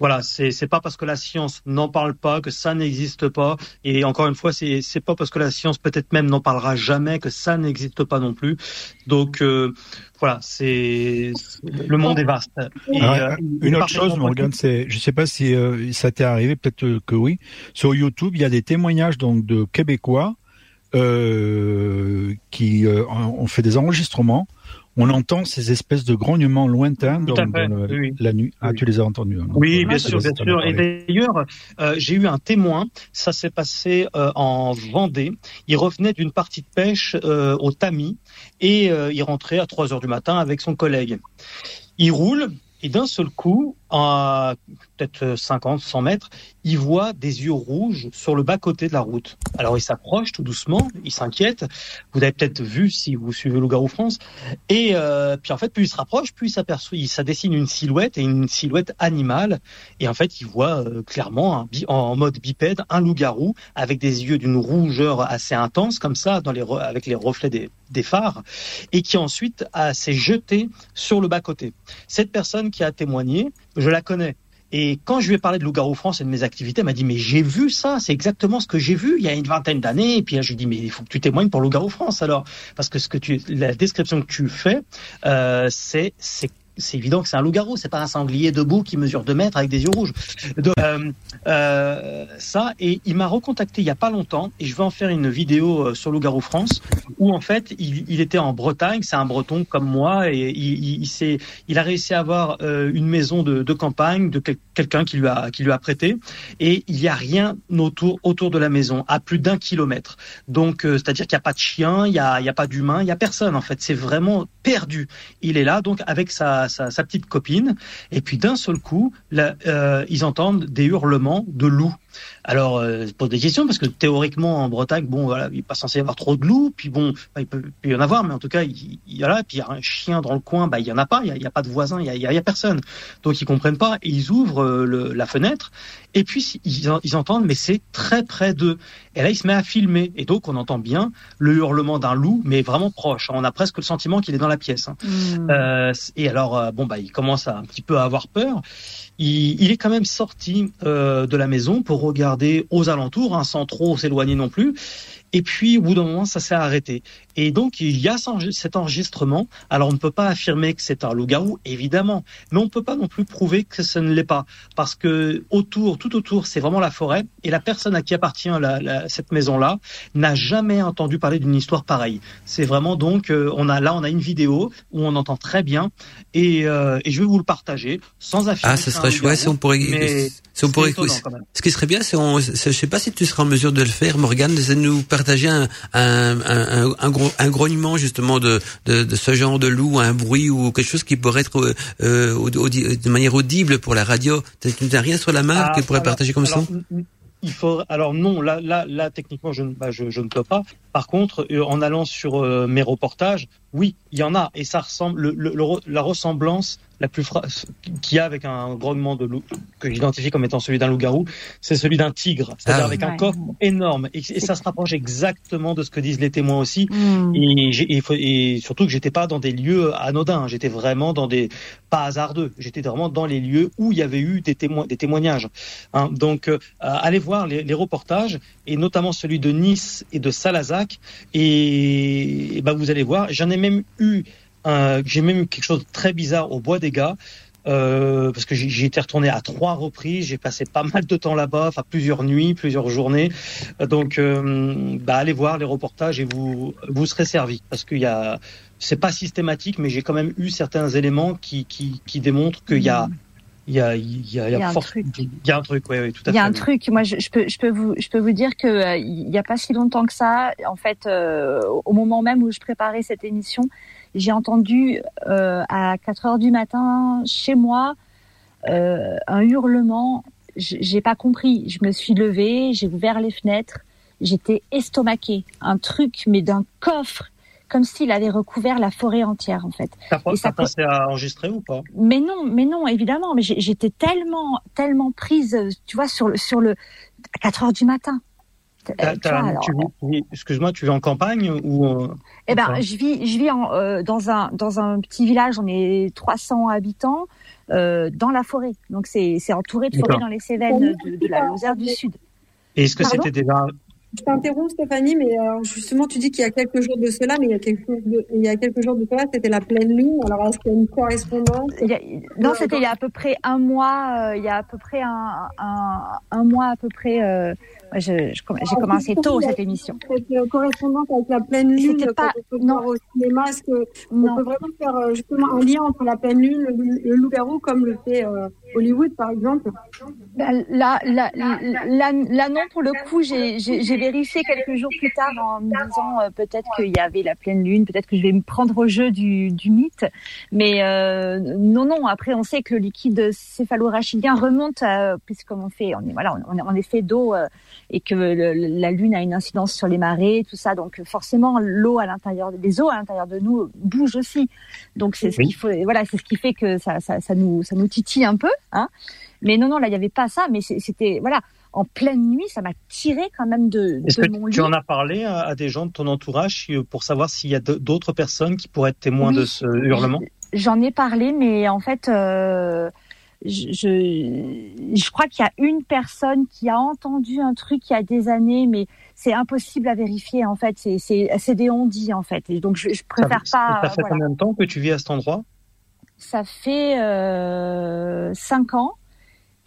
voilà, c'est c'est pas parce que la science n'en parle pas que ça n'existe pas. Et encore une fois, c'est c'est pas parce que la science peut-être même n'en parlera jamais que ça n'existe pas non plus. Donc euh, voilà, c'est le monde est vaste. Et, euh, une autre chose, Morgan, c'est, je sais pas si euh, ça t'est arrivé, peut-être que oui. Sur YouTube, il y a des témoignages donc de Québécois qui ont fait des enregistrements on entend ces espèces de grognements lointains dans, la nuit. Ah, tu les as entendus hein, Oui, bien sûr, bien sûr. Et d'ailleurs, euh, j'ai eu un témoin. Ça s'est passé euh, en Vendée. Il revenait d'une partie de pêche euh, au Tamis et il rentrait à 3 heures du matin avec son collègue. Il roule et d'un seul coup, à peut-être 50, 100 mètres, il voit des yeux rouges sur le bas-côté de la route. Alors il s'approche tout doucement, il s'inquiète. Vous avez peut-être vu si vous suivez Loup-Garou France. Et euh, puis en fait, plus il se rapproche, plus il s'aperçoit, ça dessine une silhouette et une silhouette animale. Et en fait, il voit euh, clairement en mode bipède un loup-garou avec des yeux d'une rougeur assez intense comme ça, avec les reflets des, des phares, et qui ensuite s'est jeté sur le bas-côté. Cette personne qui a témoigné, je la connais. Et quand je lui ai parlé de Loup-Garou France et de mes activités, elle m'a dit mais j'ai vu ça, c'est exactement ce que j'ai vu il y a une vingtaine d'années. Et puis je lui ai dit mais il faut que tu témoignes pour Loup-Garou France alors, parce que ce que tu, la description que tu fais, euh, c'est c'est c'est évident que c'est un loup-garou, c'est pas un sanglier debout qui mesure 2 mètres avec des yeux rouges. Donc, euh, euh, ça, et il m'a recontacté il y a pas longtemps, et je vais en faire une vidéo euh, sur Loup-garou France, où en fait, il, était en Bretagne, c'est un breton comme moi, et il, il, il a réussi à avoir euh, une maison de, campagne de quelqu'un qui lui a qui lui a prêté, et il y a rien autour autour de la maison, à plus d'un kilomètre. Donc, c'est-à-dire qu'il n'y a pas de chien, il y a, a pas d'humain, il y a personne en fait. C'est vraiment perdu. Il est là, donc avec sa sa, petite copine, et puis d'un seul coup, euh, ils entendent des hurlements de loups. Alors, euh, pose des questions parce que théoriquement en Bretagne, bon, voilà, il n'est pas censé y avoir trop de loups. Puis bon, bah, il, peut, y en avoir, mais en tout cas, il, y a là. Puis il y a un chien dans le coin, bah il y en a pas. Il y a, pas de voisins, il y a, a, personne. Donc ils comprennent pas et ils ouvrent euh, le, la fenêtre. Et puis ils, ils entendent, mais c'est très près d'eux. Et là, il se met à filmer. Et donc on entend bien le hurlement d'un loup, mais vraiment proche. On a presque le sentiment qu'il est dans la pièce. Hein. Mmh. Euh, et alors, euh, bon, bah, il commence à un petit peu à avoir peur il, est quand même sorti de la maison pour regarder aux alentours, hein, sans trop s'éloigner non plus. Et puis, au bout d'un moment, ça s'est arrêté. Et donc, il y a cet enregistrement. Alors, on ne peut pas affirmer que c'est un loup-garou, évidemment, mais on ne peut pas non plus prouver que ce ne l'est pas, parce que autour, tout autour, c'est vraiment la forêt, et la personne à qui appartient la, la, cette maison-là n'a jamais entendu parler d'une histoire pareille. C'est vraiment donc, euh, on a là, on a une vidéo où on entend très bien, et, euh, et je vais vous le partager sans affirmer. Ah, ce serait chouette si on pourrait. Si on pourrait, ce qui serait bien, c'est, on, je sais pas si tu seras en mesure de le faire, Morgane, de nous partager un, un, un, un, gros, un grognement justement de, de, de, ce genre de loup, un bruit ou quelque chose qui pourrait être euh, de manière audible pour la radio. Tu n'as rien sur la main ah, que pourrait partager comme ça il faut alors non là là là techniquement je, bah, je, je ne peux pas par contre euh, en allant sur euh, mes reportages oui, il y en a, et ça ressemble, le, le- le- la ressemblance la plus fra- qu'il y a avec un grognement de loup que j'identifie comme étant celui d'un loup-garou, c'est celui d'un tigre, c'est-à-dire Ah, avec ouais. un coffre énorme, et, et ça se rapproche exactement de ce que disent les témoins aussi. Hmm. Et, surtout que j'étais pas dans des lieux anodins, j'étais vraiment dans des pas hasardeux, j'étais vraiment dans les lieux où il y avait eu des témoins, des témoignages. hein. Donc euh, allez voir les, les reportages et notamment celui de Nice et de Salazac et, et ben vous allez voir. J'en ai même eu, j'ai même eu quelque chose de très bizarre au Bois des Gars. Euh, parce que j'y étais retourné à trois reprises, j'ai passé pas mal de temps là-bas, enfin plusieurs nuits, plusieurs journées. Donc, euh, bah, allez voir les reportages et vous vous serez servi, parce qu'il y a, c'est pas systématique, mais j'ai quand même eu certains éléments qui qui, qui démontrent qu'il y a il y a il y a, Il y a un truc. il y a un truc, oui, oui, tout à Il y a fait. un truc, moi je, je peux, je peux vous, je peux vous dire que euh, il y a pas si longtemps que ça, en fait, euh, au moment même où je préparais cette émission, j'ai entendu euh, à 4 heures du matin chez moi euh, un hurlement. J'ai pas compris. Je me suis levée, j'ai ouvert les fenêtres, j'étais estomaquée. Un truc, mais d'un coffre, comme s'il avait recouvert la forêt entière, en fait. T'as ça pensé à enregistrer ou pas? Mais non, mais non, évidemment. Mais j'étais tellement, tellement prise, tu vois, sur le, sur le, à 4 heures du matin. Euh, Excuse-moi, tu vis en campagne ou euh, eh ben, je vis, je vis en, euh, dans un, dans un petit village. On est 300 habitants euh, dans la forêt. Donc c'est, entouré de forêt dans les Cévennes de, de la Lozère du Sud. Et est-ce que c'était déjà Je t'interromps Stéphanie, mais alors, justement tu dis qu'il y a quelques jours de cela, mais il y a quelques jours de, il y a quelques jours de cela, c'était la pleine lune. Alors est-ce qu'il y a une correspondance? Il y a- non, c'était il y a à peu près un mois. euh, il y a à peu près un, un, un mois à peu près. euh, j'ai commencé tôt cette émission. Cette euh, correspondance avec la pleine lune, quand pas- on peut au cinéma, est-ce que on Non. peut vraiment faire euh, justement un lien entre la pleine lune, le, le loup-garou, comme le fait euh, Hollywood par exemple Ben, Là, là, là, là, là, non, pour le coup, j'ai j'ai- j'ai vérifié quelques jours plus tard en me disant euh, peut-être qu'il y avait la pleine lune, peut-être que je vais me prendre au jeu du, du mythe. Mais euh, non, non, après, on sait que le liquide céphalorachidien remonte, euh, puisqu'on fait, on est, voilà, on, on est fait d'eau euh, et que le- la lune a une incidence sur les marées, tout ça. Donc forcément, l'eau à l'intérieur, les eaux à l'intérieur de nous bougent aussi. Donc c'est ce Oui. qu'il faut, voilà, c'est ce qui fait que ça, ça, ça nous, ça nous titille un peu, hein. Mais non, non, là, il n'y avait pas ça, mais c'était, voilà, en pleine nuit, ça m'a tiré quand même de, mon tu lit. en as parlé à, à des gens de ton entourage pour savoir s'il y a d'autres personnes qui pourraient être témoins Oui. de ce hurlement? J'en ai parlé, mais en fait, euh, je, je, je crois qu'il y a une personne qui a entendu un truc il y a des années, mais c'est impossible à vérifier, en fait. C'est des on-dit, en fait. Et donc, je, je préfère ça, pas. ça fait voilà. combien de temps que tu vis à cet endroit? Ça fait euh, cinq ans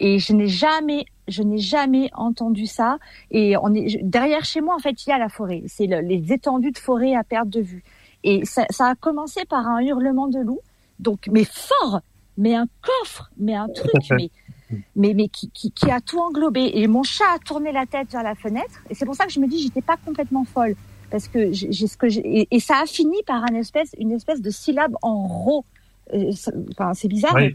et je n'ai jamais, je n'ai jamais entendu ça. Et on est je- derrière chez moi, en fait, il y a la forêt. C'est le- les étendues de forêt à perte de vue. Et ça, ça a commencé par un hurlement de loup, donc mais fort, mais un coffre, mais un truc, mais mais mais qui, qui, qui a tout englobé. Et mon chat a tourné la tête vers la fenêtre. Et c'est pour ça que je me dis, j'étais pas complètement folle parce que j'ai j'ai ce que j'ai et, et ça a fini par un espèce, une espèce de syllabe en ro. Euh, Enfin, c'est bizarre, Oui. mais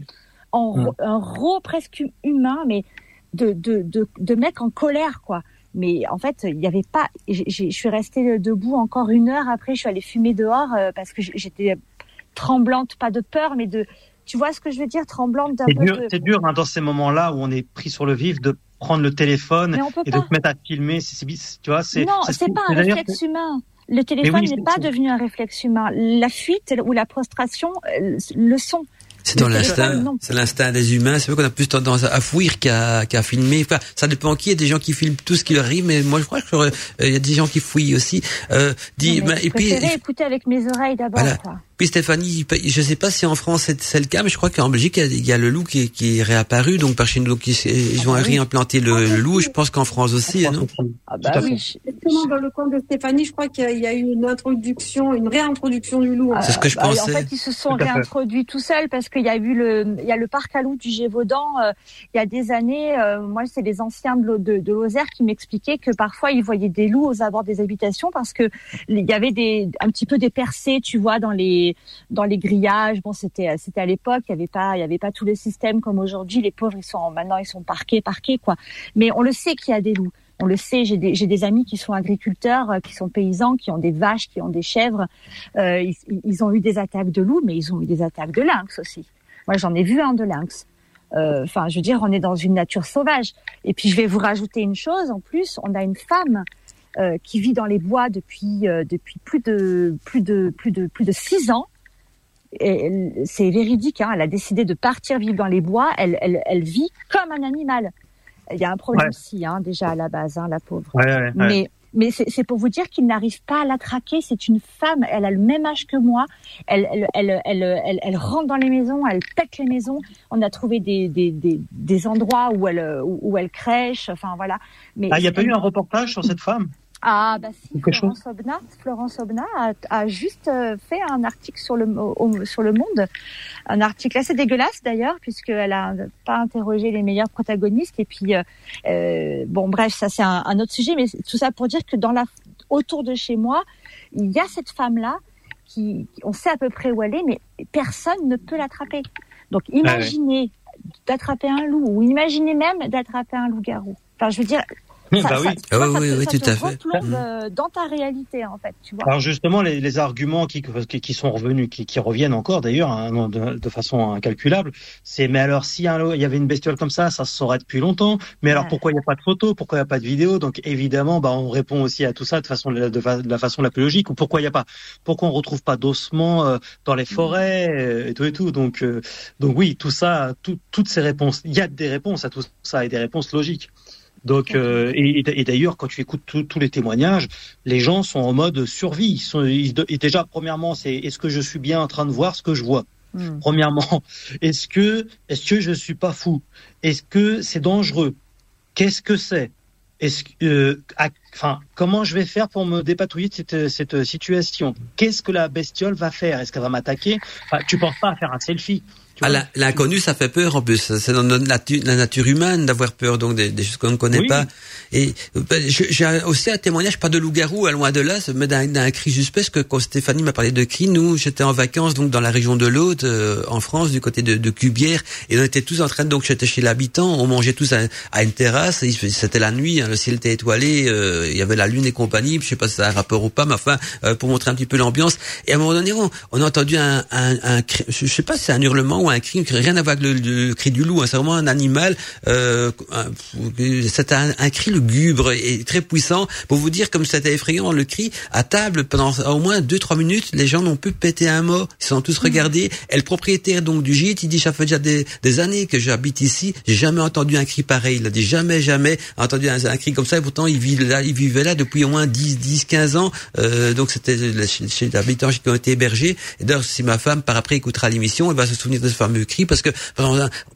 en ro- un ro presque humain, mais de de de, de mec en colère, quoi. Mais en fait, il n'y avait pas. Je suis restée debout encore une heure après. Je suis allée fumer dehors euh, parce que j'étais tremblante, pas de peur, mais de. Tu vois ce que je veux dire, tremblante d'un C'est peu dur, de. c'est dur hein, dans ces moments-là où on est pris sur le vif de prendre le téléphone et de te mettre à filmer. Bis- tu vois, c'est, Non, c'est- pas un réflexe humain. Le téléphone oui, n'est pas devenu un réflexe humain. La fuite ou la prostration euh, le sont. C'est dans l'instinct, c'est l'instinct des humains. C'est vrai qu'on a plus tendance à fuir qu'à qu'à filmer. Enfin, ça dépend qui. Il y a des gens qui filment tout ce qui leur arrive, mais moi je crois qu'il y a des gens qui fouillent aussi. Euh, dis, Non, mais ben, je et puis, écouter avec mes oreilles d'abord. Voilà. Puis Stéphanie, je sais pas si en France c'est le cas, mais je crois qu'en Belgique il y a- il y, a le loup qui est, qui est réapparu. Donc par chez nous, donc ils, ils ont Ah bah oui. réimplanté le, le loup. Je pense qu'en France aussi, hein, non Ah bah oui. Justement, dans le coin de Stéphanie, je crois qu'il y a- il y a eu une introduction, une réintroduction du loup. C'est ce que je Bah, En pensais. fait, ils se sont Tout réintroduits tout seuls parce qu'il y a eu le, il y a le parc à loups du Gévaudan. euh, il y a des années, euh, moi, c'est les anciens de, de, de Lozère qui m'expliquaient que parfois ils voyaient des loups aux abords des habitations parce que il y avait des, un petit peu des percées, tu vois, dans les, dans les grillages. Bon, c'était, c'était à l'époque, il y avait pas, il y avait pas tous les systèmes comme aujourd'hui. Les pauvres, ils sont maintenant, ils sont parqués, parqués, quoi. Mais on le sait qu'il y a des loups. On le sait, j'ai des, des amis qui sont agriculteurs, euh, qui sont paysans, qui ont des vaches, qui ont des chèvres. Euh, ils, ont eu des attaques de loups, mais ils ont eu des attaques de lynx aussi. Moi, j'en ai vu un de lynx. Euh, Enfin, je veux dire, on est dans une nature sauvage. Et puis, je vais vous rajouter une chose. En plus, on a une femme euh, qui vit dans les bois depuis euh, depuis plus de plus de plus de plus de six ans. C'est véridique. Hein, elle a décidé de partir vivre dans les bois. Elle, elle, elle vit comme un animal. Il y a un problème Ouais. aussi, hein, déjà à la base, hein, la pauvre. Ouais, ouais, ouais. Mais mais c'est c'est pour vous dire qu'il n'arrive pas à la traquer. C'est une femme. Elle a le même âge que moi. Elle elle elle elle, elle, rentre dans les maisons. Elle pète les maisons. On a trouvé des des des, des endroits où elle où, elle crèche. Enfin voilà. Mais Ah, il n'y a pas eu un reportage sur cette femme? Ah bah si, Florence Obna, Florence Obna a, a juste euh, fait un article sur le au- sur le Monde, un article assez dégueulasse d'ailleurs puisqu'elle a pas interrogé les meilleurs protagonistes. Et puis euh, euh, bon bref ça c'est un, un autre sujet. Mais tout ça pour dire que dans la autour de chez moi il y a cette femme là qui on sait à peu près où elle est mais personne ne peut l'attraper. Donc imaginez d'attraper un loup ou imaginez même d'attraper un loup-garou. Enfin je veux dire ça, Bah oui. ça- vois, Ah oui, ça oui, oui, tout te à fait. Mm. euh, dans ta réalité en fait, tu vois. Alors justement, les, les arguments qui, qui, qui sont revenus, qui, qui reviennent encore d'ailleurs hein, de, de façon incalculable, c'est mais alors si il y avait une bestiole comme ça, ça se saurait depuis longtemps. Mais alors Ouais. pourquoi il n'y a pas de photos Pourquoi il n'y a pas de vidéos Donc évidemment, bah, on répond aussi à tout ça de façon de, la façon la plus logique. Ou pourquoi il n'y a pas Pourquoi on retrouve pas d'ossements euh, dans les forêts euh, et tout et tout. Donc euh, donc oui, tout ça, tout- toutes ces réponses, il y a des réponses à tout ça et des réponses logiques. Donc euh, et, d'ailleurs quand tu écoutes tous- les témoignages, les gens sont en mode survie. Ils sont, ils- déjà premièrement, c'est est-ce que je suis bien en train de voir ce que je vois? Mm. Premièrement, est-ce que est-ce que je suis pas fou? Est-ce que c'est dangereux? Qu'est-ce que c'est? Est-ce que euh, comment je vais faire pour me dépatouiller de cette, cette situation? Qu'est-ce que la bestiole va faire? Est-ce qu'elle va m'attaquer? Enfin, Tu penses pas à faire un selfie? Ah, l'inconnu, ça fait peur en plus. C'est dans notre natu- la nature humaine d'avoir peur donc des, des choses qu'on ne connaît Oui. pas. Et ben, j'ai aussi un témoignage, pas de loup-garou, à loin de là, mais d'un cri suspect. Parce que quand Stéphanie m'a parlé de cri, nous, j'étais en vacances donc dans la région de l'Aude, euh, en France, du côté de, de Cubière, et on était tous en train donc j'étais chez l'habitant, on mangeait tous à, à une terrasse. C'était la nuit, hein, le ciel était étoilé, euh, il y avait la lune et compagnie. Je sais pas si ça a un rapport ou pas, mais enfin euh, pour montrer un petit peu l'ambiance. Et à un moment donné, on, on a entendu un, un, un cri, je sais pas si c'est un hurlement ou un cri, rien à voir avec le, le cri du loup. hein, c'est vraiment un animal. Euh, un- c'était un, un cri lugubre et très puissant. Pour vous dire comme c'était effrayant le cri à table pendant au moins deux trois minutes, les gens n'ont pu péter un mot. Ils sont tous regardés. Et le propriétaire donc du gîte, il dit ça fait déjà des, des années que j'habite ici, j'ai jamais entendu un cri pareil. Il a dit jamais jamais entendu un, un cri comme ça. Et pourtant il vit là, il vivait là depuis au moins 10 10 15 ans. Euh, donc c'était chez, chez l'habitant qui ont été hébergés. D'ailleurs si ma femme par après écoutera l'émission, elle va se souvenir de fameux cri parce que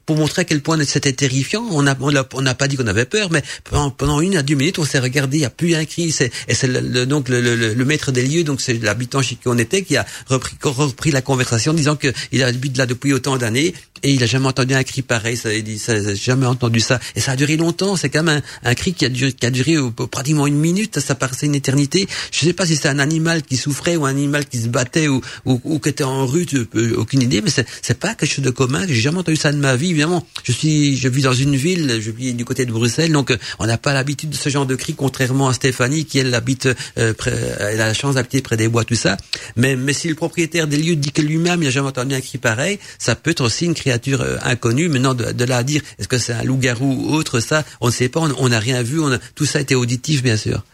pour montrer à quel point c'était terrifiant, on a n'a pas dit qu'on avait peur, mais pendant, une à deux minutes, on s'est regardé, il n'y a plus un cri. Et c'est le, donc le, maître des lieux, donc c'est l'habitant chez qui on était, qui a repris, repris la conversation, disant que il habite là depuis autant d'années et il a jamais entendu un cri pareil. Ça, il dit, ça, jamais entendu ça. Et ça a duré longtemps. C'est quand même un, cri qui a duré, qui a duré pratiquement une minute. Ça paraissait une éternité. Je sais pas si c'est un animal qui souffrait ou un animal qui se battait ou, ou, qui était en rue. aucune idée. Mais c'est, pas quelque chose de commun. J'ai jamais entendu ça de ma vie. Évidemment, je suis, je vis dans une ville. Je vis du côté de Bruxelles, donc euh, on n'a pas l'habitude de ce genre de cri, contrairement à Stéphanie qui elle habite, euh, elle a la chance d'habiter près des bois, tout ça. Mais, mais si le propriétaire des lieux dit que lui-même il a jamais entendu un cri pareil, ça peut être aussi une créature euh, inconnue. Maintenant, de, là à dire est-ce que c'est un loup-garou ou autre, ça, on ne sait pas. On n'a rien vu. On a, tout ça été auditif, bien sûr.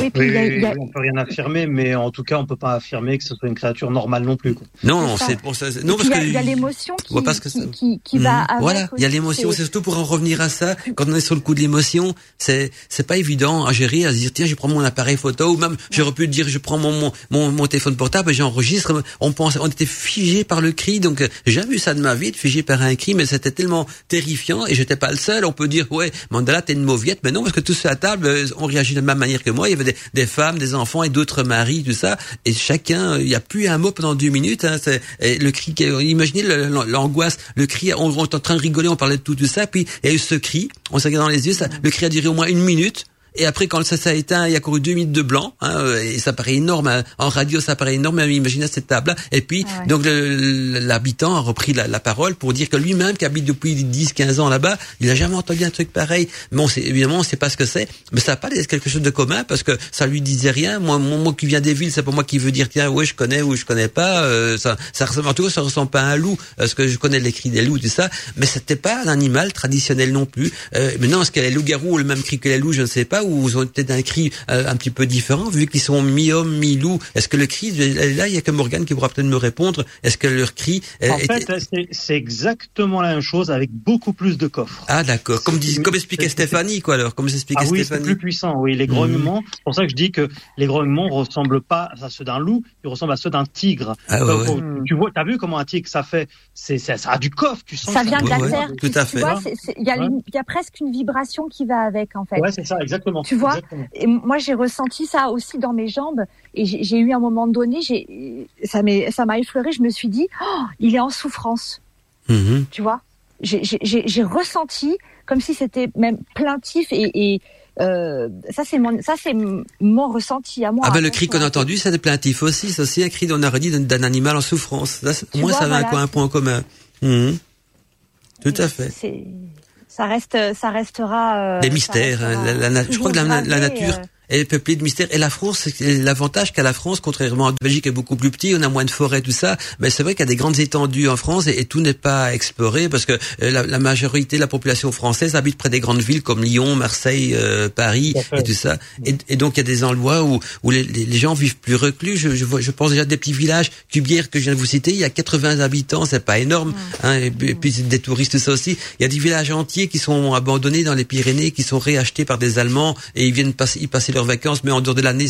Oui, puis Oui, il y a- oui, il y a- oui, on peut rien affirmer, mais en tout cas, on peut pas affirmer que ce soit une créature normale non plus. Quoi. Non, C'est pour ça. Non, parce il y a- que il y a l'émotion qui, qui, ça- qui, qui va avec. Voilà, il y a l'émotion. c'est- surtout pour en revenir à ça. Quand on est sur le coup de l'émotion, c'est c'est pas évident à gérer, à se dire tiens, je prends mon appareil photo ou même j'aurais pu dire je prends mon mon mon, mon téléphone portable et j'enregistre. On pense, on était figé par le cri. Donc euh, j'ai jamais vu ça de ma vie, de figé par un cri, mais c'était tellement terrifiant et j'étais pas le seul. On peut dire ouais, Mandela t'es une mauviette, mais non parce que tous ceux à table euh, ont réagi de la même manière que moi. Il y avait des, des femmes, des enfants et d'autres maris, tout ça. Et chacun, il y a plus un mot pendant deux minutes. Hein, c'est le cri. Imaginez l'angoisse, le cri. On, on est en train de rigoler, on parlait de tout, tout ça. Puis il y a eu ce cri. On s'est regardé dans les yeux. Ça, le cri a duré au moins une minute. Et après, quand ça s'est éteint, il y a couru deux minutes de blanc. Hein, et ça paraît énorme. hein. En radio, ça paraît énorme. Mais imaginez cette table. Et puis, Ah ouais. donc l'habitant a repris la, la parole pour dire que lui-même, qui habite depuis 10-15 ans là-bas, il a jamais entendu un truc pareil. Bon, évidemment, on sait pas ce que c'est, mais ça n'a pas quelque chose de commun parce que ça lui disait rien. Moi, moi, moi qui viens des villes, c'est pour moi qui veut dire tiens, ouais, je connais ou je connais pas. euh, ça, ça ressemble en tout cas, ça ressemble pas à un loup parce que je connais les cris des loups, tout ça. Mais c'était pas un animal traditionnel non plus. Euh, maintenant, est-ce que les loups-garous ont le même cri que les loups Je ne sais pas. Ou ils ont peut-être un cri euh, un petit peu différent vu qu'ils sont mi-homme, mi-loup? Est-ce que le cri là, il y a que Morgane qui pourra peut-être me répondre. Est-ce que leur cri euh, En fait, c'est- c'est exactement la même chose avec beaucoup plus de coffres. ah d'accord, comme dit, comme expliquait Stéphanie quoi alors, comme expliquait Ah oui, c'est Stéphanie. plus puissant, oui. Les grognements, c'est pour ça que je dis que les grognements ressemblent pas à ceux d'un loup, ils ressemblent à ceux d'un tigre. Ah Donc, ouais. Tu vois, t'as vu comment un tigre ça fait C'est ça, ça a du coffre, tu sens. Ça que vient de la Ouais, ouais, terre. tout à fait. Ouais. il y a presque une vibration qui va avec, en fait. Ouais, c'est ça, exactement. Tu vois Exactement. Et moi, j'ai ressenti ça aussi dans mes jambes. Et j'ai eu un moment donné, ça m'a effleuré. Je me suis dit, oh, il est en souffrance. Mhm. Tu vois J'ai- ressenti comme si c'était même plaintif et, et euh, ça c'est mon ça c'est m- mon ressenti à moi. Ah ben le cri Attention. qu'on a entendu, c'est plaintif aussi. C'est aussi un cri aurait dit d'un- d'un animal en souffrance. Moi, vois, ça un, voilà. quoi, un point commun. Mhm. Tout à fait. Ça reste ça restera. euh, Des mystères. restera la- la na- je crois que la, nature euh, est peuplée de mystères. Et la France, l'avantage qu'a la France, contrairement à la Belgique, est beaucoup plus petit. On a moins de forêts, tout ça. Mais c'est vrai qu'il y a des grandes étendues en France et, et tout n'est pas exploré parce que euh, la, la majorité de la population française habite près des grandes villes comme Lyon, Marseille, euh, Paris et tout ça. Et, et donc il y a des endroits où, où les, gens vivent plus reclus. Je, je, vois, je pense déjà à des petits villages, Cubière que je viens de vous citer, il y a 80 habitants, c'est pas énorme. Hein, et, puis- et puis des touristes ça aussi. Il y a des villages entiers qui sont abandonnés dans les Pyrénées, qui sont réachetés par des Allemands et ils viennent passer, y passer leurs vacances, mais en dehors de l'année,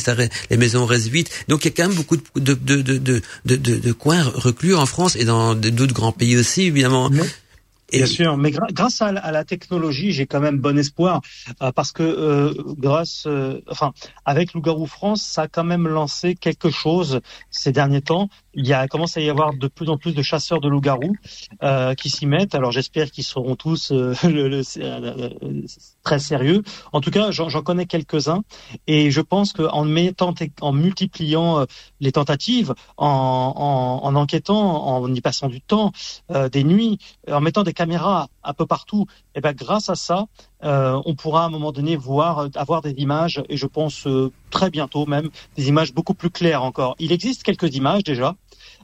les maisons restent vides. Donc il y a quand même beaucoup de, de, de, de, coins reclus en France et dans d'autres grands pays aussi, évidemment. Et- Bien sûr, mais grâce à, la- à la technologie, j'ai quand même bon espoir euh, parce que euh, grâce, euh, enfin, avec Loup-garou France, ça a quand même lancé quelque chose ces derniers temps. Il y a commence à y avoir de plus en plus de chasseurs de loups-garous euh, qui s'y mettent. Alors j'espère qu'ils seront tous euh, le- le- euh, très sérieux. En tout cas, j'en connais quelques-uns et je pense qu'en mettant, en multipliant euh, les tentatives, en, en, en enquêtant, en y passant du temps, euh, des nuits, en mettant des caméras un peu partout, et ben grâce à ça, euh, on pourra à un moment donné voir, avoir des images, et je pense euh, très bientôt même des images beaucoup plus claires encore. Il existe quelques images déjà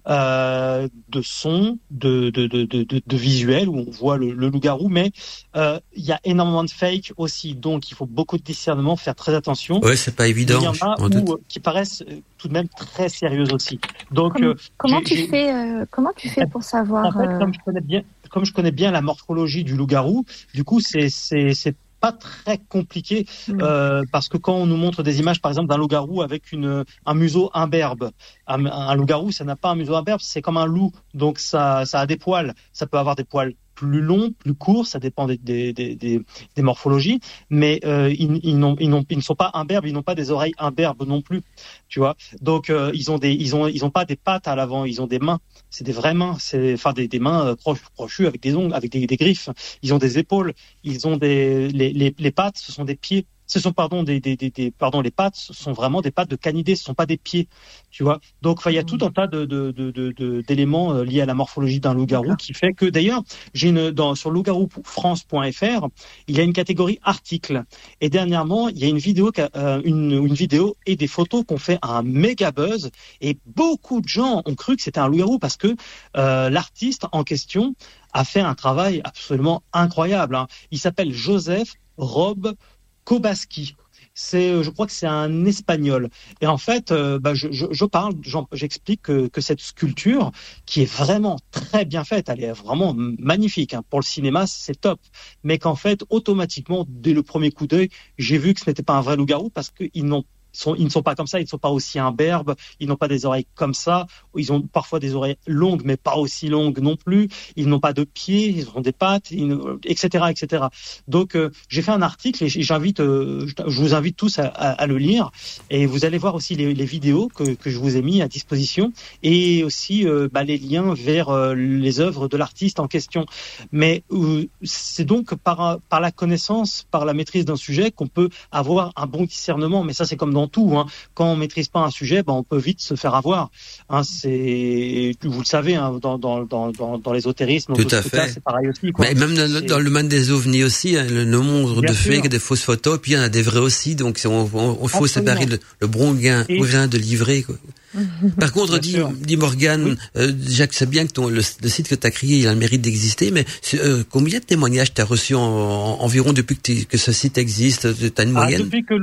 euh, de sons, de, de, de, de, de, de visuels où on voit le, le loup-garou, mais euh, il y a énormément de fake aussi, donc il faut beaucoup de discernement, faire très attention. Ouais, c'est pas évident. Il y en a où, euh, qui paraissent tout de même très sérieuses aussi. Donc, Comment- euh, tu fais euh, Comment tu fais pour savoir en fait, euh, comme je connais bien, comme je connais bien la morphologie du loup-garou, du coup, c'est pas très compliqué Mm. euh, parce que quand on nous montre des images, par exemple, d'un loup-garou avec une un museau imberbe, un, un loup-garou, ça n'a pas un museau imberbe, c'est comme un loup, donc ça ça a des poils, ça peut avoir des poils plus longs, plus courts, ça dépend des morphologies, mais euh, ils ne sont pas imberbes, ils n'ont pas des oreilles imberbes non plus, tu vois. Donc euh, ils ont des ils ont ils pas des pattes à l'avant, ils ont des mains c'est des vraies mains, c'est enfin des, mains euh, croch- crochues avec des ongles, avec des, griffes. Ils ont des épaules, ils ont des les pattes, ce sont des pieds. Ce sont pardon des, des, des, des- pardon les pattes, sont vraiment des pattes de canidés, ce sont pas des pieds, tu vois. Donc il y a tout un tas de de de d'éléments euh, liés à la morphologie d'un loup-garou qui fait que d'ailleurs j'ai une dans sur loup-garou-france.fr il y a une catégorie articles et dernièrement il y a une vidéo euh, une une vidéo et des photos qu'on fait un méga buzz et beaucoup de gens ont cru que c'était un loup-garou parce que euh, l'artiste en question a fait un travail absolument incroyable. hein. Il s'appelle Joseph Rob Kobaski. C'est, euh, je crois que c'est un espagnol. Et en fait, euh, bah, je, je, je parle, j'explique que, que cette sculpture, qui est vraiment très bien faite, elle est vraiment magnifique. hein. Pour le cinéma, c'est top. Mais qu'en fait, automatiquement, dès le premier coup d'œil, j'ai vu que ce n'était pas un vrai loup-garou parce qu'ils n'ont ils ne sont pas comme ça, ils ne sont pas aussi imberbes, ils n'ont pas des oreilles comme ça, ils ont parfois des oreilles longues, mais pas aussi longues non plus, ils n'ont pas de pieds, ils ont des pattes, etc., etc. Donc, euh, j'ai fait un article et j'invite, euh, je vous invite tous à, le lire, et vous allez voir aussi les, vidéos que, je vous ai mis à disposition, et aussi euh, bah, les liens vers les œuvres de l'artiste en question. Mais c'est donc par, la connaissance, par la maîtrise d'un sujet qu'on peut avoir un bon discernement, mais ça c'est comme tout. Hein. Quand on maîtrise pas un sujet, ben, on peut vite se faire avoir. Hein, c'est, vous le savez, hein, dans, dans, dans, dans l'ésotérisme, tout à fait. C'est pareil aussi. Quoi. Mais même dans, dans, le domaine des ovnis aussi, hein, le nombre de fake, des fausses photos, puis il y en a des vrais aussi. Donc on, on, on faut séparer le, le bon gain, de livrer. Quoi. Par contre, dit, dit Morgan, euh, Jacques, c'est bien que ton, le, site que tu as créé, il a le mérite d'exister, mais euh, combien de témoignages tu as reçus en, environ depuis que, que, ce site existe Tu as une ah, Depuis que,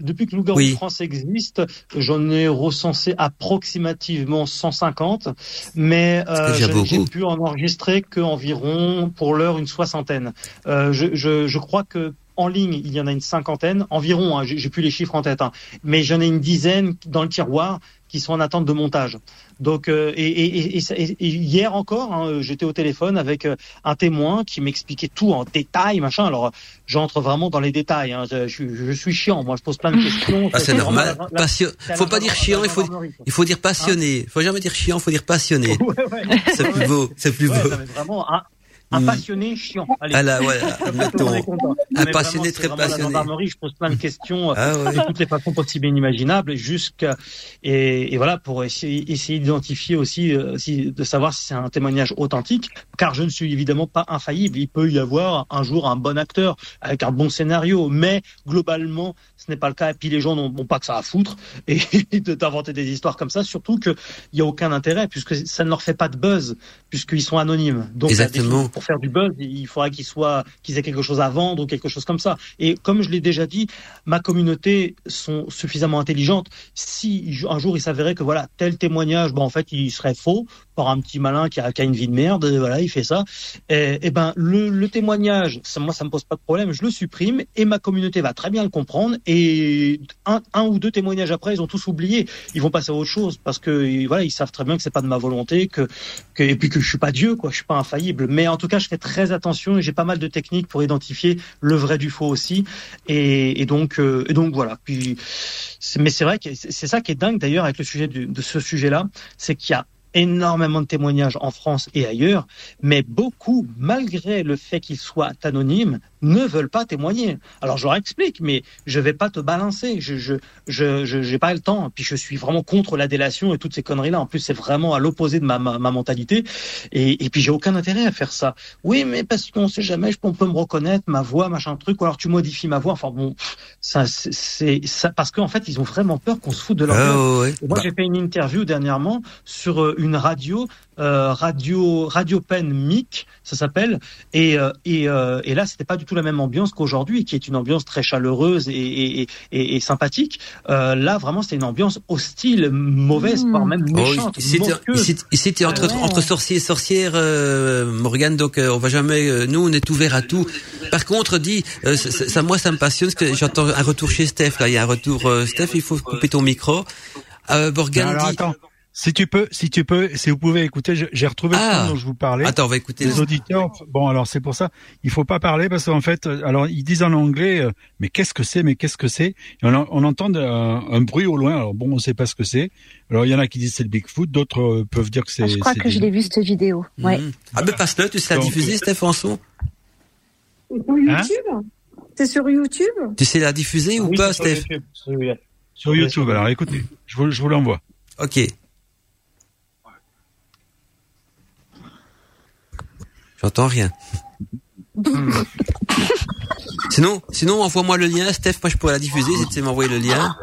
depuis que Loup France existe, j'en ai recensé approximativement 150, mais euh, j'ai pu en enregistrer qu'environ, pour l'heure, une soixantaine. Euh, je, je, je crois que en ligne, il y en a une cinquantaine, environ, hein, j'ai plus les chiffres en tête, hein, mais j'en ai une dizaine dans le tiroir qui sont en attente de montage. Donc, euh, et, et, et, et, hier encore, hein, j'étais au téléphone avec euh, un témoin qui m'expliquait tout en détail, machin. Alors, j'entre vraiment dans les détails. Hein. Je, je, suis chiant, moi, je pose plein de questions. Ah, c'est normal. La, faut pas dire chiant, il faut, il faut dire passionné. Il faut jamais dire chiant, il faut dire passionné. Ouais, ouais. C'est plus beau, c'est plus beau. vraiment, un, mm. passionné chiant. Allez. Ah là, voilà, Un passionné très passionné. je pose plein de questions euh, ah, de toutes les façons possibles et inimaginables, jusqu'à et, et, voilà pour essayer, essayer d'identifier aussi, euh, de savoir si c'est un témoignage authentique, car je ne suis évidemment pas infaillible. Il peut y avoir un jour un bon acteur avec un bon scénario, mais globalement, ce n'est pas le cas. Et puis les gens n'ont pas que ça à foutre et d'inventer des histoires comme ça, surtout qu'il n'y a aucun intérêt puisque ça ne leur fait pas de buzz puisqu'ils sont anonymes. Donc Exactement. Faire du buzz, il faudra qu'ils soient, qu'ils aient quelque chose à vendre ou quelque chose comme ça. Et comme je l'ai déjà dit, ma communauté sont suffisamment intelligentes. Si un jour il s'avérait que voilà tel témoignage, bon en fait il serait faux par un petit malin qui a, qui a une vie de merde, voilà il fait ça. Et, ben le, le témoignage, moi ça me pose pas de problème, je le supprime et ma communauté va très bien le comprendre et un, un, ou deux témoignages après, ils ont tous oublié. Ils vont passer à autre chose parce que voilà, ils savent très bien que c'est pas de ma volonté, que et puis que je suis pas Dieu, quoi. Je suis pas infaillible. Mais en tout cas, je fais très attention et j'ai pas mal de techniques pour identifier le vrai du faux aussi. Et, euh, donc voilà. Mais c'est vrai que c'est ça qui est dingue d'ailleurs avec le sujet de ce sujet-là, c'est qu'il y a énormément de témoignages en France et ailleurs, mais beaucoup, malgré le fait qu'ils soient anonymes, ne veulent pas témoigner. Alors je leur explique, mais je vais pas te balancer, je je je j'ai pas le temps. Puis je suis vraiment contre la délation et toutes ces conneries là. En plus c'est vraiment à l'opposé de ma, ma, ma, mentalité. Et, et puis j'ai aucun intérêt à faire ça. Oui, mais parce qu'on sait jamais, je on peut me reconnaître, ma voix, machin truc. Ou alors tu modifies ma voix. Enfin bon, ça c'est ça parce qu'en fait ils ont vraiment peur qu'on se foute de leur oh, Moi j'ai fait une interview dernièrement sur euh, une radio euh, radio Radio Pen Mic, ça s'appelle. Et, euh, et, euh, et, là, c'était pas du tout la même ambiance qu'aujourd'hui, qui est une ambiance très chaleureuse et, et, et sympathique. là, vraiment, c'était une ambiance hostile, mauvaise, voire même oh, méchante. Oh, ici, tu entre, entre sorciers et sorcières, Morgane. Donc, on va jamais. nous, on est ouvert à tout. Par contre, dit, ça, moi, ça me passionne parce que j'entends un retour chez Steph. Là, il y a un retour. Steph, il faut couper ton micro. Morgane dit. Si tu peux, si tu peux, si vous pouvez écouter, j'ai retrouvé ah. ce dont je vous parlais. Attends, on va écouter les auditeurs. Bon, alors c'est pour ça, il faut pas parler parce qu'en fait, euh, alors ils disent en anglais, euh, mais qu'est-ce que c'est, mais qu'est-ce que c'est? On, on, entend un, bruit au loin. Alors bon, on sait pas ce que c'est. Alors il y en a qui disent c'est le Bigfoot, d'autres euh, peuvent dire que c'est. Ah, je crois que je l'ai vu cette vidéo. Ouais. Mmh. Ah mais passe-le, tu sais la diffuser, Stéphane Sur YouTube? Hein c'est sur YouTube? Tu sais la diffuser ou pas, Steph? Sur YouTube. Alors écoutez, je vous, je vous l'envoie. Ok. J'entends rien. sinon, sinon envoie-moi le lien, Steph. Moi, je pourrais la diffuser si tu sais m'envoyer le lien.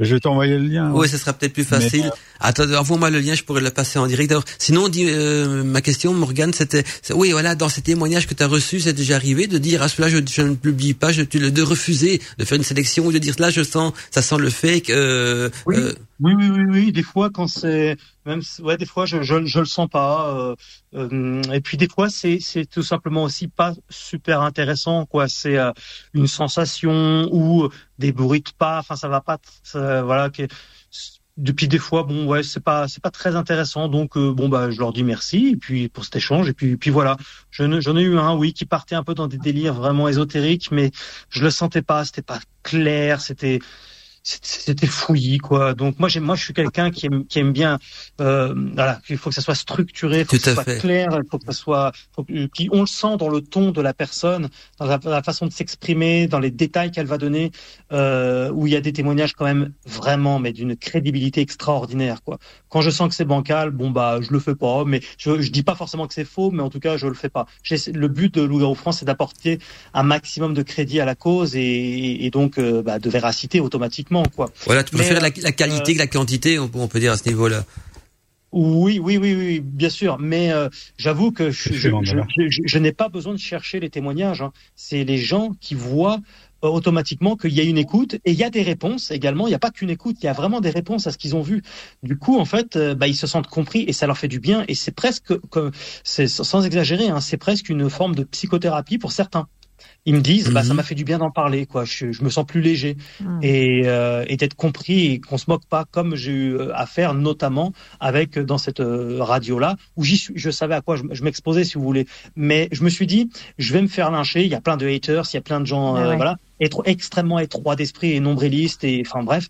Je vais t'envoyer le lien. Oui, ce sera peut-être plus facile. Attends, envoie-moi le lien, je pourrais le passer en direct. sinon, euh, ma question, Morgane, c'était, oui, voilà, dans ces témoignages que tu as reçus, c'est déjà arrivé de dire, à cela, je, je ne publie pas, je, de refuser de faire une sélection ou de dire, là, je sens, ça sent le fake. Euh, oui. Euh... oui, oui, oui, oui, Des fois, quand c'est ouais, des fois je je, le sens pas. euh, euh, et puis des fois c'est c'est tout simplement aussi pas super intéressant quoi. C'est euh, une sensation ou des bruits de pas. Enfin ça va pas. voilà. que- depuis des fois bon ouais c'est pas c'est pas très intéressant donc bon bah je leur dis merci et puis pour cet échange et puis puis voilà j'en ai eu un oui qui partait un peu dans des délires vraiment ésotériques mais je le sentais pas c'était pas clair c'était c'était fouillis quoi. Donc moi j'aime moi je suis quelqu'un qui aime qui aime bien euh, voilà il faut que ça soit structuré il faut Tout que ça soit clair il faut que ça soit faut puis on le sent dans le ton de la personne dans la, dans la façon de s'exprimer dans les détails qu'elle va donner euh, où il y a des témoignages quand même vraiment mais d'une crédibilité extraordinaire quoi. Quand je sens que c'est bancal bon bah je le fais pas mais je je dis pas forcément que c'est faux mais en tout cas je le fais pas. Le but de Loup France c'est d'apporter un maximum de crédit à la cause et, et donc euh, bah, de véracité automatiquement quoi Voilà, tu préfères la, euh, la qualité que la quantité, on, peut- on peut dire à ce niveau-là. Oui, oui, oui, oui, bien sûr. Mais euh, j'avoue que je, je, Excellent, je, voilà. je- je- je n'ai pas besoin de chercher les témoignages. hein. C'est les gens qui voient euh, automatiquement qu'il y a une écoute et il y a des réponses également. Il n'y a pas qu'une écoute, il y a vraiment des réponses à ce qu'ils ont vu. Du coup, en fait, euh, bah, ils se sentent compris et ça leur fait du bien. Et c'est presque, que- sans exagérer, hein, c'est presque une forme de psychothérapie pour certains. Ils me disent, bah, ça Mhm. m'a fait du bien d'en parler, quoi. Je, je me sens plus léger Mm. et, euh, et d'être compris et qu'on se moque pas comme j'ai eu euh, à faire notamment avec euh, dans cette radio là où j'y suis je savais à quoi je, je m'exposais si vous voulez mais je me suis dit je vais me faire lyncher il y a plein de haters il y a plein de gens Ah euh, ouais. voilà être extrêmement étroit d'esprit et nombrilistes et enfin bref.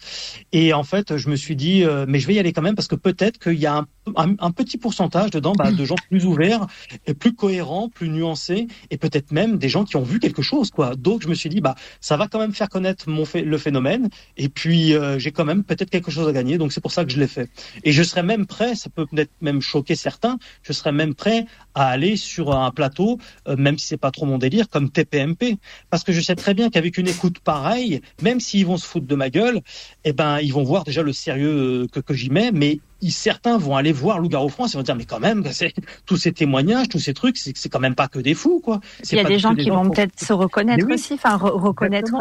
Et en fait je me suis dit euh, mais je vais y aller quand même parce que peut-être qu'il y a un, petit pourcentage dedans bah, de gens plus ouverts et plus cohérents plus nuancés et peut-être même des gens qui ont vu quelque chose quoi. Donc je me suis dit bah ça va quand même faire connaître mon le phénomène et puis euh, j'ai quand même peut-être quelque chose à gagner donc c'est pour ça que je l'ai fait. Et je serais même prêt ça peut peut-être même choquer certains je serais même prêt à aller sur un plateau euh, même si c'est pas trop mon délire comme TPMP parce que je sais très bien qu'avec une écoute pareille même s'ils vont se foutre de ma gueule eh ben ils vont voir déjà le sérieux euh, que, que j'y mets. Mais ils- certains vont aller voir Loup-garou France et vont dire mais quand même c'est tous ces témoignages tous ces trucs c'est quand même pas que des fous quoi. Il y a des gens qui vont peut-être se reconnaître aussi, enfin re- reconnaître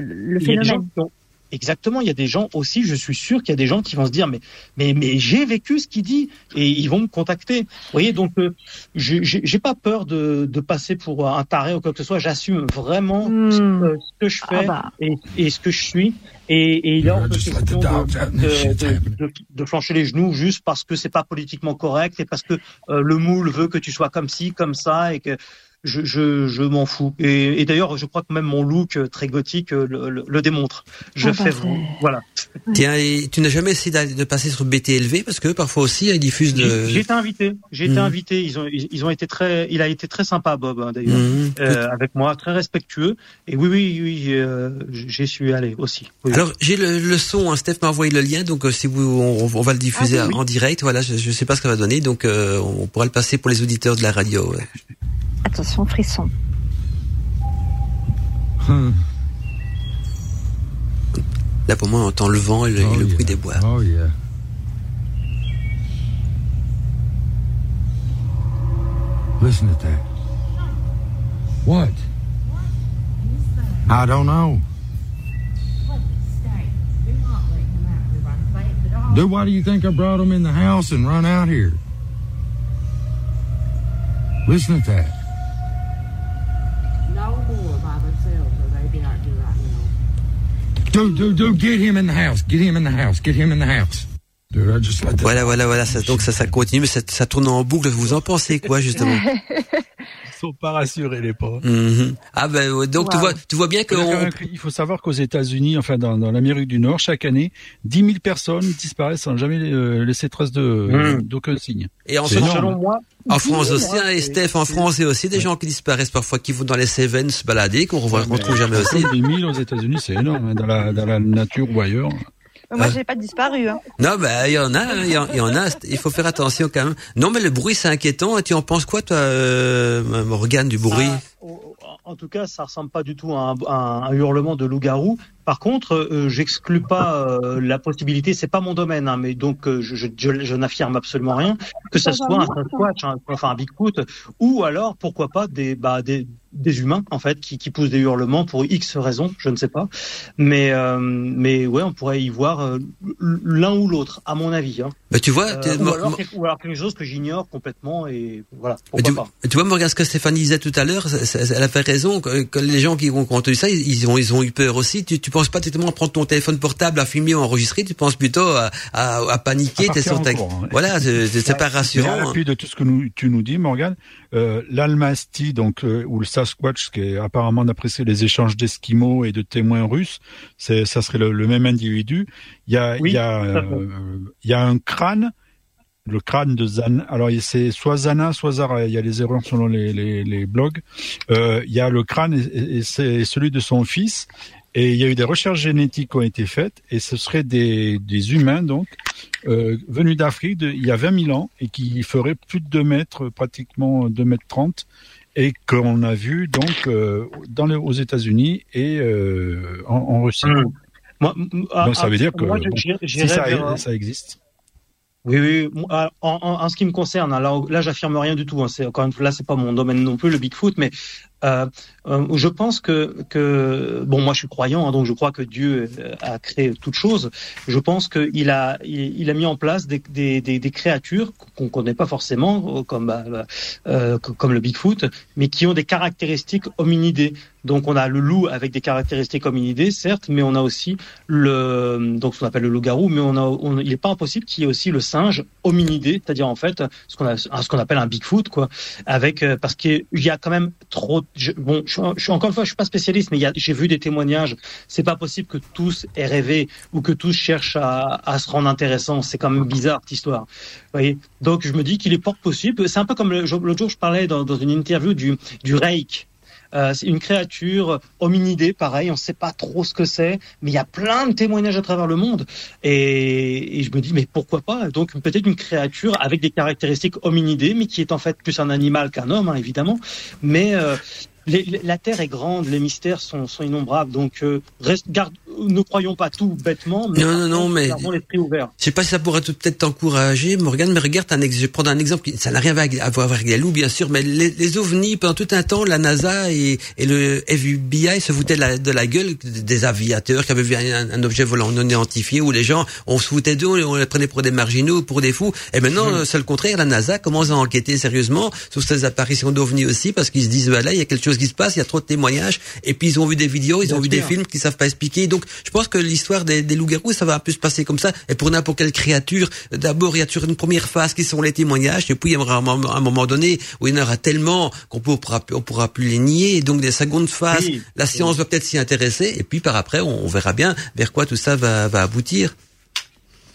le phénomène. Exactement, il y a des gens aussi, je suis sûr qu'il y a des gens qui vont se dire mais mais mais j'ai vécu ce qu'il dit et ils vont me contacter. Vous voyez donc euh, j'ai j'ai j'ai pas peur de de passer pour un taré ou quoi que ce soit, j'assume vraiment Hmm. ce, que- ce que je Ah fais bah. et, et ce que je suis et, et il est hors de question de, de, de, de, de flancher les genoux juste parce que c'est pas politiquement correct et parce que euh, le moule veut que tu sois comme ci comme ça et que je, je, je m'en fous. Et, et d'ailleurs, je crois que même mon look euh, très gothique euh, le, le, le démontre. Je Ah fais c'est- voilà. Tiens, et tu n'as jamais essayé de passer sur BTLV parce que parfois aussi ils diffusent de. J'ai été invité. J'ai été Mhm. invité. Ils ont, ils, ils ont été très. Il a été très sympa, Bob, hein, d'ailleurs, Mhm. euh, avec moi, très respectueux. Et oui, oui, oui, euh, j'y suis allé aussi. Oui. Alors j'ai le, le son, hein, Steph m'a envoyé le lien, donc euh, si vous, on, on va le diffuser Ah oui, oui. en direct. Voilà, je, je sais pas ce que ça va donner, donc euh, on pourra le passer pour les auditeurs de la radio. ouais. Attention, frisson. Là pour moi, on entend le vent et le, et le bruit des bois. Oh yeah. Listen to that. What? I don't know. Dude, why do you think I brought him in the house and run out here? Listen to that. No more by themselves, or they be out here right now. Dude, dude, dude, get him in the house. Get him in the house. Get him in the house. That. Voilà, voilà, voilà. Ça, donc ça, ça continue, mais ça, ça tourne en boucle. Vous en pensez quoi justement? Ils sont pas rassurés les pauvres. Mhm. Ah ben donc tu vois, tu vois bien que Il faut on- quand même- Il faut savoir qu'aux États-Unis, enfin dans, dans l'Amérique du Nord, chaque année, 10 000 personnes disparaissent sans jamais euh, laisser trace de Mm. d'aucun signe. et en, France. Selon moi, en France 10 000, aussi, hein, et c'est- Steph, en France, il y a aussi des gens qui disparaissent parfois, qui vont dans les Cévennes se balader, qu'on qu'on retrouve jamais aussi. 10 000 aux États-Unis, c'est énorme, hein, dans la, dans la nature ou ailleurs. Moi, Ah. j'ai pas disparu. Hein. Non, ben il y en a, hein, il y, en- il y en a. Il faut faire attention quand même. Non, mais le bruit c'est inquiétant. Et tu en penses quoi, toi, euh, Morgane, du bruit? Ah, en tout cas, ça ressemble pas du tout à un, à un hurlement de loup-garou Par contre, euh, j'exclus pas euh, la possibilité, c'est pas mon domaine, hein, mais donc euh, je, je, je, je n'affirme absolument rien, que ça soit un Sasquatch, un, enfin un Bigfoot, ou alors pourquoi pas des, bah, des, des humains en fait qui, qui poussent des hurlements pour X raisons, je ne sais pas, mais euh, mais ouais, on pourrait y voir euh, l'un ou l'autre, à mon avis. Hein. Bah, tu vois, Euh, ou, alors, quelque- ou alors quelque chose que j'ignore complètement et voilà. Mais Pourquoi tu, pas. tu vois, Morgane, ce que Stéphanie disait tout à l'heure, elle a fait raison. Que, que les gens qui ont entendu ça, ils, ils ont, ils ont eu peur aussi. Tu, tu penses pas tellement à prendre ton téléphone portable, à filmer ou à enregistrer. Tu penses plutôt à, à, à paniquer. À t'es partir sur ta- ouais. Voilà, c'est pas rassurant. hein. l'appui de tout ce que nous, tu nous dis, Morgan, euh, l'Almasty, donc euh, ou le Sasquatch, qui est apparemment c'est les échanges d'esquimaux et de témoins russes, c'est ça serait le, le même individu. Il y a, Oui, il y a, fait. euh, il y a un crâne, le crâne de Zana. Alors c'est soit Zana, soit Zara. Il y a les erreurs selon les, les, les blogs. Euh, il y a le crâne et, et- et c'est celui de son fils. Et il y a eu des recherches génétiques qui ont été faites, et ce seraient des, des humains donc euh, venus d'Afrique il y a 20 000 ans et qui feraient plus de 2 mètres, pratiquement 2 mètres 30, et qu'on a vu donc euh, dans les, aux États-Unis et euh, en, en Russie. Mmh. Moi, m- ah, Donc ça ah, veut dire que moi, bon, si ça, vers- ça existe. Oui, oui. moi, En, en, en ce qui me concerne, hein, là, là j'affirme rien du tout. Hein, c'est encore une fois, là, c'est pas mon domaine non plus, le Bigfoot, mais euh, euh, je pense que, que bon, moi, je suis croyant, hein, donc je crois que Dieu euh, a créé toute chose. Je pense qu'il a, il, a mis en place des, des, des, créatures qu'on connaît pas forcément, comme bah, bah, euh, comme le Bigfoot, mais qui ont des caractéristiques hominidées. Donc, on a le loup avec des caractéristiques hominidées, certes, mais on a aussi le, donc ce qu'on appelle le loup-garou, mais on a, il n'est pas impossible qu'il y ait aussi le singe hominidé, c'est-à-dire en fait ce qu'on a, ce qu'on appelle un Bigfoot, quoi, avec euh, parce qu'il y a quand même trop. Bon, je, je encore une fois, je suis pas spécialiste, mais j'ai vu des témoignages. C'est pas possible que tous aient rêvé ou que tous cherchent à, se rendre intéressants. C'est quand même bizarre cette histoire. Vous voyez? Donc je me dis qu'il est fort possible. C'est un peu comme l'autre jour, je parlais dans, dans une interview du du reik. Euh, c'est une créature hominidée, pareil, on ne sait pas trop ce que c'est, mais il y a plein de témoignages à travers le monde. Et, je me dis, mais pourquoi pas? Donc peut-être une créature avec des caractéristiques hominidées, mais qui est en fait plus un animal qu'un homme, hein, évidemment. Mais euh, la Terre est grande, les mystères sont, sont innombrables, donc euh, reste, garde, ne croyons pas tout bêtement, mais, Non, non, mais- l'esprit ouvert. Je sais pas si ça pourrait peut-être t'encourager, Morgane, mais regarde, un ex- je vais prendre un exemple, qui- ça n'a rien à voir avec les loups, bien sûr, mais les, les ovnis, pendant tout un temps, la NASA et, et le FBI se foutaient de la, de la gueule des aviateurs qui avaient vu un, un objet volant non identifié, où les gens, on se foutait d'eux, on les prenait pour des marginaux, pour des fous. Et maintenant, Mmh. euh, c'est le contraire, la NASA commence à enquêter sérieusement sur ces apparitions d'ovnis aussi, parce qu'ils se disent, bah là, il y a quelque chose qui se passe, il y a trop de témoignages, et puis ils ont vu des vidéos, ils Bien ont vu des films qu'ils savent pas expliquer. Donc, je pense que l'histoire des, des loups-garous, ça va un peu se passer comme ça. Et pour n'importe quelle créature, d'abord, il y a toujours une première phase qui sont les témoignages, et puis il y aura un moment, un moment donné où il y en aura tellement qu'on pourra, on pourra plus les nier. Et donc, des secondes phases, Oui. la science va peut-être s'y intéresser, et puis par après, on, on verra bien vers quoi tout ça va, va aboutir.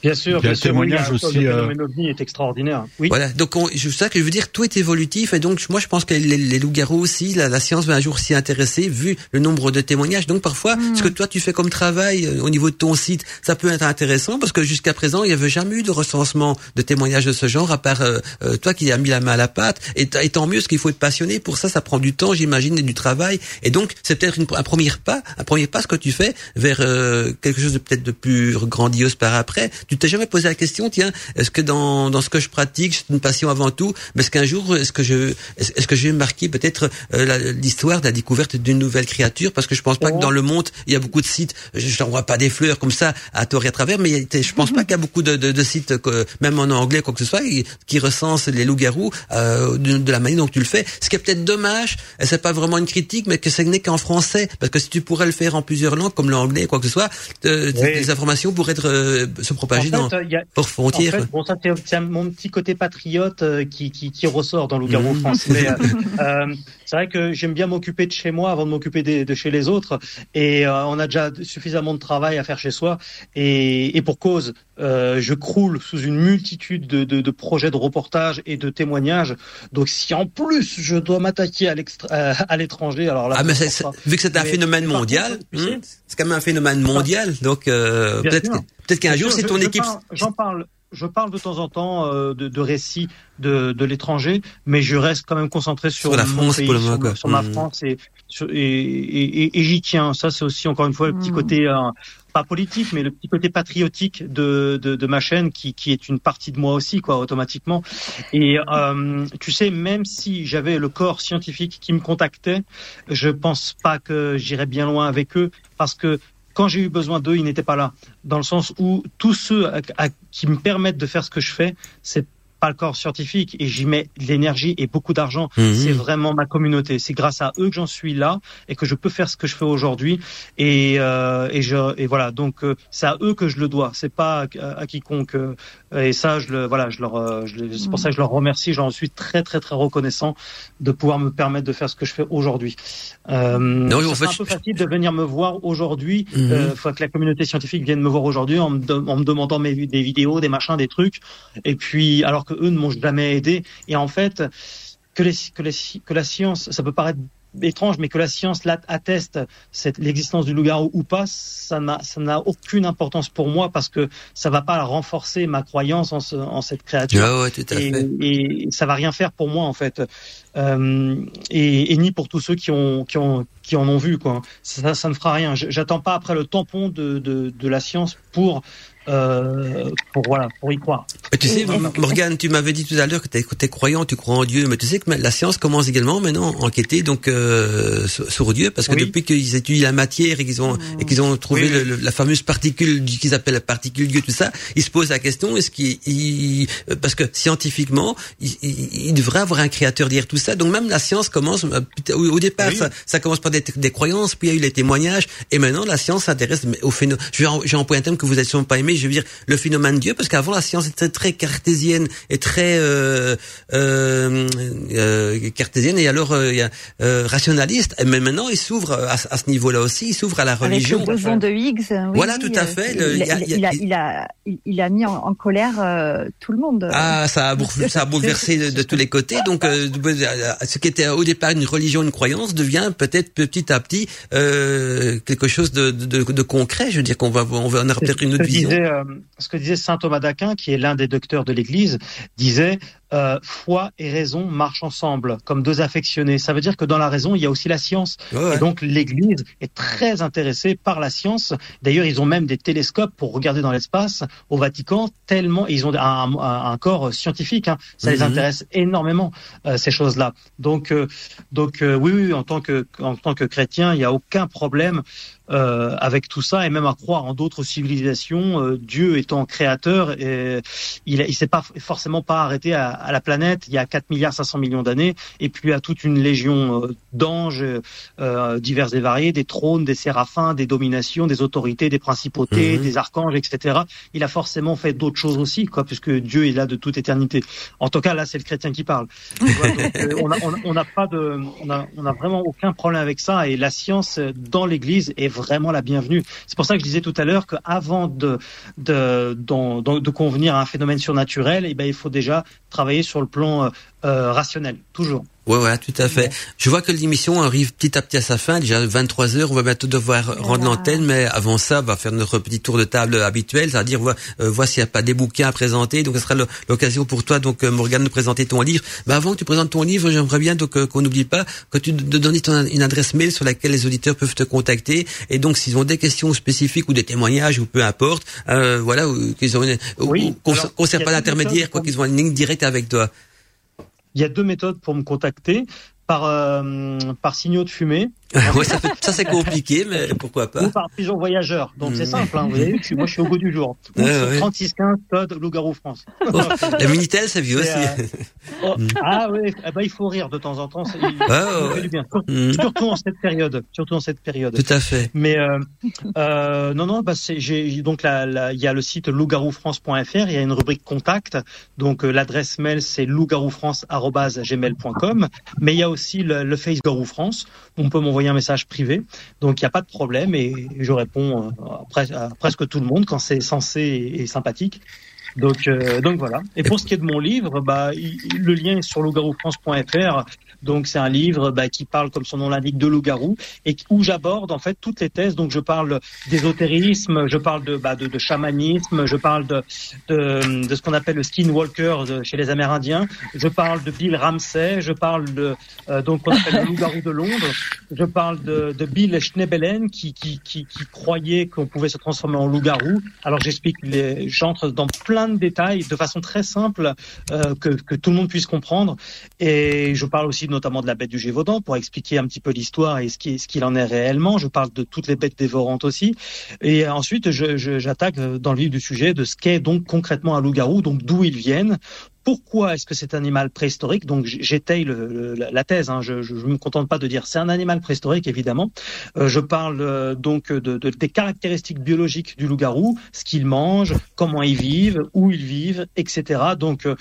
Bien sûr, bien le sûr, oui, témoignage le aussi, phénomène ovni est extraordinaire. Oui. Voilà, donc on- c'est ça que je veux dire, tout est évolutif et donc moi je pense que les, les loups-garous aussi, la, la science va un jour s'y intéresser vu le nombre de témoignages. Donc parfois, ce que toi tu fais comme travail euh, au niveau de ton site, ça peut être intéressant parce que jusqu'à présent il n'y avait jamais eu de recensement de témoignages de ce genre à part euh, euh, toi qui as mis la main à la pâte. Et, tant mieux, ce qu'il faut être passionné pour ça, ça prend du temps, j'imagine, et du travail. Et donc c'est peut-être une- un premier pas, un premier pas ce que tu fais vers euh, quelque chose de peut-être de plus grandiose par après. Tu t'es jamais posé la question, tiens, est-ce que dans, dans ce que je pratique, c'est une passion avant tout, mais est-ce qu'un jour, est-ce que je, est-ce que je vais marquer peut-être euh, l'histoire de la découverte d'une nouvelle créature, parce que je pense pas que dans le monde il y a beaucoup de sites, je n'envoie pas des fleurs comme ça à tort et à travers, mais je pense pas qu'il y a beaucoup de, de, de sites, que- même en anglais quoi que ce soit, qui, qui recensent les loups-garous euh, de, de la manière dont tu le fais. Ce qui est peut-être dommage, et c'est pas vraiment une critique, mais que ce n'est qu'en français, parce que si tu pourrais le faire en plusieurs langues, comme l'anglais, quoi que ce soit, euh, Oui. les informations pourraient être, euh, se propager En dans fait, il y a- hors frontières. En fait, bon, ça c'est mon petit côté patriote euh, qui, qui, qui ressort dans Loup-garou Mhm. France. Mais, euh, euh, c'est vrai que j'aime bien m'occuper de chez moi avant de m'occuper de, chez les autres. Et euh, on a déjà suffisamment de travail à faire chez soi. Et, et pour cause, euh, je croule sous une multitude de, de, de projets de reportage et de témoignages. Donc si en plus je dois m'attaquer à euh, l'étranger, alors là, Ah, mais vu que c'est un Mais- phénomène mondial, hein, c'est quand même un phénomène mondial, donc euh, peut-être peut-être qu'un jour c'est ton je équipe. J'en parle. Je parle de temps en temps euh, de, de récits de, de l'étranger, mais je reste quand même concentré sur, Sur la France pays, pour le sur, moment, quoi. sur ma Mhm. France et, sur- et, et, et- et j'y tiens. Ça, c'est aussi encore une fois le petit Mhm. côté euh, pas politique, mais le petit côté patriotique de, de, de ma chaîne qui, qui est une partie de moi aussi, quoi, automatiquement. Et euh, tu sais, même si j'avais le corps scientifique qui me contactait, je pense pas que j'irais bien loin avec eux parce que quand j'ai eu besoin d'eux, ils n'étaient pas là. Dans le sens où tous ceux à- à- qui me permettent de faire ce que je fais, c'est pas le corps scientifique et j'y mets de l'énergie et beaucoup d'argent. Mhm. C'est vraiment ma communauté. C'est grâce à eux que j'en suis là et que je peux faire ce que je fais aujourd'hui. Et, euh, et je et voilà. Donc euh, c'est à eux que je le dois. C'est pas à, à quiconque. Et ça, je le voilà. Je leur. euh, je le- c'est pour ça que je leur remercie. J'en suis très très très reconnaissant de pouvoir me permettre de faire ce que je fais aujourd'hui. Euh, fait, un peu facile de venir me voir aujourd'hui. Mhm. Euh, faut que la communauté scientifique vienne me voir aujourd'hui en, me de- en me demandant mes, des vidéos, des machins, des trucs. Et puis, alors que eux ne m'ont jamais aidé. Et en fait, que, les, que, les, que la science, ça peut paraître étrange, mais que la science atteste l'existence du loup-garou ou pas, ça n'a ça n'a aucune importance pour moi parce que ça va pas renforcer ma croyance en, ce, en cette créature. Ah ouais, tout à et, fait. et ça va rien faire pour moi en fait, euh, et, et ni pour tous ceux qui ont qui ont qui en ont vu quoi. Ça, ça ne fera rien. J'attends pas après le tampon de, de, de la science pour euh, pour voilà pour y croire. Mais tu sais, Morgane, tu m'avais dit tout à l'heure que tu es, croyant, tu crois en Dieu, mais tu sais que la science commence également maintenant à enquêter donc euh, sur, Dieu, parce que Oui. depuis qu'ils étudient la matière et qu'ils ont et qu'ils ont trouvé Oui, le- le- la fameuse particule qu'ils appellent la particule Dieu, tout ça, ils se posent la question est-ce qu'il il- euh, parce que scientifiquement, il, il- il devrait avoir un créateur derrière tout ça. Donc même la science commence euh, au, départ, Oui. ça, ça commence par des, des croyances, puis il y a eu les témoignages, et maintenant la science s'intéresse au phénomène. Je vais en- j'ai employé un terme que vous n'avez sûrement pas aimé. Je veux dire le phénomène Dieu, parce qu'avant la science était très cartésienne et très euh, euh, euh, cartésienne et alors euh, euh, rationaliste. Mais maintenant il s'ouvre à, à ce niveau-là aussi, il s'ouvre à la Avec religion. le boson de Higgs. oui, Voilà, oui, tout à fait. Il, Le- il y a- il il y a- a, il a, il- il a mis en, en colère euh, tout le monde. Ah, ça a, bour- ça a bouleversé de, de tous les côtés. Donc, euh, ce qui était au départ une religion, une croyance, devient peut-être petit à petit euh, quelque chose de, de, de concret. Je veux dire qu'on va, on va, on aura peut-être une autre vision. Euh, ce que disait saint Thomas d'Aquin, qui est l'un des docteurs de l'Église, disait euh, foi et raison marchent ensemble comme deux affectionnés. Ça veut dire que dans la raison, il y a aussi la science. Ouais, ouais. Et donc l'Église est très intéressée par la science. D'ailleurs, ils ont même des télescopes pour regarder dans l'espace au Vatican, tellement ils ont un, un- un corps scientifique. hein. Ça les Mhm. intéresse énormément euh, ces choses-là. Donc, euh, donc euh, oui, oui, en tant que en tant que chrétien, il n'y a aucun problème euh, avec tout ça et même à croire en d'autres civilisations. euh, Dieu étant créateur, et il, il s'est pas forcément pas arrêté à, à la planète il y a 4 milliards 500 millions d'années et puis à toute une légion euh, d'anges euh, divers et variés, des trônes, des séraphins, des dominations, des autorités, des principautés, Mhm. des archanges, etc. Il a forcément fait d'autres choses aussi, quoi, puisque Dieu est là de toute éternité. En tout cas, là, c'est le chrétien qui parle. Donc, euh, on a- n'a pas de, on a, on a vraiment aucun problème avec ça. Et la science dans l'Église est vraiment la bienvenue. C'est pour ça que je disais tout à l'heure qu'avant de, de, convenir à un phénomène surnaturel, eh ben, il faut déjà travailler sur le plan euh, euh, rationnel, toujours. Ouais, ouais, tout à fait. Je vois que l'émission arrive petit à petit à sa fin, déjà 23 heures. On va bientôt devoir rendre l'antenne, mais avant ça, on va faire notre petit tour de table habituel, c'est-à-dire voir, euh, voir s'il n'y a pas des bouquins à présenter. Donc, ce sera l'occasion pour toi, donc, euh, Morgane, de présenter ton livre. Mais avant que tu présentes ton livre, j'aimerais bien donc euh, qu'on n'oublie pas que tu de donnes ton- une adresse mail sur laquelle les auditeurs peuvent te contacter. Et donc, s'ils ont des questions spécifiques ou des témoignages ou peu importe, euh, voilà, ou qu'ils ont une, ou- Oui, ou qu'on a pas d'intermédiaire, quoi qu'ils ont une ligne directe avec toi. Il y a deux méthodes pour me contacter. Par euh, par signaux de fumée ouais, ça, fait- ça, c'est compliqué, mais pourquoi pas. ou par pigeon voyageur. Donc c'est Mhm. simple. Hein, vous voyez, je suis, moi je suis au goût du jour. Ou Ouais, sur ouais. 3615 code Loup-garou France. Oh, la Minitel, c'est vieux aussi. Euh, Oh, ah oui, eh ben, il faut rire de temps en temps. ça- il- Ah, ça ouais, fait ouais. du bien. Mhm. Surtout en cette période. Surtout en cette période. Tout à fait. Mais euh, euh, non, non, bah j'ai donc il y a le site loup-garou-france.fr, il y a une rubrique contact, donc l'adresse mail c'est loup-garou-france@gmail.com, mais il y a aussi le, le Face Garou France, on peut m'envoyer un message privé, donc il n'y a pas de problème et je réponds euh, à, pres- à presque tout le monde quand c'est sensé et, sympathique. Donc, euh, donc voilà. Et pour ce qui est de mon livre, bah, le lien est sur loup-garou-france.fr. Donc c'est un livre bah, qui parle, comme son nom l'indique, de loup-garou et où j'aborde en fait toutes les thèses. Donc je parle d'ésotérisme, je parle de, bah, de, de chamanisme, je parle de, de, de ce qu'on appelle le skinwalker chez les Amérindiens. Je parle de Bill Ramsey, je parle de euh, donc qu'on appelle le loup-garou de Londres. Je parle de, de Bill Schneebelen qui, qui, qui, qui croyait qu'on pouvait se transformer en loup-garou. Alors j'explique, les- j'entre dans plein de détails de façon très simple euh, que, que tout le monde puisse comprendre. Et je parle aussi notamment de la bête du Gévaudan pour expliquer un petit peu l'histoire et ce qui- ce qu'il en est réellement. Je parle de toutes les bêtes dévorantes aussi. Et ensuite, j'attaque dans le vif du sujet de ce qu'est donc concrètement un loup-garou, donc d'où ils viennent. Pourquoi est-ce que c'est un animal préhistorique Donc j'étaye la- thèse. Hein. Je, je me contente pas de dire c'est un animal préhistorique évidemment. Euh, je parle euh, donc de, de- des caractéristiques biologiques du loup-garou, ce qu'il mange, comment ils vivent, où ils vivent, etc. Donc euh,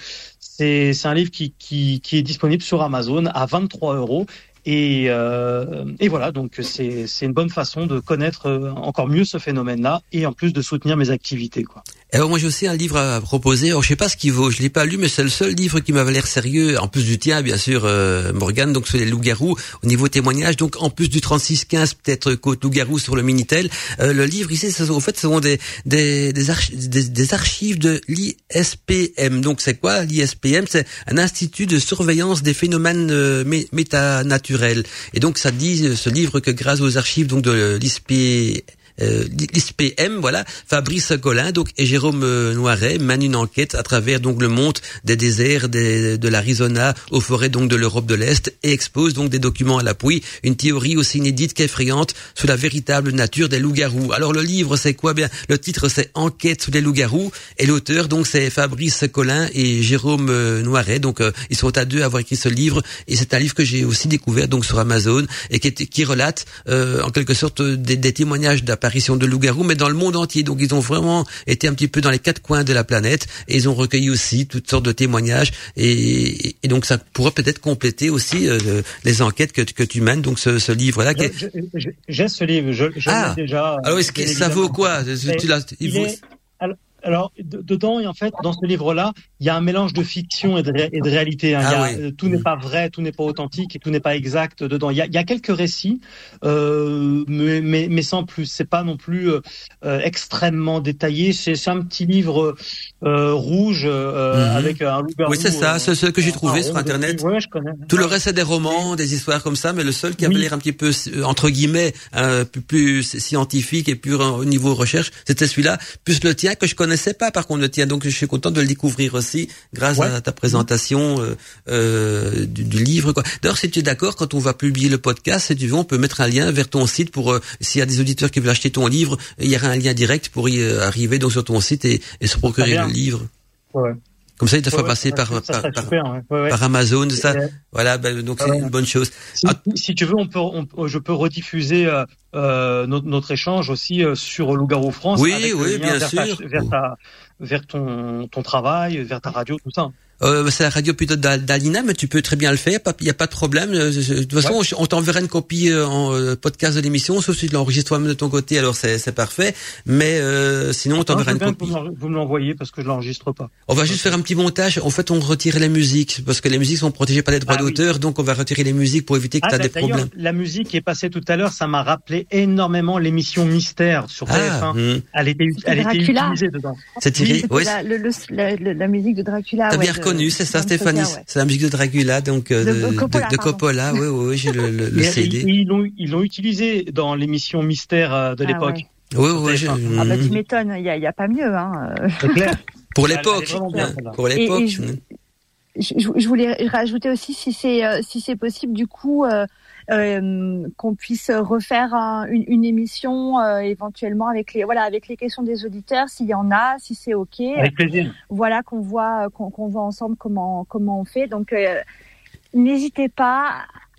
c'est un livre qui, qui, qui est disponible sur Amazon à 23 euros. Et, euh, et voilà, donc c'est c'est une bonne façon de connaître euh, encore mieux ce phénomène-là et en plus de soutenir mes activités. Quoi. Alors moi j'ai aussi un livre à proposer. Alors je sais pas ce qu'il vaut, je l'ai pas lu, mais c'est le seul livre qui m'avait l'air sérieux. En plus du tien, bien sûr, euh, Morgane. Donc sur les loups-garous au niveau témoignage. Donc en plus du 3615, peut-être côte loup-garou sur le minitel. Euh, le livre ici, ça, en fait, ce sont des des des, archi- des, des archives de l'ISPM. Donc c'est quoi l'ISPM C'est un institut de surveillance des phénomènes euh, mé- métanaturels. Et donc ça dit euh, ce livre que grâce aux archives donc de l'ISP euh, l'ISPM, voilà, Fabrice Collin, donc et Jérôme euh, Noiret mènent une enquête à travers donc le monde des déserts des- de l'Arizona aux forêts donc de l'Europe de l'Est et expose donc des documents à l'appui, une théorie aussi inédite qu'effrayante sur la véritable nature des loups-garous. Alors le livre c'est quoi? Bien Le titre c'est Enquête sur les loups-garous et l'auteur donc c'est Fabrice Collin et Jérôme euh, Noiret. Donc euh, ils sont à deux à avoir écrit ce livre et c'est un livre que j'ai aussi découvert donc sur Amazon et qui, qui relate euh, en quelque sorte des, des témoignages d'apparition de loups-garous mais dans le monde entier. Donc ils ont vraiment été un petit peu dans les quatre coins de la planète et ils ont recueilli aussi toutes sortes de témoignages et, et donc ça pourrait peut-être compléter aussi euh, les enquêtes que, que tu mènes. Donc ce, ce livre-là. J'ai ce livre, je, je Ah. déjà. Alors est-ce que ça vaut quoi? Tu il est- alors- alors, de- dedans, et en fait, dans ce livre-là, il y a un mélange de fiction et de, ré- et de réalité. hein. Il y a- Ah oui. euh, tout n'est pas vrai, tout n'est pas authentique et tout n'est pas exact dedans. Il y a, il y a quelques récits, euh, mais, mais, mais sans plus. C'est pas non plus euh, euh, extrêmement détaillé. C'est un petit livre euh, rouge euh, Mhm. avec un loup-garou. Oui, c'est ça, euh, c'est ce que j'ai trouvé sur Internet. Ouais, je connais. Tout le reste c'est des romans, des histoires comme ça, mais le seul qui avait Oui. l'air un petit peu euh, entre guillemets euh, plus, plus scientifique et plus au niveau recherche, c'était celui-là. Plus le tien que je connaissais pas, par contre le tien, donc je suis content de le découvrir aussi grâce Ouais. à ta présentation du, du livre. D'ailleurs, si tu es d'accord, quand on va publier le podcast, si tu veux, on peut mettre un lien vers ton site pour s'il y a des auditeurs qui veulent acheter ton livre, il y aura un lien direct pour y arriver donc sur ton site et, et se procurer bien. Le livre. Ouais. Comme ça, il te Ouais, fera passer par, ça par, serait par- super, ouais. Ouais, ouais. par Amazon, ça. Euh, Voilà, ben, donc c'est une bonne chose. Si, Ah, si tu veux, on peut, on- je peux rediffuser euh, euh, notre, notre échange aussi euh, sur Loup-garou France. Oui, avec oui, bien vers ta- sûr. vers, ta, vers ton, ton travail, vers ta radio, tout ça. Euh, c'est la radio plutôt d'Al- d'Alina, mais tu peux très bien le faire. Il n'y a pas de problème. Euh, De toute façon, on t'enverra une copie euh, en euh, podcast de l'émission, sauf si tu l'enregistres toi-même de ton côté, alors c'est c'est parfait. Mais euh, sinon, on t'enverra une copie. vous me l'envoyez parce que je l'enregistre pas. On va juste faire un petit montage. En fait, on retire les musiques parce que les musiques sont protégées par les droits Ah oui. d'auteur, donc on va retirer les musiques pour éviter que Ah, tu as d'a- des problèmes. la musique qui est passée tout à l'heure, ça m'a rappelé énormément l'émission Mystère sur Ah, TF1. hum. Elle était, elle était Dracula. utilisée dedans. C'est tiré. Ouais, la, le- le- la, le- la musique de Dracula. Reconnu, c'est ça, Stéphanie. Ouais. C'est la musique de Dracula, donc euh, De de, de- Coppola, de. Coppola. Oui, oui, oui, j'ai le, le, le CD. ils l'ont, ils utilisé dans l'émission Mystère euh, de Ah, l'époque. ouais. Oui, oui, TF1. j'ai- Ah bah tu hum. m'étonnes, il y a, pas mieux. Hein. euh. Clair. Pour l'époque, pour l'époque. et je, voulais rajouter aussi si c'est si c'est possible du coup euh, qu'on puisse refaire un- une, une émission euh, éventuellement avec les voilà avec les questions des auditeurs s'il y en a si c'est ok. Avec plaisir. voilà qu'on voit qu'on qu'on voit ensemble comment comment on fait. Donc euh, n'hésitez pas.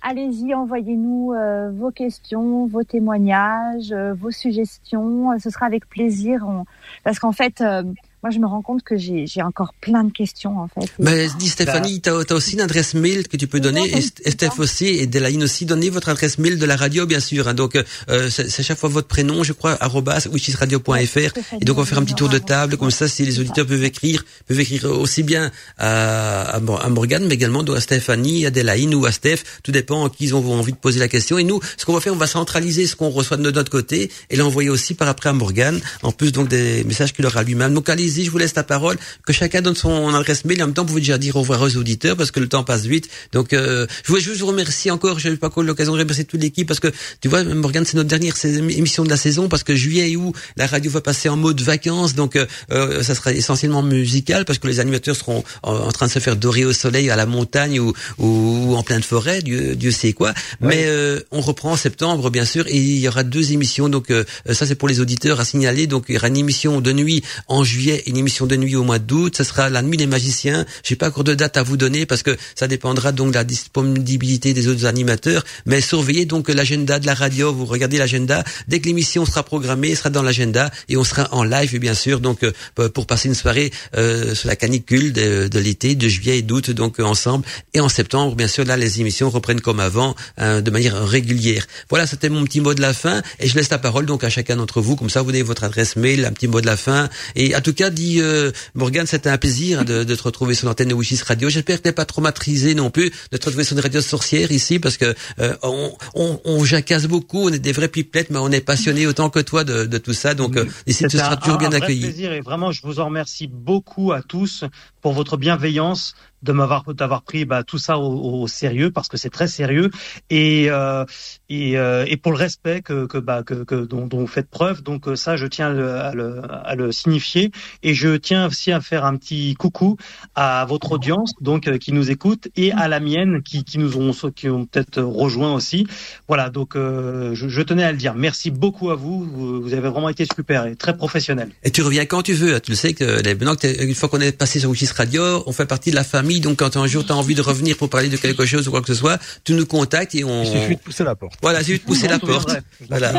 Allez-y envoyez-nous euh, vos questions vos témoignages euh, vos suggestions. Ce sera avec plaisir. On- parce qu'en fait euh, moi, je me rends compte que j'ai j'ai encore plein de questions en fait. Mais dis Stéphanie, tu as, aussi une adresse mail que tu peux donner, et, et Steph aussi, et Delaine aussi, donnez votre adresse mail de la radio, bien sûr. hein. donc, euh, c'est c'est chaque fois votre prénom, je crois, arrobas wichisradio.fr. Et donc, on va faire un petit tour de table, comme ça, si les auditeurs peuvent écrire, peuvent écrire aussi bien à, à, Mor- à Morgane, mais également à Stéphanie, à Delaine ou à Steph. Tout dépend à qui ils ont envie de poser la question. Et nous, ce qu'on va faire, on va centraliser ce qu'on reçoit de notre côté et l'envoyer aussi par après à Morgane, en plus donc des messages qu'il aura lui-même. Donc, allez-y, je vous laisse la parole, que chacun donne son adresse mail. En même temps, vous pouvez déjà dire au revoir aux auditeurs parce que le temps passe vite. Donc, euh, je voulais juste vous remercier encore. Je n'ai pas l'occasion de remercier toute l'équipe parce que tu vois, Morgane, c'est notre dernière émission de la saison parce que juillet et août, la radio va passer en mode vacances. Donc, euh, euh, ça sera essentiellement musical parce que les animateurs seront en, en train de se faire dorer au soleil, à la montagne ou, ou en pleine forêt, Dieu, Dieu sait quoi. Mais euh, on reprend en septembre, bien sûr, et il y aura deux émissions. Donc, euh, ça, c'est pour les auditeurs à signaler. Donc, il y aura une émission de nuit en juillet et une émission de nuit au mois d'août. Ça sera la nuit des magiciens. J'ai pas encore de date à vous donner parce que ça dépendra donc de la disponibilité des autres animateurs. Mais surveillez donc l'agenda de la radio. Vous regardez l'agenda. Dès que l'émission sera programmée, elle sera dans l'agenda et on sera en live, bien sûr. Donc, euh, pour passer une soirée euh, sur la canicule de, l'été, de juillet et d'août, donc euh, ensemble. Et en septembre, bien sûr, là, les émissions reprennent comme avant, euh, de manière régulière. Voilà, c'était mon petit mot de la fin. Et je laisse la parole donc à chacun d'entre vous. Comme ça, vous donnez votre adresse mail, un petit mot de la fin. Et en tout cas, dit euh, Morgane, c'était un plaisir de, de te retrouver sur l'antenne de Wishis Radio. J'espère que t'es pas traumatisé non plus de te retrouver sur une radio sorcière ici, parce que euh, on, on, on jacasse beaucoup, on est des vrais pipelettes, mais on est passionné autant que toi de, de tout ça. Donc euh, ici, tu seras un- toujours un bien vrai accueilli. plaisir et vraiment, je vous en remercie beaucoup à tous pour votre bienveillance de m'avoir d'avoir pris bah, tout ça au, au sérieux parce que c'est très sérieux. Et euh, et, euh, et pour le respect que que bah que, que dont, dont vous faites preuve donc euh, ça je tiens à le, à le à le signifier. Et je tiens aussi à faire un petit coucou à votre audience donc euh, qui nous écoute et à la mienne qui qui nous ont qui ont peut-être rejoint aussi. Voilà donc euh, je, je tenais à le dire. Merci beaucoup à vous. Vous, avez vraiment été super et très professionnel. Et tu reviens quand tu veux. Tu le sais que les- maintenant une fois qu'on est passé sur Wikis Radio, on fait partie de la famille. Donc quand un jour tu as envie de revenir pour parler de quelque chose ou quoi que ce soit, tu nous contactes et on. Il suffit de pousser la porte. Voilà, il suffit de pousser la porte. Voilà.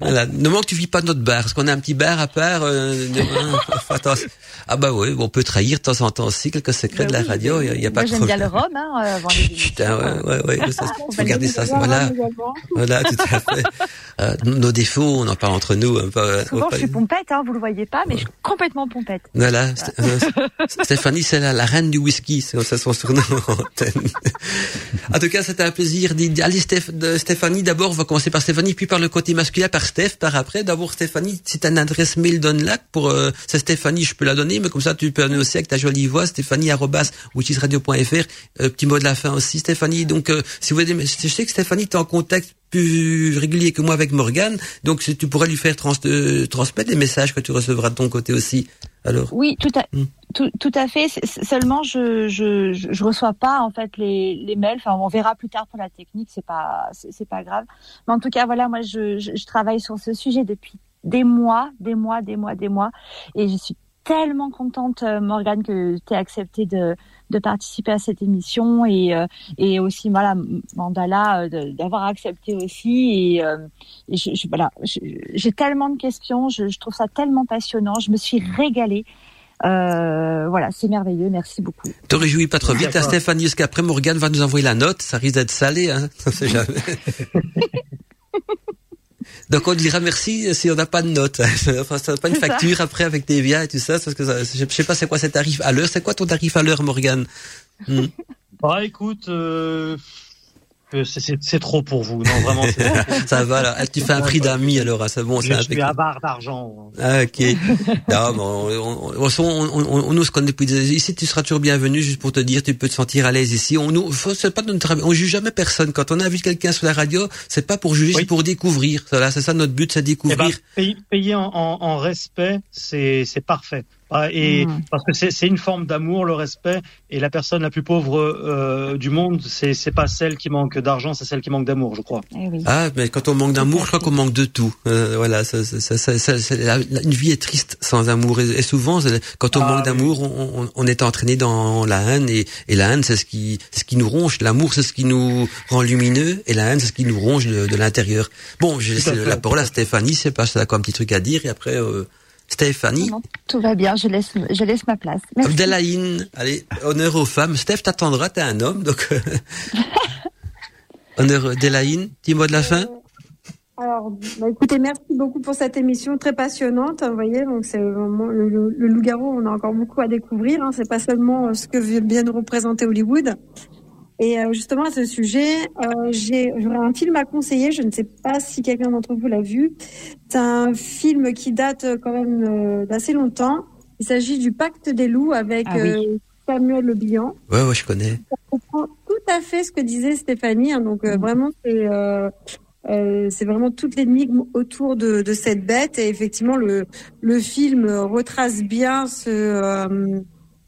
Voilà. Ne manque que tu vis pas notre bar, parce qu'on a un petit bar à part. Euh, de- attends. ah bah oui, on peut trahir de temps en temps aussi quelques secrets de la radio. Il y a, il y a pas de j'aime bien le problème. rhum, hein, euh, avant les. Putain, ouais, ouais, ouais, ça, faut garder le ça. dire, Voilà, également. voilà, tout à fait. Euh, nos défauts, on en parle entre nous. hein, pas- Souvent, je suis pompette, hein, vous le voyez pas, mais je suis complètement pompette. Voilà, St- Stéphanie, c'est la, la reine du whisky, c'est ça son surnom en tout cas, c'était un plaisir. Allez, Stéph- Stéphanie, d'abord, on va commencer par Stéphanie, puis par le côté masculin, par Steph, par après. D'abord, Stéphanie, si t'as une adresse mail, donne-la. Pour, euh, c'est Stéphanie, je peux la donner, mais comme ça, tu peux donner aussi avec ta jolie voix, Stéphanie. Euh, petit mot de la fin aussi, Stéphanie. Donc, euh, si vous voulez, je sais que Stéphanie, t'es en contact plus régulier que moi avec Morgane, donc tu pourrais lui faire trans- euh, transmettre des messages que tu recevras de ton côté aussi. Alors? Oui, tout à, tout, tout à fait. Seulement, je, je, je, reçois pas en fait les, les mails. Enfin, on verra plus tard pour la technique. C'est pas, c'est pas grave. Mais en tout cas, voilà, moi, je, je, je travaille sur ce sujet depuis des mois, des mois, des mois, des mois, et je suis tellement contente, euh, Morgane, que tu aies accepté de, de participer à cette émission et, euh, et aussi, voilà, Mandala, euh, d'avoir accepté aussi. Et, euh, et je, je- voilà, j'ai tellement de questions, je, je trouve ça tellement passionnant, je me suis régalée. Euh, voilà, c'est merveilleux, merci beaucoup. Te réjouis pas trop vite, à D'accord. Stéphanie, parce qu'après Morgane va nous envoyer la note, ça risque d'être salé, hein, on sait jamais. Donc on dira merci si on n'a pas de note. Enfin, ça pas une C'est ça. facture après avec TVA et tout ça, parce que ça, je je sais pas c'est quoi cet tarif à l'heure. C'est quoi ton tarif à l'heure, Morgane? Hmm. Bah écoute, euh, euh, c'est- trop pour vous, non vraiment. Ça va là. Tu fais un prix d'ami alors, c'est bon. Je suis barre d'argent. Ah, ok. non, bon, on, on, on, on, nous se connaît depuis des années. Ici, tu seras toujours bienvenu, juste pour te dire, tu peux te sentir à l'aise ici. On nous, faut- pas notre. On juge jamais personne. Quand on invite quelqu'un sur la radio, c'est pas pour juger, c'est pour découvrir. Voilà, c'est ça notre but, c'est Eh ben, découvrir. payer, en, respect, c'est parfait. Ah, Et Mm. parce que c'est c'est une forme d'amour, le respect. Et la personne la plus pauvre euh, du monde, c'est c'est pas celle qui manque d'argent, c'est celle qui manque d'amour, je crois. Ah, mais quand on manque d'amour, je crois qu'on manque de tout. Euh, voilà, ça, ça, ça, ça- ça- la- la- une vie est triste sans amour. Et, et souvent, quand on Ah, manque oui. d'amour, on, on, on est entraîné dans la haine. Et, et la haine, c'est ce qui, c'est ce qui nous ronge. L'amour, c'est ce qui nous rend lumineux. Et la haine, c'est ce qui nous ronge de, de l'intérieur. Bon, j'ai à laissé la parole à Stéphanie. C'est pas, c'est quoi un petit truc à dire. Et après, euh, Stéphanie. Non, tout va bien, je laisse, je laisse ma place. Merci. Abdelhaïn, allez, honneur aux femmes. Steph t'attendra, t'es un homme, donc euh, honneur Delaïne, petit mot de la fin. Alors, bah, écoutez, merci beaucoup pour cette émission très passionnante. Vous voyez, donc c'est vraiment le, le- le loup-garou. On a encore beaucoup à découvrir. Hein. C'est pas seulement euh, ce que vient de représenter Hollywood. Et euh, justement à ce sujet, euh, j'ai j'aurais un film à conseiller. Je ne sais pas si quelqu'un d'entre vous l'a vu. C'est un film qui date euh, quand même euh, d'assez longtemps. Il s'agit du Pacte des loups avec Ah oui. euh, Samuel Le Bihan Ouais, ouais, je connais. comprends tout à fait ce que disait Stéphanie. hein. donc euh, vraiment, c'est euh, euh, c'est vraiment toute l'énigme autour de, de cette bête. Et effectivement, le le film retrace bien ce euh,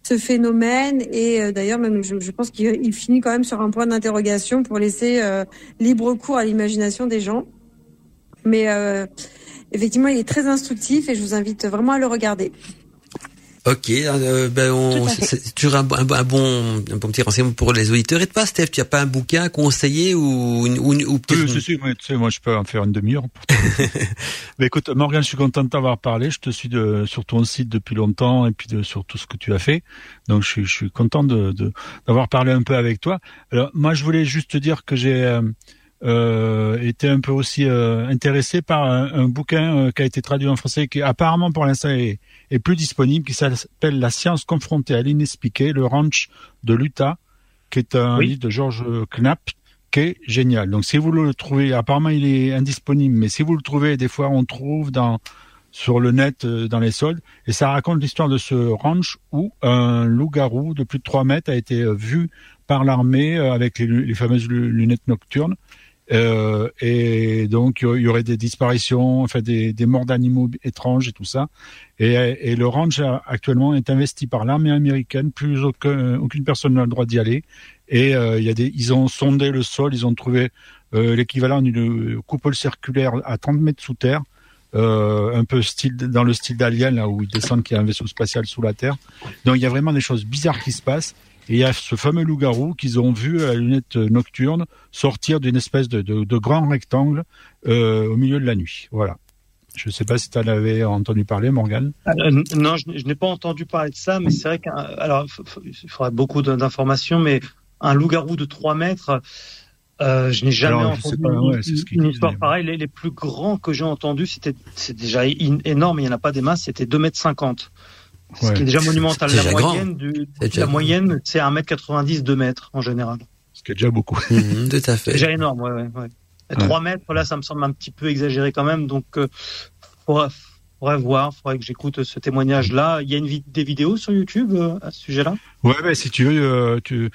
ce phénomène. Et euh, d'ailleurs, même je, pense qu'il il finit quand même sur un point d'interrogation pour laisser euh, libre cours à l'imagination des gens. Mais euh, effectivement, il est très instructif et je vous invite vraiment à le regarder. Ok, euh, ben on, c'est c'est toujours un, bon- un, bon- un bon, un bon petit renseignement pour les auditeurs. Et toi, Steph, tu as pas un bouquin à conseiller ou, une- ou, ou peut-être Oui, si, tu sais, moi, je peux en faire une demi-heure. pour toi. Mais écoute, Morgan, je suis content de t'avoir parlé. Je te suis de, sur ton site depuis longtemps et puis de, sur tout ce que tu as fait. Donc, je suis, je suis content de, de- d'avoir parlé un peu avec toi. Alors, moi, je voulais juste te dire que j'ai euh, euh, été un peu aussi euh, intéressé par un, un bouquin euh, qui a été traduit en français, qui apparemment pour l'instant est, est plus disponible, qui s'appelle La science confrontée à l'inexpliqué, le ranch de l'Utah, qui est un Oui. livre de George Knapp qui est génial. Donc si vous le trouvez, apparemment il est indisponible, mais si vous le trouvez, des fois on trouve dans sur le net euh, dans les soldes et ça raconte l'histoire de ce ranch où un loup-garou de plus de 3 mètres a été euh, vu par l'armée euh, avec les, les fameuses lu- lunettes nocturnes. Euh, et donc il y aurait des disparitions, enfin des, morts d'animaux étranges et tout ça. Et, le ranch a- actuellement est investi par l'armée américaine. Plus aucun, aucune personne n'a le droit d'y aller. Et euh, il y a des, ils ont sondé le sol, ils ont trouvé euh, l'équivalent d'une coupole circulaire à 30 mètres sous terre, euh, un peu style dans le style d'Alien là où ils descendent, qu'il y a un vaisseau spatial sous la terre. Donc il y a vraiment des choses bizarres qui se passent. Et il y a ce fameux loup-garou qu'ils ont vu à la lunette nocturne sortir d'une espèce de, de, de grand rectangle euh, au milieu de la nuit. Voilà. Je ne sais pas si tu en avais entendu parler, Morgane. Euh, non, je, n'ai- je n'ai pas entendu parler de ça, mais c'est vrai qu'un, alors, f- f- il faudrait beaucoup d'in- d'informations, mais un loup-garou de 3 mètres, euh, je n'ai jamais Alors, entendu pas, une, ouais, histoire pareille. Les, les plus grands que j'ai entendus, c'était, c'est déjà in- énorme, il n'y en a pas des masses, c'était 2 mètres 50. Ce Ouais. qui est déjà monumental. La déjà moyenne, du, C'est déjà la moyenne, c'est 1m90, 2 mètres, en général. Ce qui est déjà beaucoup. Mhm, tout à fait. C'est déjà énorme, ouais, ouais, ouais. Et 3 mètres, là, ça me semble un petit peu exagéré quand même, donc, euh, faudrait, faudrait voir, faudrait que j'écoute ce témoignage-là. Il y a une des vidéos sur YouTube euh, à ce sujet-là? Ouais, ben, si tu veux, euh, tu,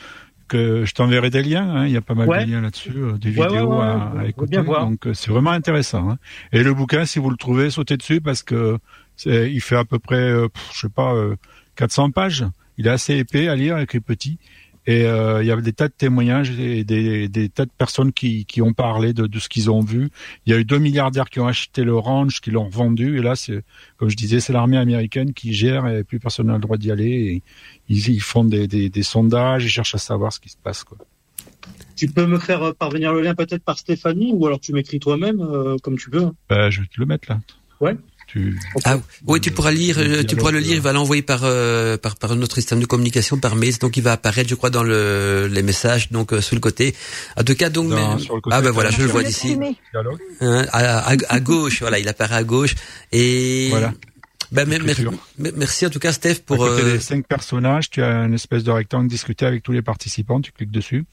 que je t'enverrai des liens. hein, Il y a pas mal Ouais. de liens là-dessus, euh, des Ouais, vidéos ouais, ouais, à, ouais, à écouter. bien voir. Donc euh, c'est vraiment intéressant. hein. Et le bouquin, si vous le trouvez, sautez dessus parce que il fait à peu près, euh, je sais pas, euh, 400 pages. Il est assez épais à lire, et petit. Et euh, il y a des tas de témoignages et des, des tas de personnes qui, qui ont parlé de, de ce qu'ils ont vu. Il y a eu deux milliardaires qui ont acheté le ranch, qui l'ont vendu. Et là, c'est, comme je disais, c'est l'armée américaine qui gère et plus personne n'a le droit d'y aller. Et ils, ils font des, des, des sondages, ils cherchent à savoir ce qui se passe. Quoi. Tu peux me faire euh, parvenir le lien peut-être par Stéphanie ou alors tu m'écris toi-même euh, comme tu veux. Bah, je vais te le mettre là. Ouais. Tu... Ah oui, tu pourras lire, euh, tu pourras le lire. Il va l'envoyer par, euh, par par notre système de communication par mail, donc il va apparaître, je crois, dans le les messages, donc euh, sous le côté. En tout cas, donc mais- sur côté, ah ben voilà, je le Sur vois d'ici. Hein, à, à, à gauche, voilà, il apparaît à gauche. Et Voilà. ben, merci en tout cas, Steph, Pour à côté euh, des cinq personnages, tu as une espèce de rectangle discuté avec tous les participants. Tu cliques dessus.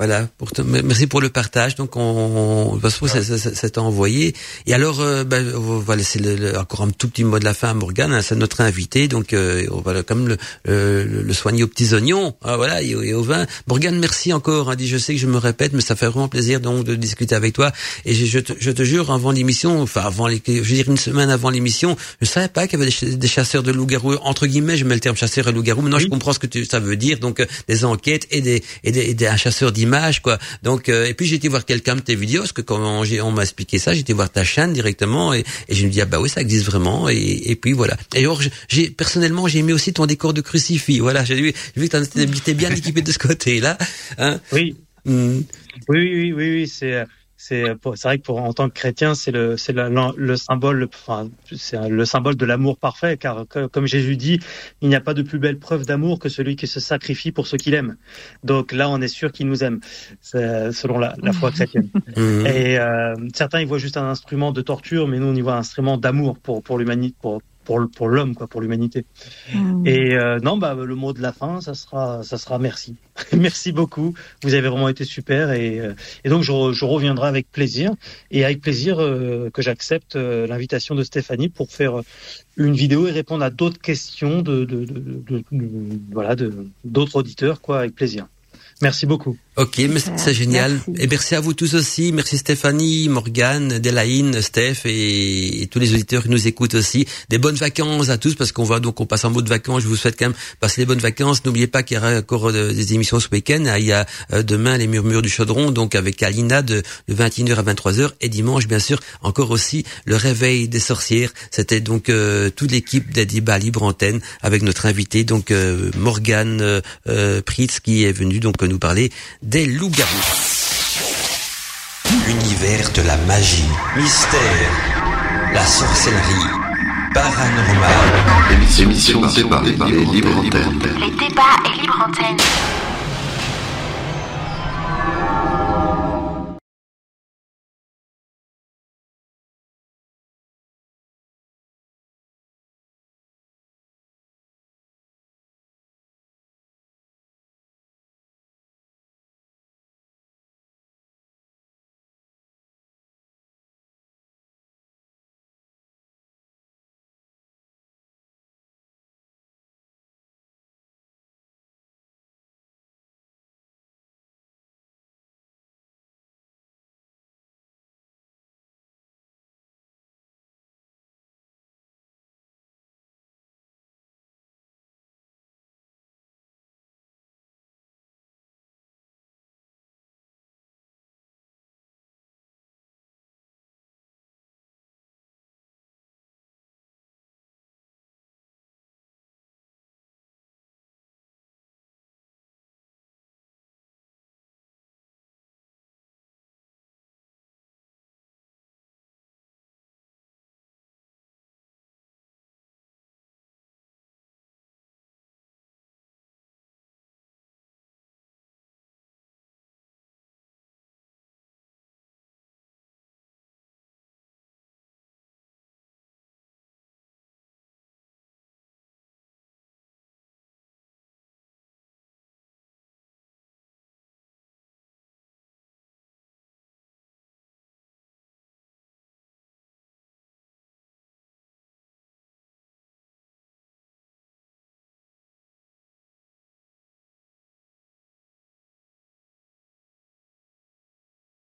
Voilà, pour te- merci pour le partage. Donc, on, on façon, ça- ça- ça- t'a envoyé. Et alors, euh, ben, on va laisser le, le- encore un tout petit mot de la fin à Morgane. hein, c'est notre invité, donc euh, on va comme le, le, le soigner aux petits oignons, ah, voilà, et, au- et au vin. Morgane, merci encore. Hein, dit, je sais que je me répète, mais ça fait vraiment plaisir donc de discuter avec toi. Et je, je te, je te jure, avant l'émission, enfin avant, les, je veux dire une semaine avant l'émission, je savais pas qu'il y avait des chasseurs de loups-garous entre guillemets. Je mets le terme chasseur et loup-garou. Maintenant, je comprends ce que tu, ça veut dire. Donc, euh, des enquêtes et des et des, et des- un chasseur d'images, quoi. Donc, euh, et puis j'ai été voir quelqu'un de tes vidéos, parce que quand j'ai- on m'a expliqué ça, j'ai été voir ta chaîne directement et, et je me dis ah bah oui, ça existe vraiment. Et, et puis voilà. Et alors, j'ai personnellement, j'ai aimé aussi ton décor de crucifix. Voilà, j'ai vu, que t'en étais bien équipé de ce côté-là. Hein Oui. Hmm. Oui, oui, oui, oui, oui, c'est c'est pour- c'est vrai que pour en tant que chrétien, c'est le c'est le, le symbole, enfin c'est le symbole de l'amour parfait, car que- comme Jésus dit, il n'y a pas de plus belle preuve d'amour que celui qui se sacrifie pour ceux qu'il aime. Donc là, on est sûr qu'il nous aime, c'est- selon la, la foi chrétienne. Mhm. Et euh, certains, ils voient juste un instrument de torture, mais nous, on y voit un instrument d'amour pour pour l'humanité, pour pour, pour l'homme, quoi, pour l'humanité. Et euh, non, bah le mot de la fin, ça sera, ça sera merci. merci beaucoup. Vous avez vraiment été super et, euh, et donc je, je reviendrai avec plaisir et avec plaisir euh, que j'accepte euh, l'invitation de Stéphanie pour faire euh, une vidéo et répondre à d'autres questions de, de, de- de- voilà de d'autres auditeurs quoi avec plaisir. Merci beaucoup. Ok, mais c'est c'est génial. Et merci à vous tous aussi. Merci Stéphanie, Morgane, Delaine, Steph et, et tous les auditeurs qui nous écoutent aussi. Des bonnes vacances à tous parce qu'on va donc on passe en mode vacances. Je vous souhaite quand même passer des bonnes vacances. N'oubliez pas qu'il y aura encore euh, des émissions ce week-end. Ah, Il y a euh, demain les murmures du chaudron donc avec Alina de, de 21h à 23h et dimanche bien sûr encore aussi le réveil des sorcières. C'était donc euh, toute l'équipe des débats libre antenne avec notre invité donc euh, Morgane euh, Pritz qui est venu donc nous parler des loups-garous. L'univers de la magie, mystère, la sorcellerie, paranormal. Émission présentée par les libres antennes. Les débats et libre antenne.